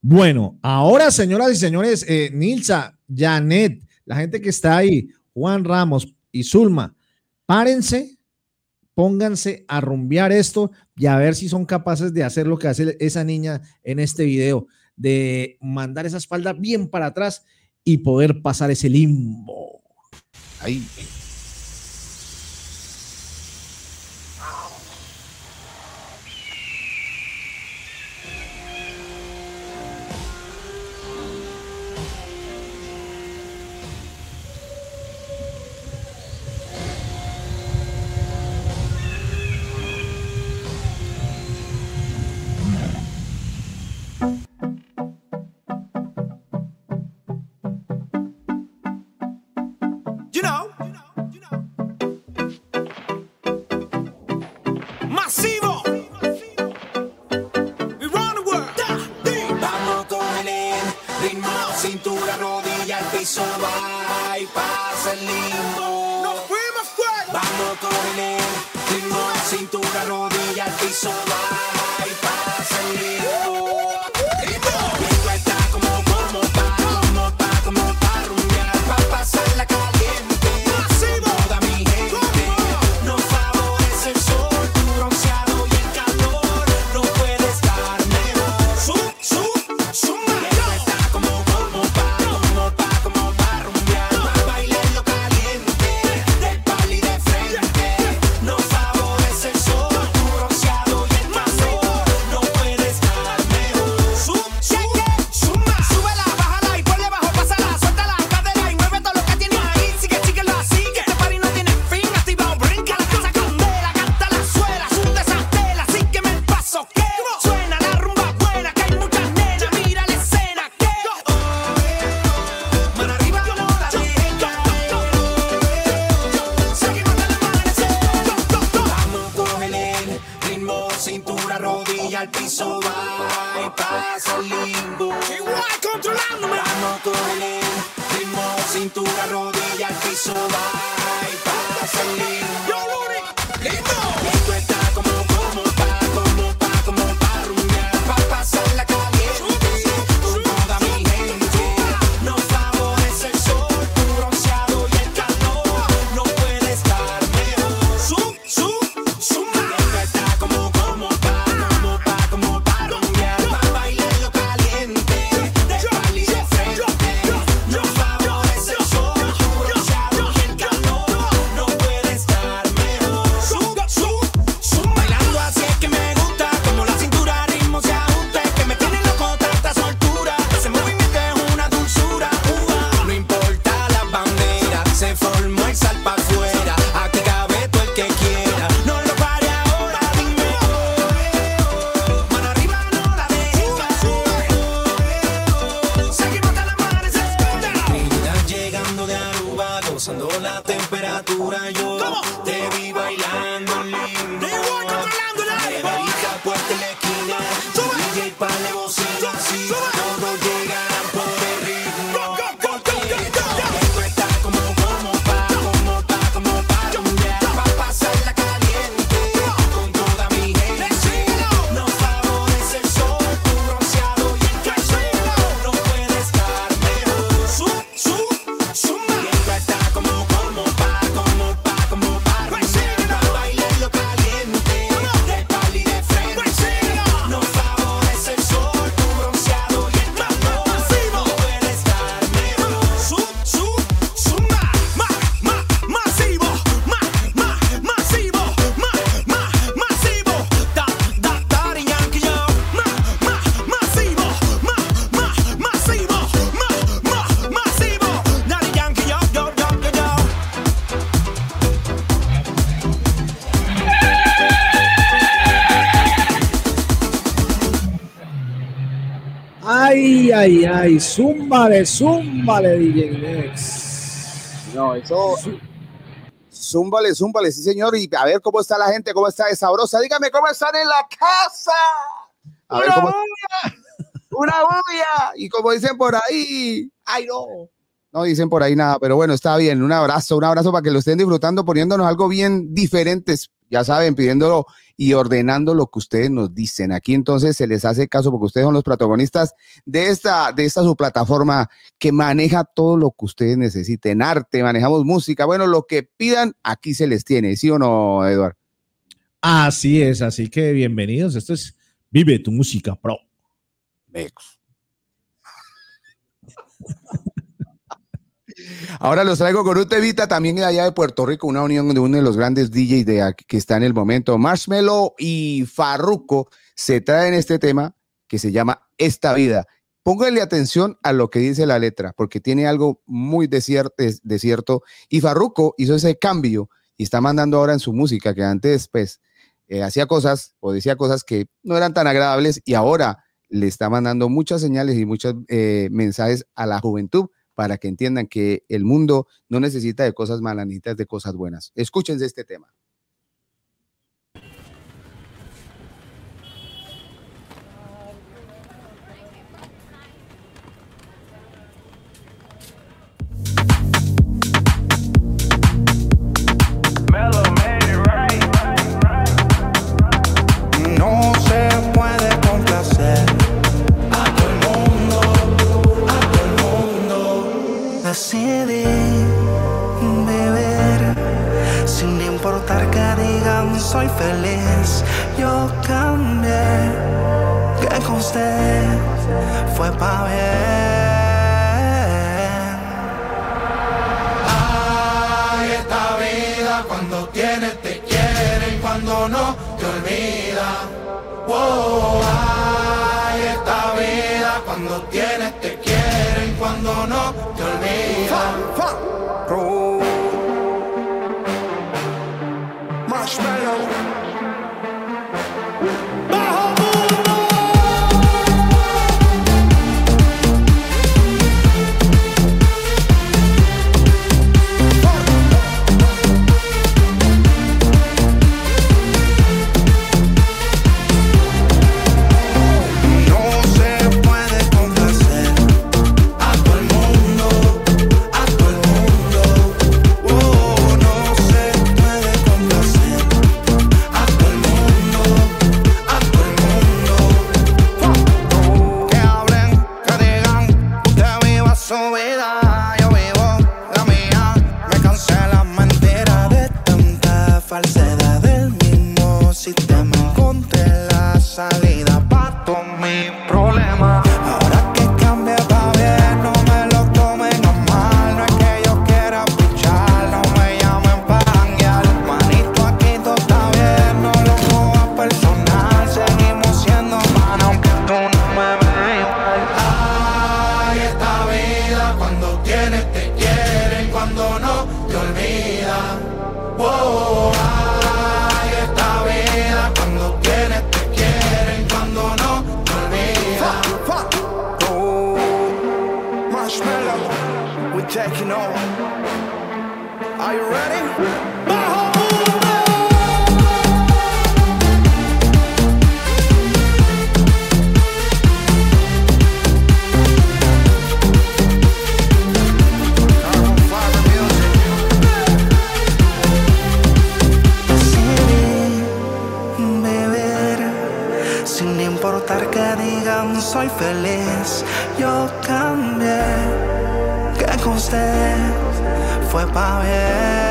Bueno, ahora, señoras y señores, eh, Nilsa, Janet, la gente que está ahí, Juan Ramos y Zulma, párense, pónganse a rumbear esto y a ver si son capaces de hacer lo que hace esa niña en este video, de mandar esa espalda bien para atrás y poder pasar ese limbo.
Ahí.
Ay, zúmbale, zúmbale, DJ Nex.
No, eso. Zúmbale, zúmbale, sí, señor. Y a ver cómo está la gente, cómo está de sabrosa. Dígame cómo están en la casa. A ver
Una
cómo. Una bulla. Y como dicen por ahí, ay no. No dicen por ahí nada, pero bueno, está bien. Un abrazo, un abrazo para que lo estén disfrutando, poniéndonos algo bien diferentes. Ya saben, pidiéndolo y ordenando lo que ustedes nos dicen. Aquí entonces se les hace caso porque ustedes son los protagonistas de esta, de esta su plataforma que maneja todo lo que ustedes necesiten. Arte, manejamos música. Bueno, lo que pidan, aquí se les tiene. ¿Sí o no, Eduardo?
Así es, así que bienvenidos. Esto es Vive tu música, pro.
Ahora los traigo con un también allá de Puerto Rico, una unión de uno de los grandes DJs de aquí que está en el momento. Marshmello y Farruko se traen este tema que se llama Esta Vida. Pónganle atención a lo que dice la letra, porque tiene algo muy de cier- de- cierto. Y Farruko hizo ese cambio y está mandando ahora en su música, que antes pues eh, hacía cosas o decía cosas que no eran tan agradables y ahora le está mandando muchas señales y muchos eh, mensajes a la juventud para que entiendan que el mundo no necesita de cosas malas, necesita de cosas buenas. Escúchense este tema.
Mundo. Decidí beber sin importar que digan soy feliz. Yo cambié, que con usted fue pa' bien.
Ay, esta vida cuando tienes te quieren, cuando no te olvida. Wow, ay, esta vida cuando tienes
feliz. Yo cambié, que con usted fue pa' bien.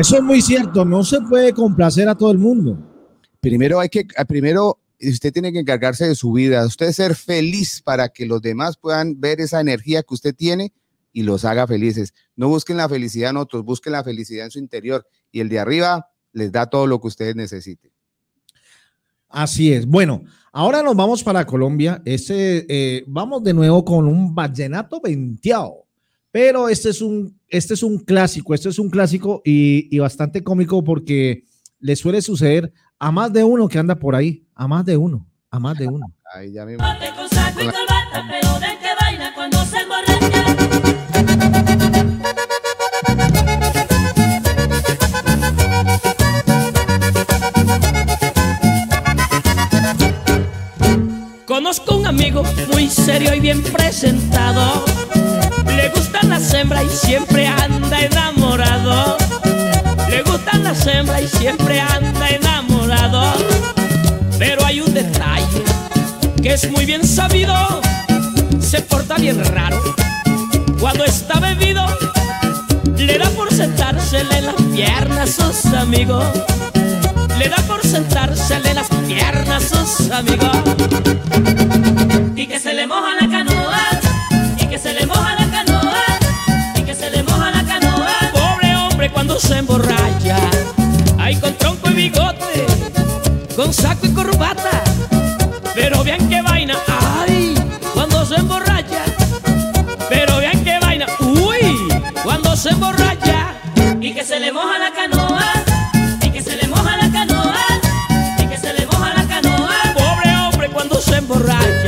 Eso es muy cierto, no se puede complacer a todo el mundo.
Primero hay que, ah, primero usted tiene que encargarse de su vida, usted ser feliz para que los demás puedan ver esa energía que usted tiene y los haga felices. No busquen la felicidad en otros, busquen la felicidad en su interior y el de arriba les da todo lo que ustedes necesiten.
Así es. Bueno, ahora nos vamos para Colombia. Este, eh, vamos de nuevo con un vallenato venteado. Pero este es un, este es un clásico, este es un clásico y, y bastante cómico porque le suele suceder a más de uno que anda por ahí, a más de uno, a más de uno.
Ahí ya me
Bote con saco y corbata, pero de que baila cuando se emborracha.
Conozco un amigo muy serio y bien presentado. Le gustan las hembras y siempre anda enamorado. Le gustan las hembras y siempre anda enamorado. Pero hay un detalle que es muy bien sabido. Se porta bien raro. Cuando está bebido, le da por sentársele en las piernas a sus amigos. Le da por sentársele en las piernas a sus amigos.
Y que se le moja la canoa,
cuando se emborracha. Ay, con tronco y bigote, con saco y corbata. Pero vean qué vaina, ay, cuando se emborracha. Pero vean qué vaina, uy, cuando se emborracha.
Y que se le moja la canoa, y que se le moja la canoa, y que se le moja la canoa.
Pobre hombre cuando se emborracha.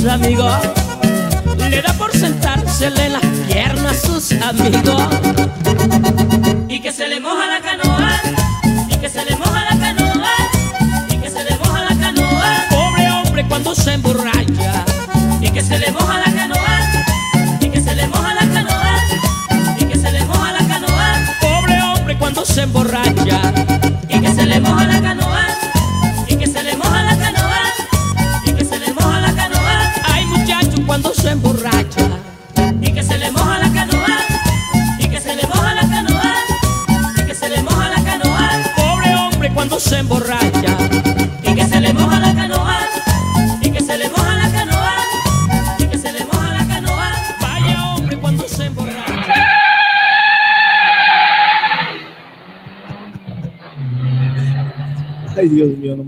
Sus amigos. Le da por sentársele en las piernas a sus amigos.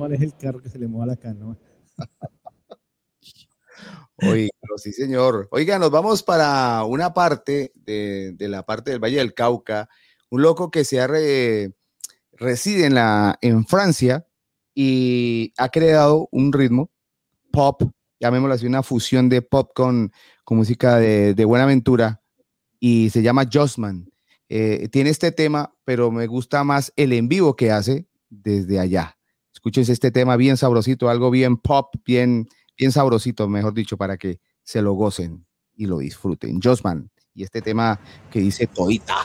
No maneje el carro que se le moja la canoa.
Oiga, sí, señor. Oiga, nos vamos para una parte de, la parte del Valle del Cauca. Un loco que se ha re- reside en, Francia y ha creado un ritmo pop, llamémoslo así, una fusión de pop con, con música de, de Buenaventura y se llama Josman. Eh, tiene este tema, pero me gusta más el en vivo que hace desde allá. Escúchense este tema bien sabrosito, algo bien pop, bien, bien sabrosito, mejor dicho, para que se lo gocen y lo disfruten. Josman y este tema que dice Toita.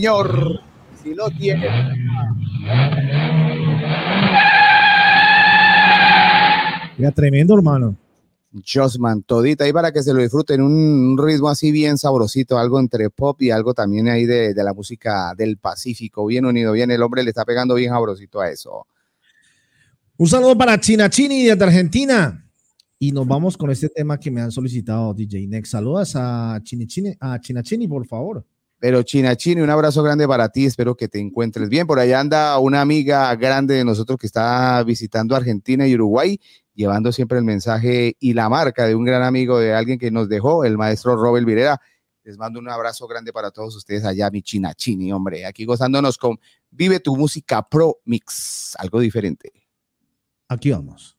Señor, si lo tiene.
Mira, tremendo, hermano.
Josman, todita ahí para que se lo disfruten, un, un ritmo así bien sabrosito, algo entre pop y algo también ahí de, de la música del Pacífico, bien unido, bien, el hombre le está pegando bien sabrosito a eso.
Un saludo para China Chini de Argentina. Y nos vamos con este tema que me han solicitado DJ Next. Saludas a Chini Chini, a China Chini, por favor.
Pero China Chini, un abrazo grande para ti, espero que te encuentres bien. Por allá anda una amiga grande de nosotros que está visitando Argentina y Uruguay, llevando siempre el mensaje y la marca de un gran amigo de alguien que nos dejó, el maestro Robert Virera. Les mando un abrazo grande para todos ustedes allá, mi China Chini, hombre, aquí gozándonos con Vive tu música Pro Mix, algo diferente.
Aquí vamos.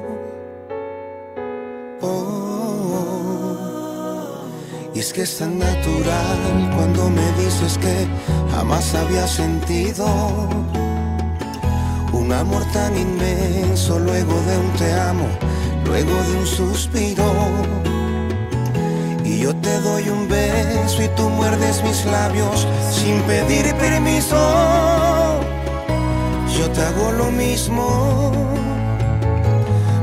Es que es tan natural cuando me dices que jamás había sentido un amor tan inmenso luego de un te amo, luego de un suspiro. Y yo te doy un beso y tú muerdes mis labios sin pedir permiso. Yo te hago lo mismo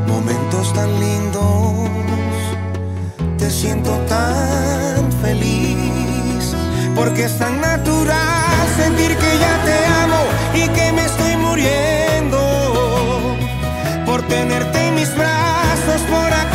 momentos tan lindos, te siento tan feliz, porque es tan natural sentir que ya te amo y que me estoy muriendo. Por tenerte en mis brazos, por acariciarte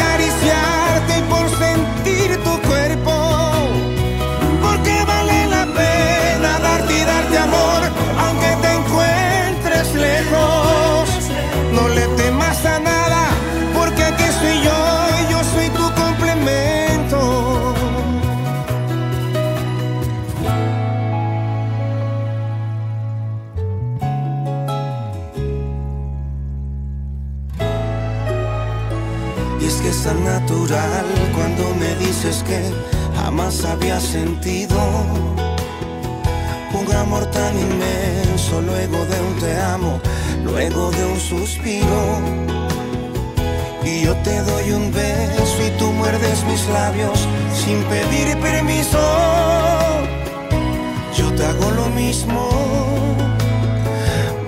cuando me dices que jamás había sentido un amor tan inmenso luego de un te amo, luego de un suspiro. Y yo te doy un beso y tú muerdes mis labios sin pedir permiso. Yo te hago lo mismo,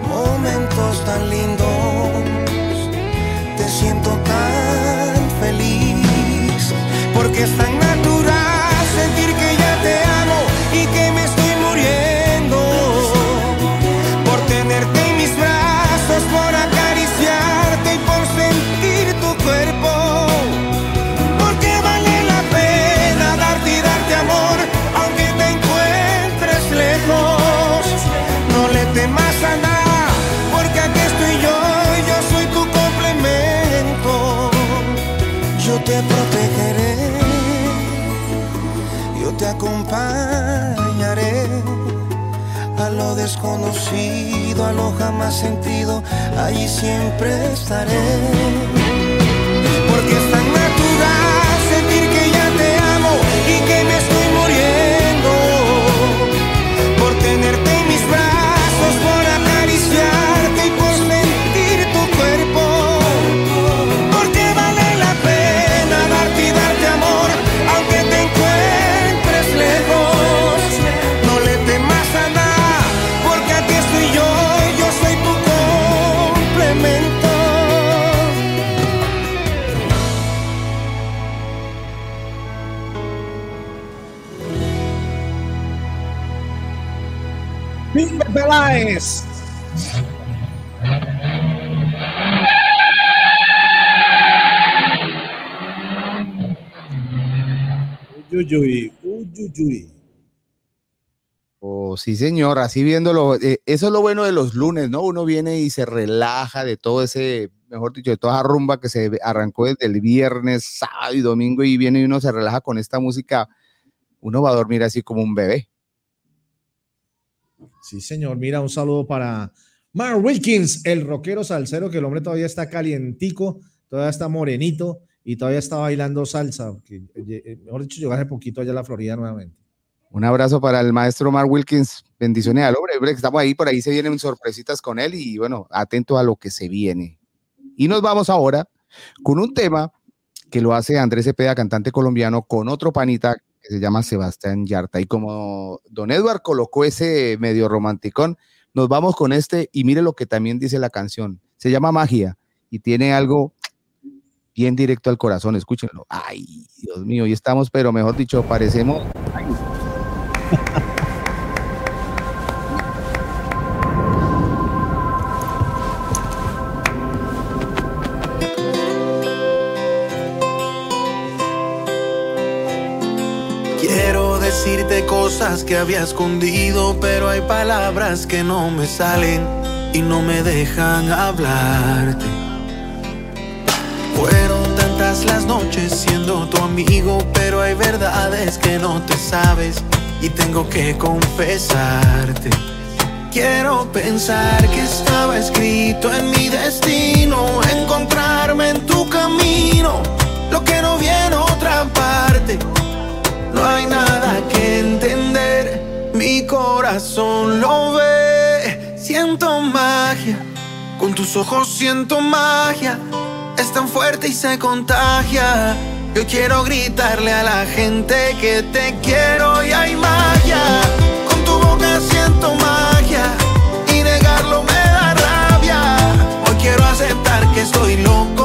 momentos tan lindos es tan natural sentir que ya te amo y que me estoy muriendo por tenerte en mis brazos, por acariciarte y por sentir tu cuerpo. Porque vale la pena darte y darte amor, aunque te encuentres lejos. No le temas a nada, porque aquí estoy yo yo soy tu complemento. Yo te protegeré, yo te acompañaré a lo desconocido, a lo jamás sentido, allí siempre estaré.
Pipe Peláez. Uyuyuy.
Oh, sí, señor, así viéndolo. eh, eso es lo bueno de los lunes, ¿no? Uno viene y se relaja de todo ese, mejor dicho, de toda esa rumba que se arrancó desde el viernes, sábado y domingo y viene y uno se relaja con esta música. Uno va a dormir así como un bebé.
Sí, señor. Mira, un saludo para Mark Wilkins, el rockero salsero, que el hombre todavía está calientico, todavía está morenito y todavía está bailando salsa. Eh, mejor dicho, llegó hace poquito allá a la Florida nuevamente.
Un abrazo para el maestro Mark Wilkins. Bendiciones al hombre. Estamos ahí, por ahí se vienen sorpresitas con él y bueno, atento a lo que se viene. Y nos vamos ahora con un tema que lo hace Andrés Cepeda, cantante colombiano, con otro panita se llama Sebastián Yarta. Y como don Edward colocó ese medio romanticón, nos vamos con este y mire lo que también dice la canción. Se llama Magia y tiene algo bien directo al corazón. Escúchenlo. Ay, Dios mío, y estamos, pero mejor dicho, parecemos. ay,
decirte cosas que había escondido, pero hay palabras que no me salen y no me dejan hablarte. Fueron tantas las noches siendo tu amigo, pero hay verdades que no te sabes y tengo que confesarte. Quiero pensar que estaba escrito en mi destino, encontrarme en tu camino, lo que no viene otra parte. No hay nada mi corazón lo ve. Siento magia, con tus ojos siento magia. Es tan fuerte y se contagia. Yo quiero gritarle a la gente que te quiero y hay magia. Con tu boca siento magia y negarlo me da rabia. Hoy quiero aceptar que estoy loco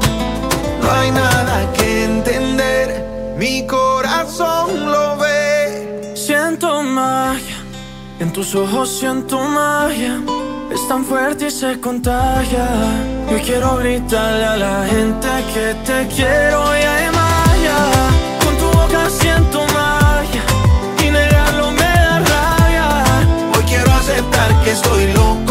No hay nada que entender, mi corazón lo ve.
Siento magia, en tus ojos siento magia. Es tan fuerte y se contagia. Yo quiero gritarle a la gente que te quiero y hay magia. Con tu boca siento magia y negarlo me da rabia.
Hoy quiero aceptar que estoy loco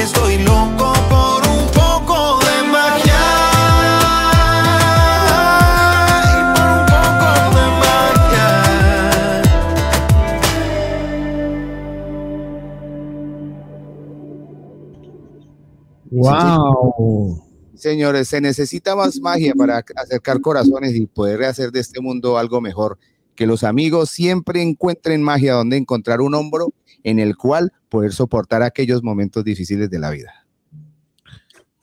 Que estoy loco por un poco de magia. Y por un poco de magia.
¡Wow!
Señores, se necesita más magia para acercar corazones y poder hacer de este mundo algo mejor. Que los amigos siempre encuentren magia donde encontrar un hombro en el cual poder soportar aquellos momentos difíciles de la vida.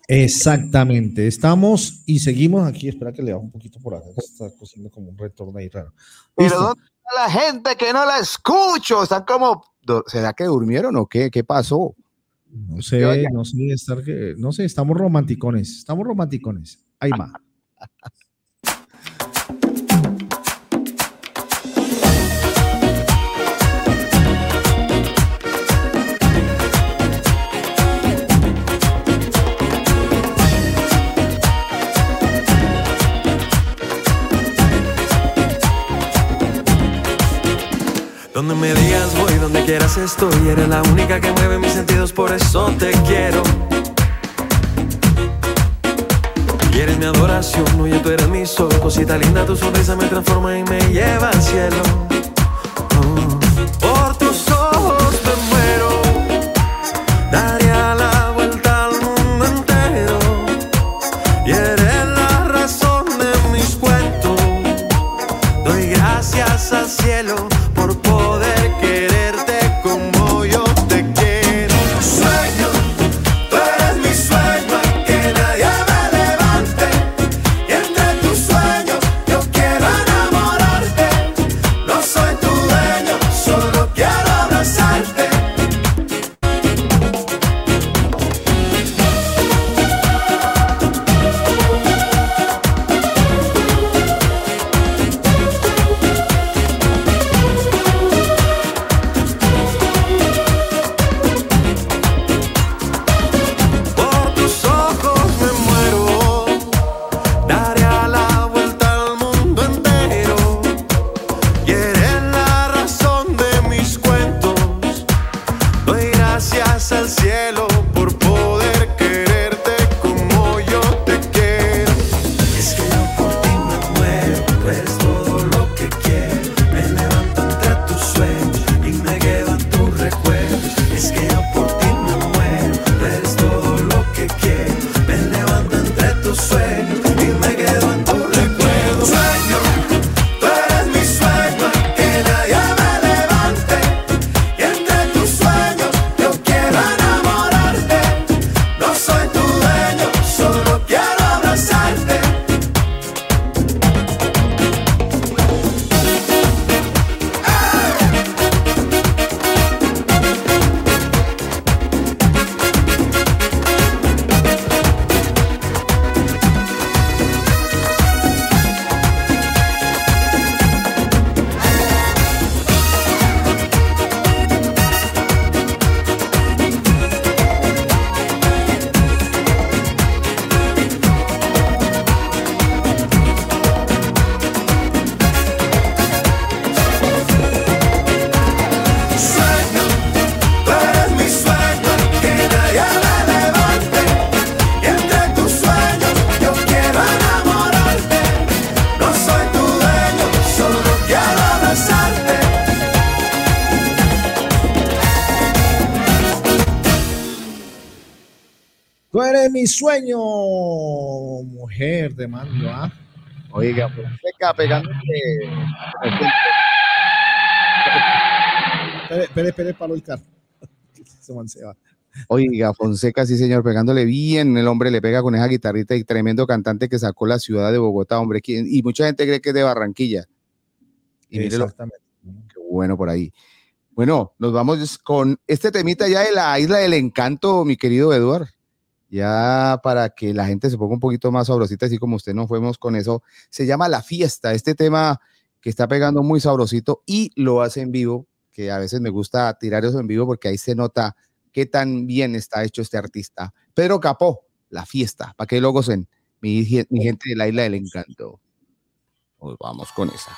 Exactamente. Estamos y seguimos aquí. Espera que le bajo un poquito por acá. Está cosiendo como un retorno ahí raro.
Pero
Listo.
¿dónde está la gente que no la escucho? Están como, ¿será que durmieron o qué? ¿Qué pasó?
No sé, no sé, estar que, no sé, estamos romanticones. Estamos romanticones. Ahí va.
Donde me digas voy, donde quieras estoy. Eres la única que mueve mis sentidos, por eso te quiero. Y eres mi adoración, oye, tú eres mi sol. Cosita linda, tu sonrisa me transforma y me lleva al cielo. Sueño,
mujer de mando, ¿ah?
Oiga, Fonseca pegándole.
Espere, espere, espere, palo el carro. Se va.
Oiga, Fonseca, sí, señor, pegándole bien. El hombre le pega con esa guitarrita y tremendo cantante que sacó la ciudad de Bogotá, hombre. Y mucha gente cree que es de Barranquilla. Y mírelo,
Exactamente.
qué bueno por ahí. Bueno, nos vamos con este temita ya de la isla del encanto, mi querido Eduard. Ya para que la gente se ponga un poquito más sabrosita, así como usted nos fuimos con eso. Se llama La Fiesta, este tema que está pegando muy sabrosito y lo hace en vivo, que a veces me gusta tirar eso en vivo porque ahí se nota qué tan bien está hecho este artista. Pedro Capó, La Fiesta, para que lo gocen, mi, mi gente de la isla del encanto. Pues vamos con esa.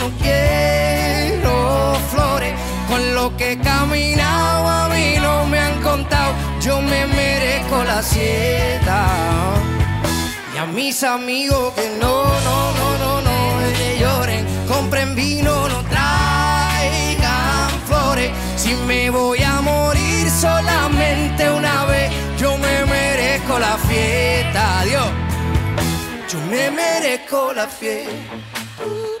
lo que he a mí no me han contado, yo me merezco la sieta. Y a mis amigos que no, no, no, no, no que lloren, compren vino, no traigan flores. Si me voy a morir solamente una vez, yo me merezco la fiesta, Dios. Yo me merezco la fiesta.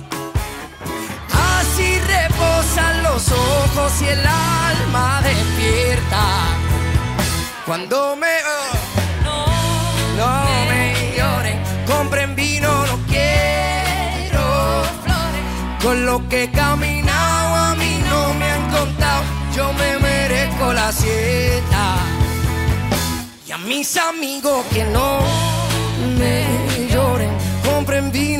Así reposan los ojos y el alma despierta. Cuando me. oh, no, me lloren, compren vino, no quiero flores. Con lo que he caminado a mí no me han contado, yo me merezco la siesta. Y a mis amigos que no me lloren, compren vino,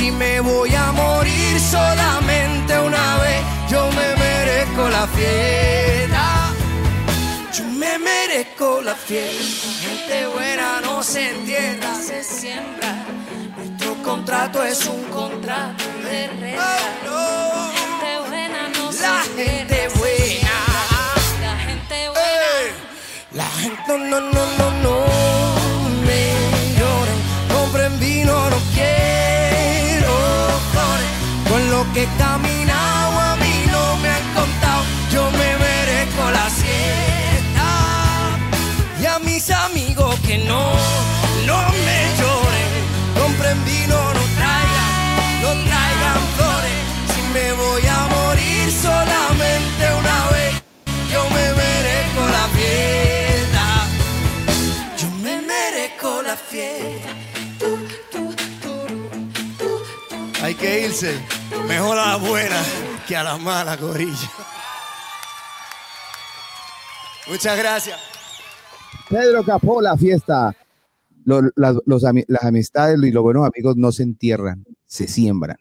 Si me voy a morir solamente una vez, yo me merezco la fiesta. Yo me merezco la fiesta. Gente buena no se entierra, se siembra. Nuestro contrato es un contrato de renta. Gente buena no se La gente buena. La gente buena. La gente no, no, no, no, que he que
irse. Mejor a la buena que a la mala, gorilla. Muchas gracias.
Pedro Capó, La Fiesta. Las, los ami- las amistades y los buenos amigos no se entierran, se siembran.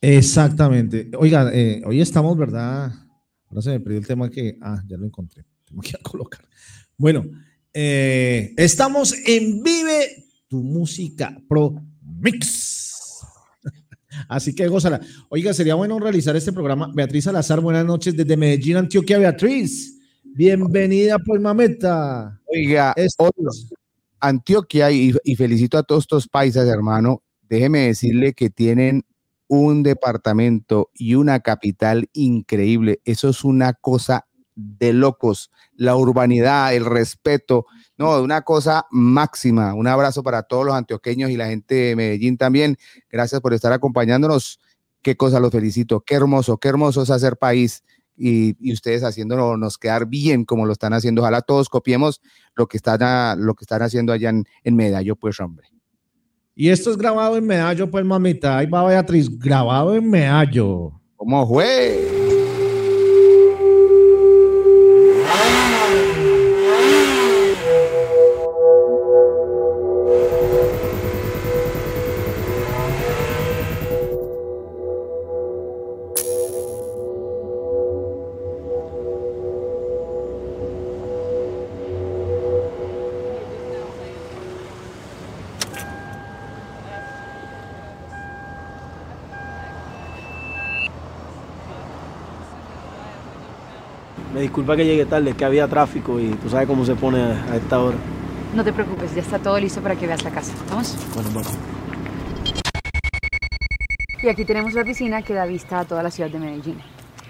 Exactamente. Oiga, eh, hoy estamos, ¿verdad? Ahora se me perdió el tema que. Ah, ya lo encontré. Tengo que ir a colocar. Bueno, eh, estamos en Vive tu Música Pro Mix. Así que gózala. Oiga, sería bueno realizar este programa. Beatriz Salazar, buenas noches desde Medellín, Antioquia. Beatriz, bienvenida por Mameta.
Oiga, Antioquia, y, y felicito a todos estos paisas, hermano. Déjeme decirle que tienen un departamento y una capital increíble. Eso es una cosa de locos. La urbanidad, el respeto, no, una cosa máxima. Un abrazo para todos los antioqueños y la gente de Medellín también. Gracias por estar acompañándonos. Qué cosa los felicito. Qué hermoso, qué hermoso es hacer país y, y ustedes haciéndonos quedar bien como lo están haciendo. Ojalá todos copiemos lo que están, a- lo que están haciendo allá en, en Medallo, pues, hombre.
Y esto es grabado en Medallo, pues mamita. Ahí va Beatriz, grabado en Medallo.
¿Cómo fue?
Disculpa que llegue tarde, es que había tráfico y tú sabes cómo se pone a, a esta hora.
No te preocupes, ya está todo listo para que veas la casa. ¿Vamos?
Bueno, vamos.
Y aquí tenemos la piscina que da vista a toda la ciudad de Medellín.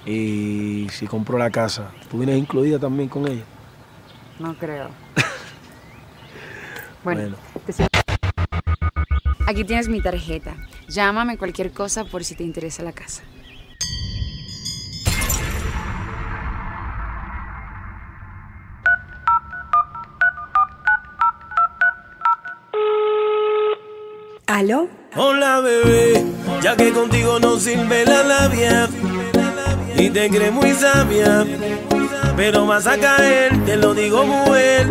Y si compro la casa, ¿tú vienes incluida también con ella?
No creo. bueno,
Bueno.
te sigo. Aquí tienes mi tarjeta. Llámame cualquier cosa por si te interesa la casa.
¿Aló?
Hola bebé, ya que contigo no sirve la labia y te crees muy sabia, pero vas a caer, te lo digo mujer.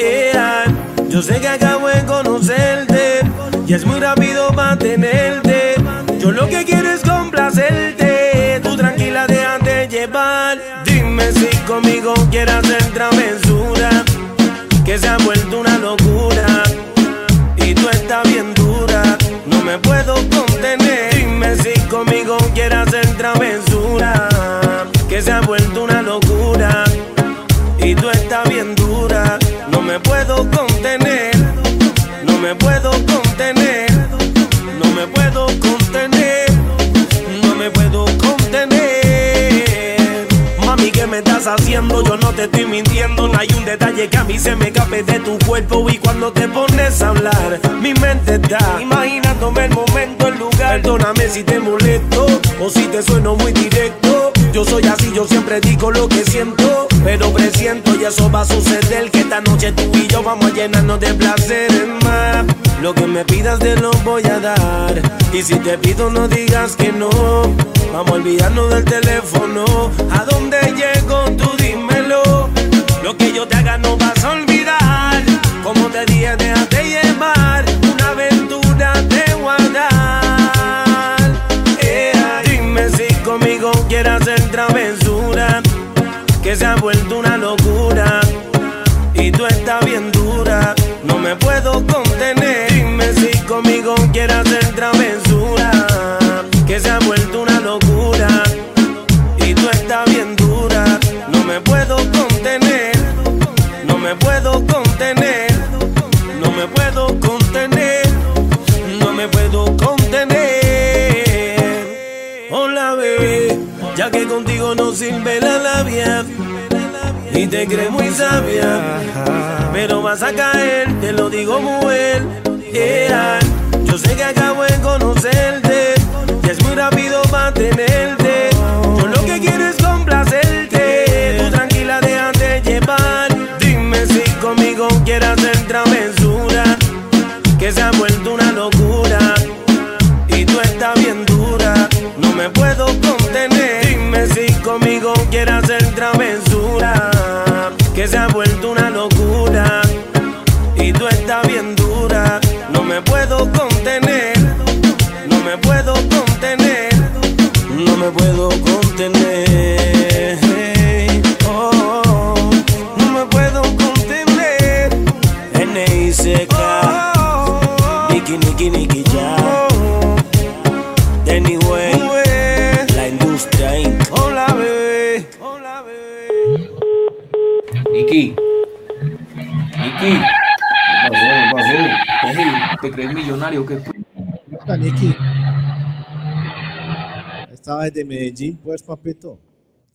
Ea, yo sé que acabo de conocerte y es muy rápido mantenerte. Yo lo que quiero es complacerte, tú tranquila déjate llevar. Dime si conmigo quieres hacer travesura, que se ha vuelto una me puedo contener. Dime si conmigo quieres hacer travesura, que se ha vuelto una locura y tú estás bien dura, no me puedo contener, no me puedo contener, no me puedo contener, no me puedo contener. Mami, ¿qué me estás haciendo? Yo no te estoy mintiendo. No hay un detalle que a mí se me escape de tu cuerpo. Y cuando te pones a hablar, mi mente está el momento, el lugar. Perdóname si te molesto o si te sueno muy directo. Yo soy así, yo siempre digo lo que siento. Pero presiento y eso va a suceder. Que esta noche tú y yo vamos a llenarnos de placeres más. Lo que me pidas te lo voy a dar. Y si te pido, no digas que no. Vamos a olvidarnos del teléfono. ¿A dónde llego? Tú dímelo. Lo que yo te haga no vas a olvidar. Como te dije, déjate Se ha vuelto Y te crees muy sabia. Pero vas a caer, te lo digo mujer. Yeah. Yo sé que acabo de conocerte. Y es muy rápido mantenerte. Yo lo que quiero es complacerte. Tú tranquila, déjate llevar. Dime si conmigo quieres hacer travesura. Que se ha Que se ha vuelto Niki.
¿Qué pasó? ¿Qué pasó? Ey, ¿Te crees millonario? ¿Qué?
Hola, Nicky. Estaba desde Medellín, pues, papito.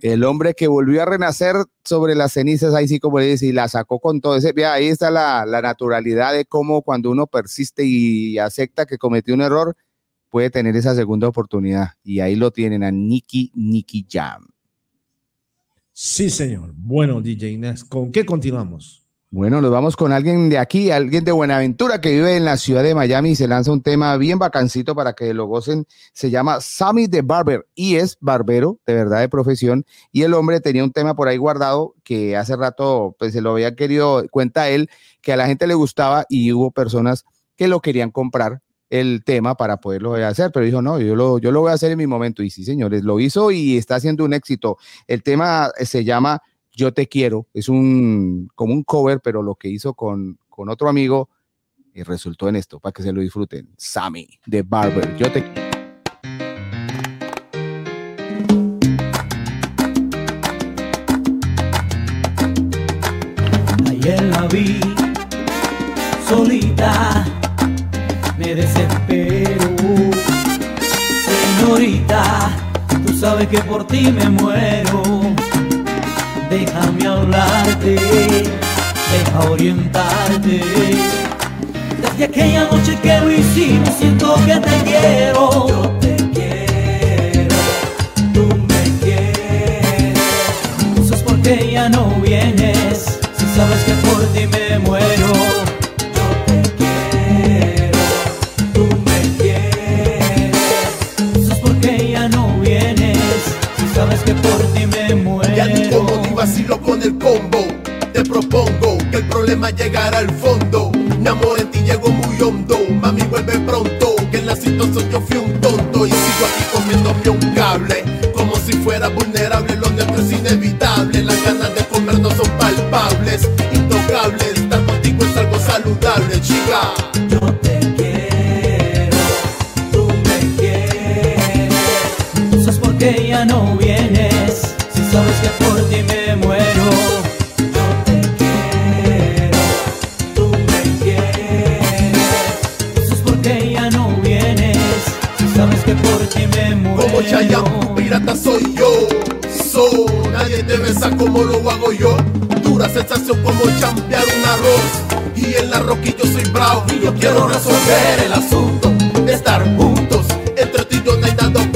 El hombre que volvió a renacer sobre las cenizas, ahí sí como le dice, y la sacó con todo ese. Vea, ahí está la, la naturalidad de cómo cuando uno persiste y acepta que cometió un error, puede tener esa segunda oportunidad. Y ahí lo tienen a Nicky, Nicky Jam.
Sí, señor. Bueno, DJ Inés, ¿con qué continuamos?
Bueno, nos vamos con alguien de aquí, alguien de Buenaventura que vive en la ciudad de Miami y se lanza un tema bien bacancito para que lo gocen. Se llama Sammy the Barber y es barbero de verdad de profesión. Y el hombre tenía un tema por ahí guardado que hace rato pues se lo había querido, cuenta él, que a la gente le gustaba y hubo personas que lo querían comprar el tema para poderlo hacer, pero dijo, no, yo lo, yo lo voy a hacer en mi momento. Y sí, señores, lo hizo y está haciendo un éxito. El tema se llama Yo te quiero, es un como un cover, pero lo que hizo con, con otro amigo y resultó en esto, para que se lo disfruten. Sammy de Barber, Yo te
Ayer la vi solita, me desespero. Señorita, tú sabes que por ti me muero. Déjame hablarte, deja orientarte. Desde aquella noche que lo hicimos, siento que te quiero. Yo te quiero, tú me quieres. Entonces, ¿por qué ya no vienes? Si sabes que por ti me muero. Yo te quiero, tú me quieres. Entonces, ¿por qué ya no vienes? Si sabes que por ti
ni vacilo con el combo. Te propongo que el problema llegará al fondo. Mi amor en ti llegó muy hondo. Mami, vuelve pronto. Que en la situación yo fui un tonto. Y sigo aquí comiéndome un cable. Como si fuera vulnerable. Lo nuestro es inevitable. Las ganas de comer no son palpables. Intocables. Estar contigo es algo saludable, chica. Chayanne, pirata soy yo. So, nadie te besa como lo hago yo. Dura sensación como champear un arroz. Y en la rocky yo soy bravo. Y yo quiero resolver el asunto de estar juntos. Entre y yo no hay
nada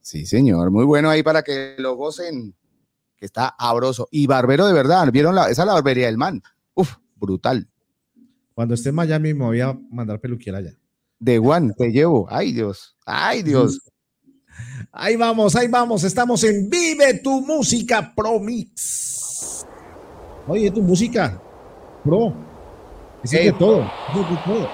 Sí, señor, muy bueno ahí para que lo gocen, que está abroso. Y barbero de verdad, ¿vieron la, esa es la barbería del man? Uf, brutal.
Cuando esté en Miami me voy a mandar peluquiera allá.
De Juan, te llevo. Ay, Dios. Ay, Dios.
Ahí vamos, ahí vamos. Estamos en Vive tu Música Pro Mix. Oye, tu música Pro. Es de todo. De todo.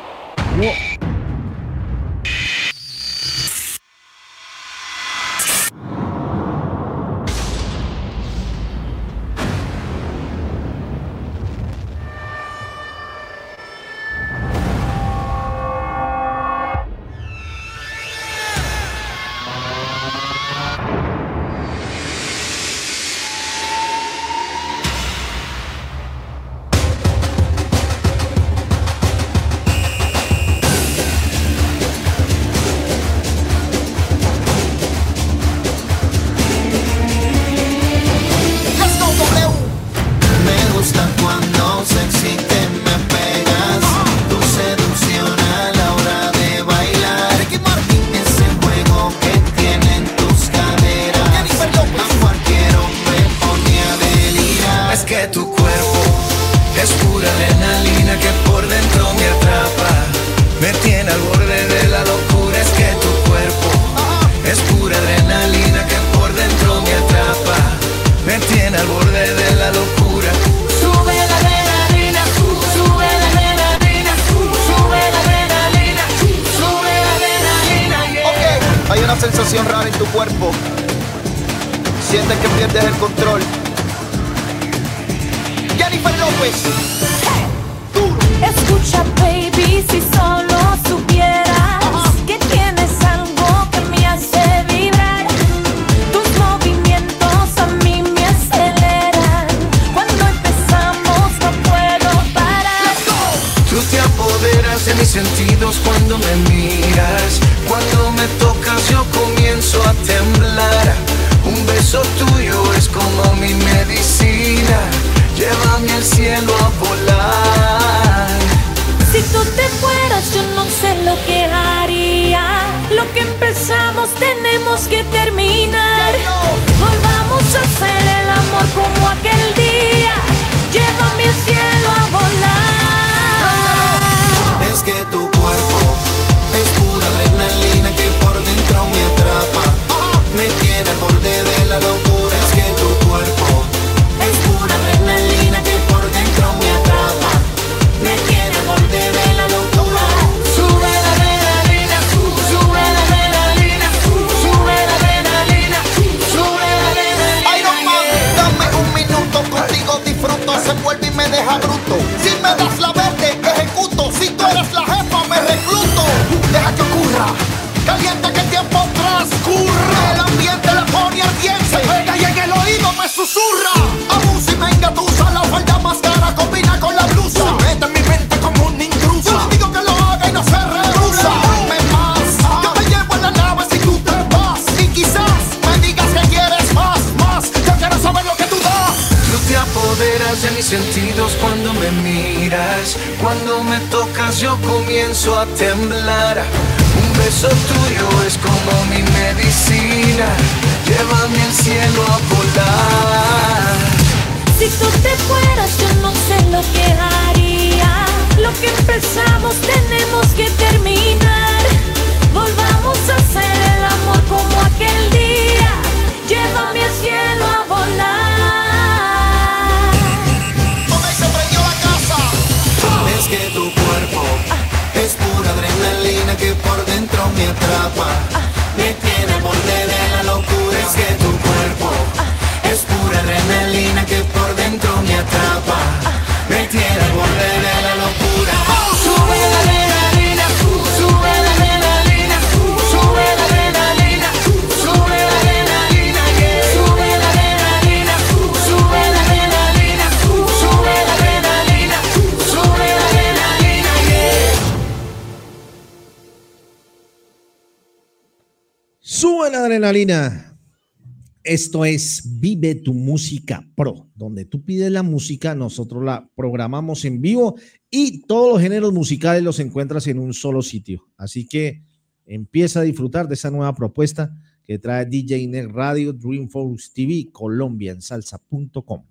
Esto es Vive tu Música Pro, donde tú pides la música, nosotros la programamos en vivo y todos los géneros musicales los encuentras en un solo sitio. Así que empieza a disfrutar de esa nueva propuesta que trae DJ Net Radio, Dreamforce TV, Colombia en salsa.com.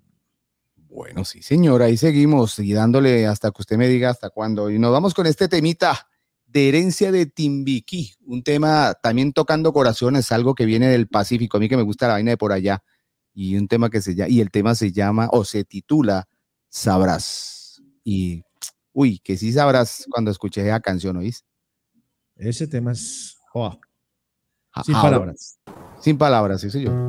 Bueno, sí, señor, ahí seguimos y dándole hasta que usted me diga hasta cuándo. Y nos vamos con este temita de herencia de Timbiquí, un tema también tocando corazones, algo que viene del Pacífico, a mí que me gusta la vaina de por allá, y un tema que se llama, y el tema se llama o se titula Sabrás. Y, uy, que sí sabrás cuando escuché esa canción, ¿oís?
Ese tema es, oh, sin palabras.
Sin palabras, sí, señor.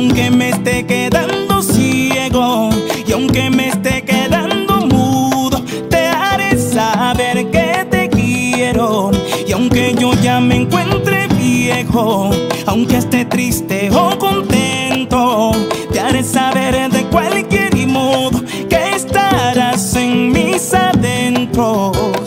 aunque me esté quedando ciego, y aunque me esté quedando mudo, te haré saber que te quiero. Y aunque yo ya me encuentre viejo, aunque esté triste o contento, te haré saber de cualquier modo que estarás en mis adentros.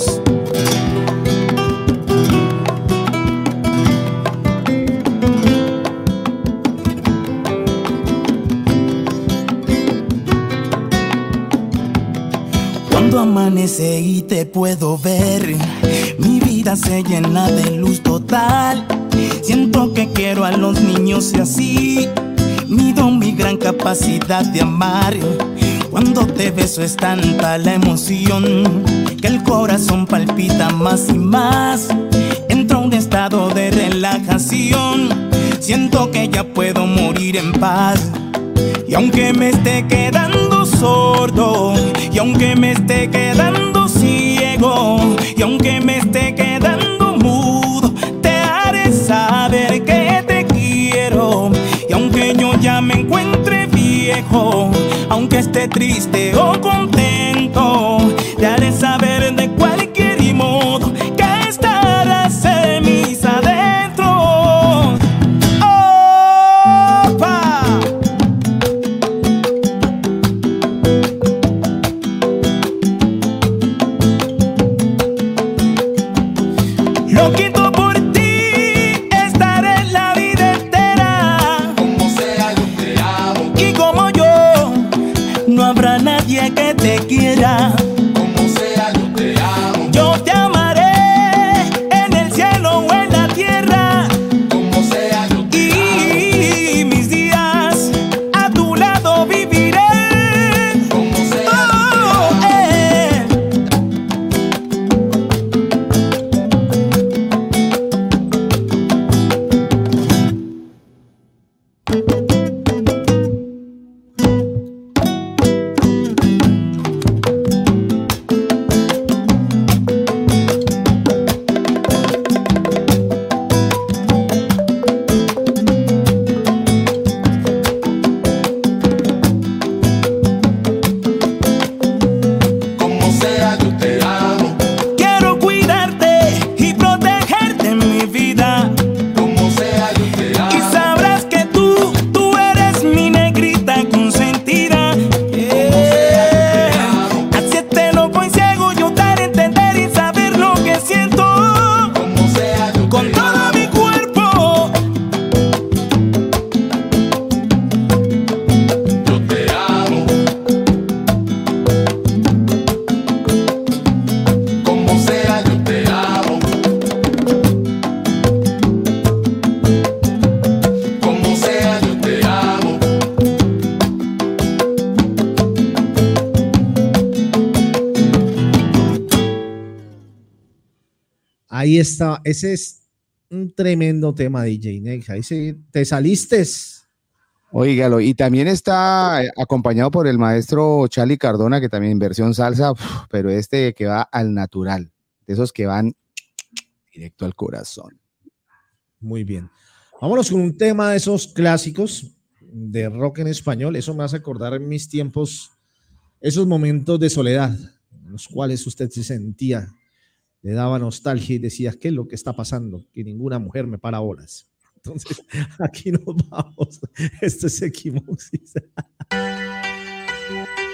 Amanece y te puedo ver, mi vida se llena de luz total. Siento que quiero a los niños y así mido mi gran capacidad de amar. Cuando te beso es tanta la emoción que el corazón palpita más y más. Entro a un estado de relajación. Siento que ya puedo morir en paz. Y aunque me esté quedando y aunque me esté quedando ciego, y aunque me esté quedando mudo, te haré saber que te quiero. Y aunque yo ya me encuentre viejo, aunque esté triste o contento, te haré saber
Ahí está, ese es un tremendo tema, DJ Nex. Ahí sí, te saliste.
Óigalo, y también está eh, acompañado por el maestro Charlie Cardona, que también en versión salsa, pero este que va al natural, de esos que van directo al corazón.
Muy bien. Vámonos con un tema de esos clásicos de rock en español. Eso me hace acordar en mis tiempos, esos momentos de soledad, en los cuales usted se sentía, le daba nostalgia y decía, ¿qué es lo que está pasando? Que ninguna mujer me para horas. Entonces, aquí nos vamos. Este es Equimosis.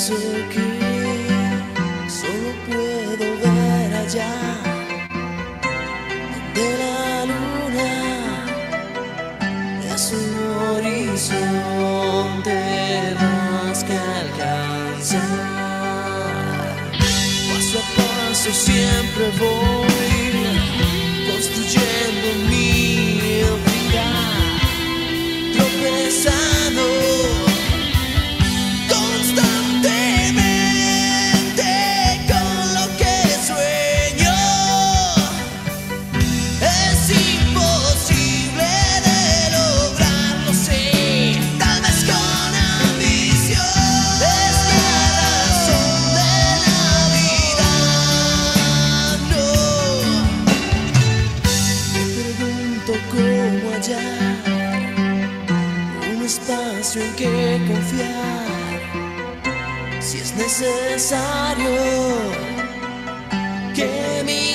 pienso que solo puedo ver allá de la luna es un horizonte más que alcanzar. Paso a paso siempre voy necesario que mis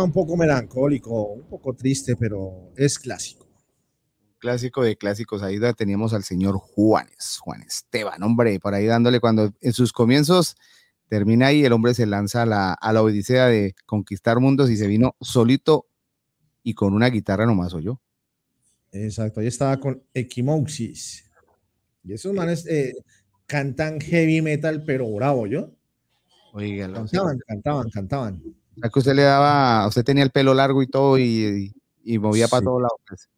tema un poco melancólico, un poco triste, pero es clásico.
Clásico de clásicos, ahí teníamos al señor Juanes, Juan Esteban, hombre, por ahí dándole cuando en sus comienzos termina ahí, el hombre se lanza a la, a la odisea de conquistar mundos y se vino solito y con una guitarra nomás oyó.
Exacto, ahí estaba con Equimoxis. Y esos manes eh, cantan heavy metal, pero bravo, ¿yo?
Oiga,
Cantaban, cantaban, cantaban.
Sea, que usted le daba, usted tenía el pelo largo y todo y, y- y movía para todos lados. pues.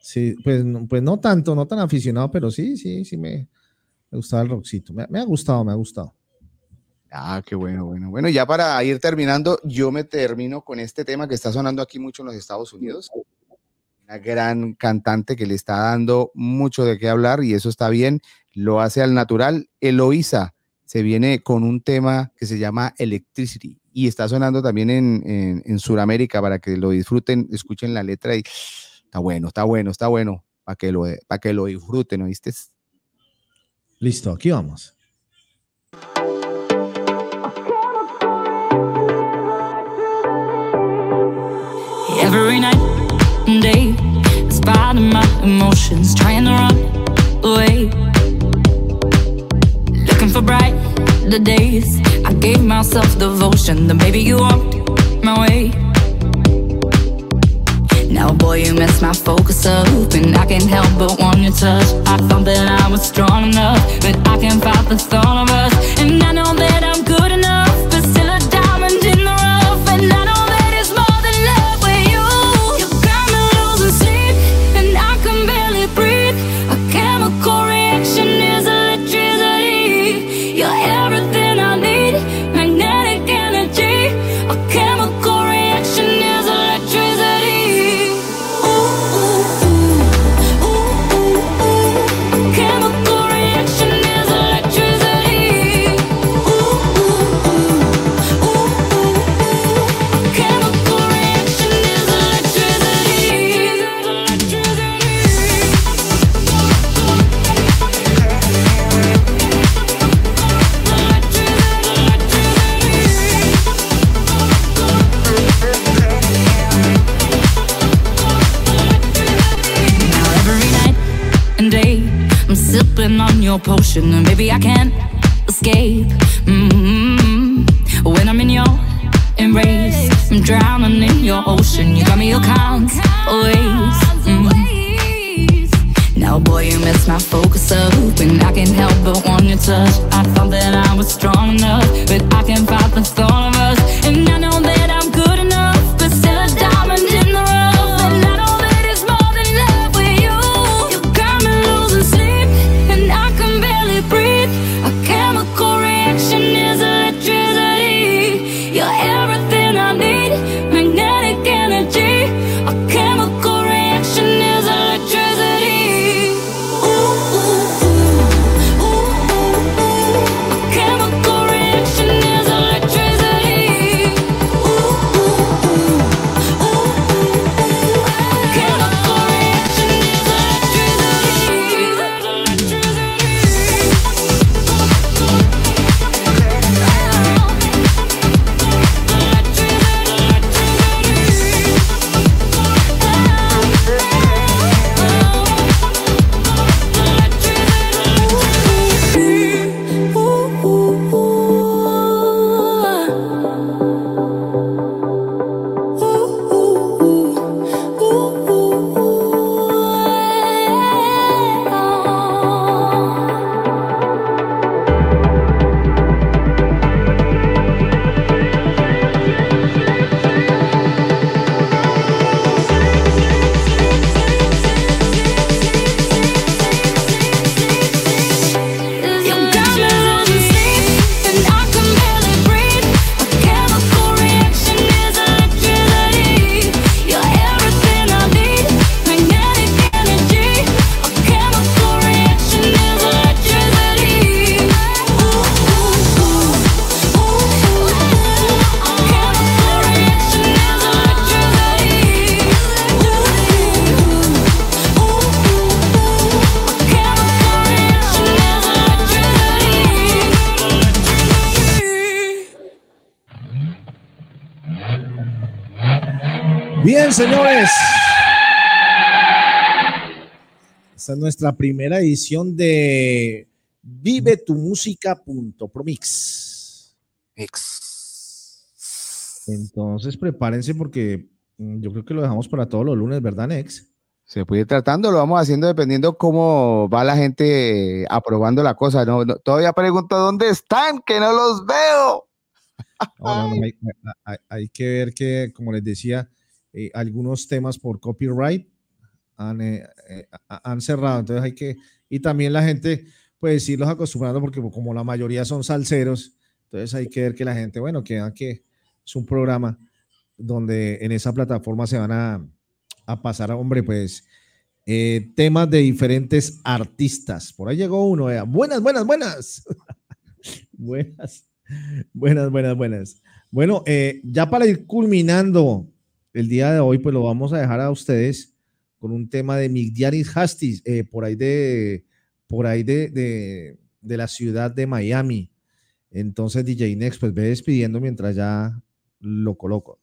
Sí, pues, no- pues no tanto, no tan aficionado, pero sí, sí, sí me, me gustaba el rockcito. Me, me ha gustado, me ha gustado.
Ah, qué bueno, bueno. Bueno, ya para ir terminando, yo me termino con este tema que está sonando aquí mucho en los Estados Unidos. Una gran cantante que le está dando mucho de qué hablar y eso está bien, lo hace al natural. Eloísa se viene con un tema que se llama Electricity y está sonando también en, en, en Sudamérica para que lo disfruten, escuchen la letra y está bueno, está bueno, está bueno, para que lo, para que lo disfruten, ¿oíste?
Listo, aquí vamos.
Every night and day, my emotions, trying to run away. Looking for bright the days. I gave myself devotion, then baby you walked my way. Now, boy, you messed my focus up, and I can't help but want your touch. I thought that I was strong enough, but I can't fight the thought of us. And I know that I'm good potion, and maybe I can't escape. mm When I'm in your embrace, I'm drowning in your ocean. You got me all kinds of ways. mm. Now, boy, you messed my focus up, and I can't help but want your touch. I thought that I was strong enough, but I can't fight the thought of us. And I know that
nuestra primera edición de Vive tu Música.promix. Entonces prepárense porque mm, yo creo que lo dejamos para todos los lunes, ¿verdad, Nex?
Se puede ir tratando, lo vamos haciendo dependiendo cómo va la gente aprobando la cosa. No, no, todavía pregunto dónde están, que no los veo.
No, no, no, hay, hay- hay que ver que, como les decía, eh, algunos temas por copyright han, eh, eh, ha- han cerrado. Entonces hay que, y también la gente, pues irlos acostumbrando, porque como la mayoría son salseros, entonces hay que ver que la gente, bueno, que que es un programa donde en esa plataforma se van a, a pasar, hombre, pues eh, temas de diferentes artistas. Por ahí llegó uno, vea. buenas, buenas, buenas. buenas, buenas, buenas, buenas. Bueno, eh, ya para ir culminando el día de hoy, pues lo vamos a dejar a ustedes con un tema de Migdiaris Hastis, eh, por ahí de, por ahí de, de, la ciudad de Miami. Entonces, DJ Next, pues ve despidiendo mientras ya lo coloco.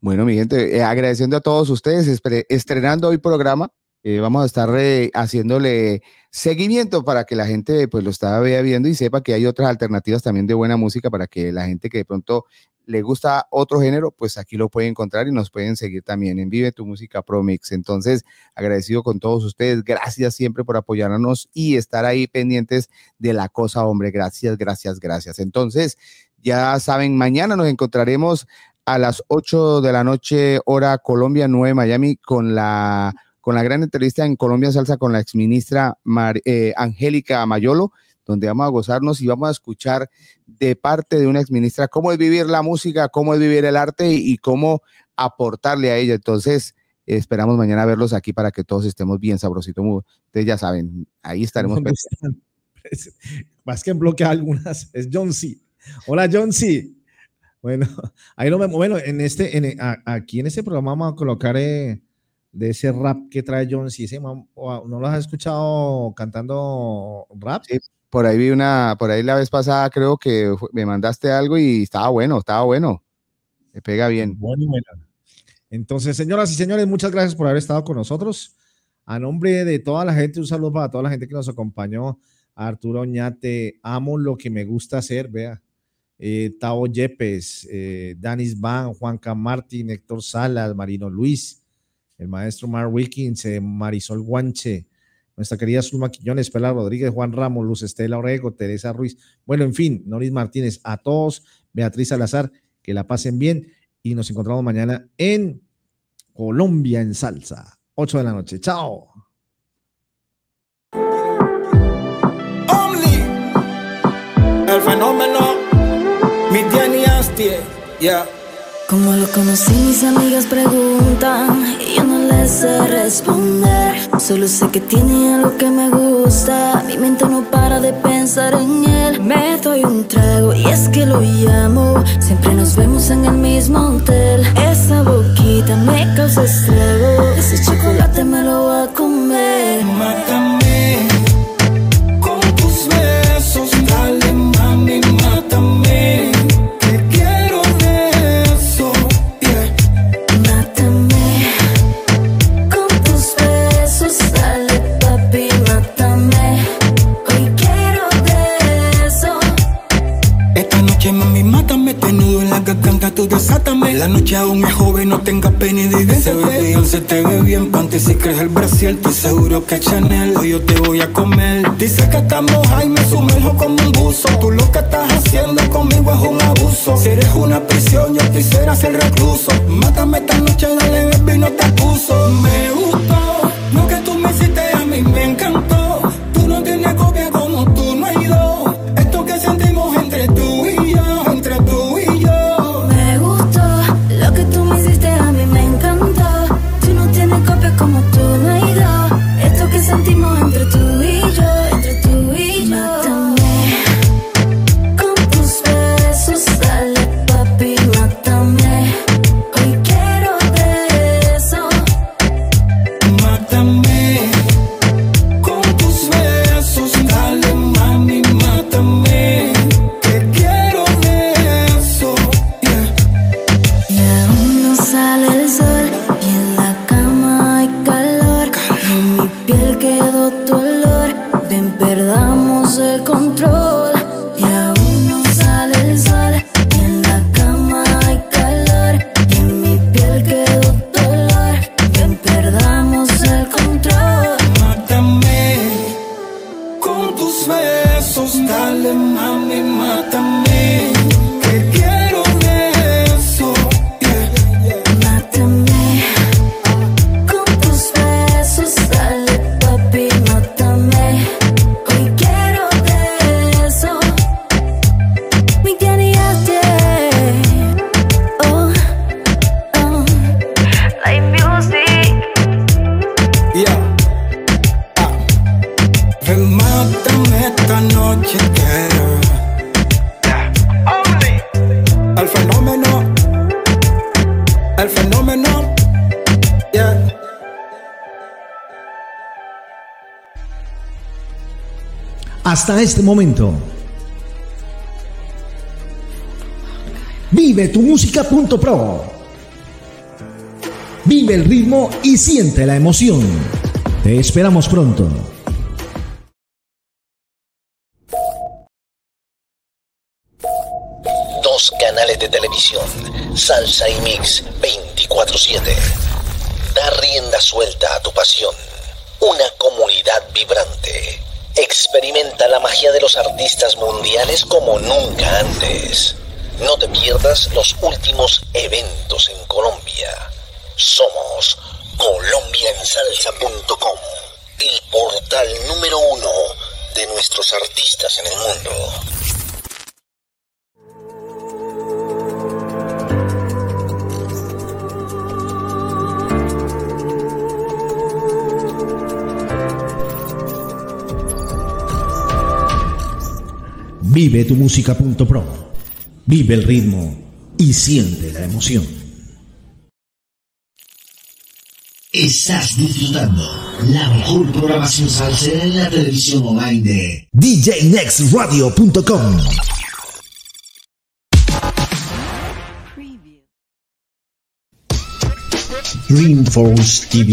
Bueno, mi gente, eh, agradeciendo a todos ustedes, estrenando hoy programa. eh, vamos a estar haciéndole seguimiento para que la gente pues lo está viendo y sepa que hay otras alternativas también de buena música para que la gente que de pronto le gusta otro género, pues aquí lo puede encontrar y nos pueden seguir también en Vive tu Música Pro Mix. Entonces, agradecido con todos ustedes. Gracias siempre por apoyarnos y estar ahí pendientes de la cosa, hombre. Gracias, gracias, gracias. Entonces, ya saben, mañana nos encontraremos a las 8 de la noche, hora Colombia, 9 Miami, con la, con la gran entrevista en Colombia Salsa con la exministra Mar- eh, Angélica Mayolo, donde vamos a gozarnos y vamos a escuchar de parte de una exministra cómo es vivir la música, cómo es vivir el arte y, cómo aportarle a ella. Entonces, esperamos mañana verlos aquí para que todos estemos bien sabrositos. Ustedes ya saben, ahí estaremos.
¿Dónde
pendientes.
están? Más que en bloque algunas, es John C. Hola, John C. Bueno, ahí no me bueno, en este, en, a- aquí en este programa vamos a colocar eh, de ese rap que trae John C. ¿No lo has escuchado cantando rap?
Sí, por ahí vi una, por ahí la vez pasada creo que me mandaste algo y estaba bueno, estaba bueno. Me pega bien.
Bueno, bueno. Entonces, señoras y señores, muchas gracias por haber estado con nosotros. A nombre de toda la gente, un saludo para toda la gente que nos acompañó. Arturo Oñate, amo lo que me gusta hacer, vea. Eh, Yepes, eh, Danis Van, Juanca Martín, Héctor Salas, Marino Luis, el maestro Mar Wilkins, eh, Marisol Guanche, nuestra querida Zulma Quiñones, Pela Rodríguez, Juan Ramos, Luz Estela Orego, Teresa Ruiz, bueno, en fin, Noris Martínez, a todos, Beatriz Salazar, que la pasen bien y nos encontramos mañana en Colombia en Salsa, 8 de la noche. Chao.
El fenómeno.
Como lo conocí, mis amigas preguntan y yo no les sé responder. Solo sé que tiene algo que me gusta. Mi mente no para de pensar en él. Me doy un trago y es que lo llamo. Siempre nos vemos en el mismo hotel. Esa boquita me causa estrago. Ese chocolate me lo voy a comer.
Desátame. La noche aún es joven, no tenga pena y diga Se ve bien, se te ve bien, panty si crees el Brasil, estoy seguro que Chanel, hoy yo te voy a comer. Dice que estamos ahí, me sumerjo como un buzo. Tú lo que estás haciendo conmigo es un abuso. Si eres una prisión, yo quisiera ser recluso. Mátame esta noche, dale baby, no te acuso. Me gustó
hasta este momento. Vive tu música.pro. Vive el ritmo y siente la emoción. Te esperamos pronto.
Dos canales de televisión, Salsa y Mix 24/7. Da rienda suelta a tu pasión. Una comunidad vibrante. Experimenta la magia de los artistas mundiales como nunca antes. No te pierdas los últimos eventos en Colombia. Somos colombiaensalsa.com, el portal número uno de nuestros artistas en el mundo.
Vive tu música.pro. Vive el ritmo y siente la emoción.
Estás disfrutando la mejor programación salsera en la televisión online de
DJNextRadio.com. Dreamforce TV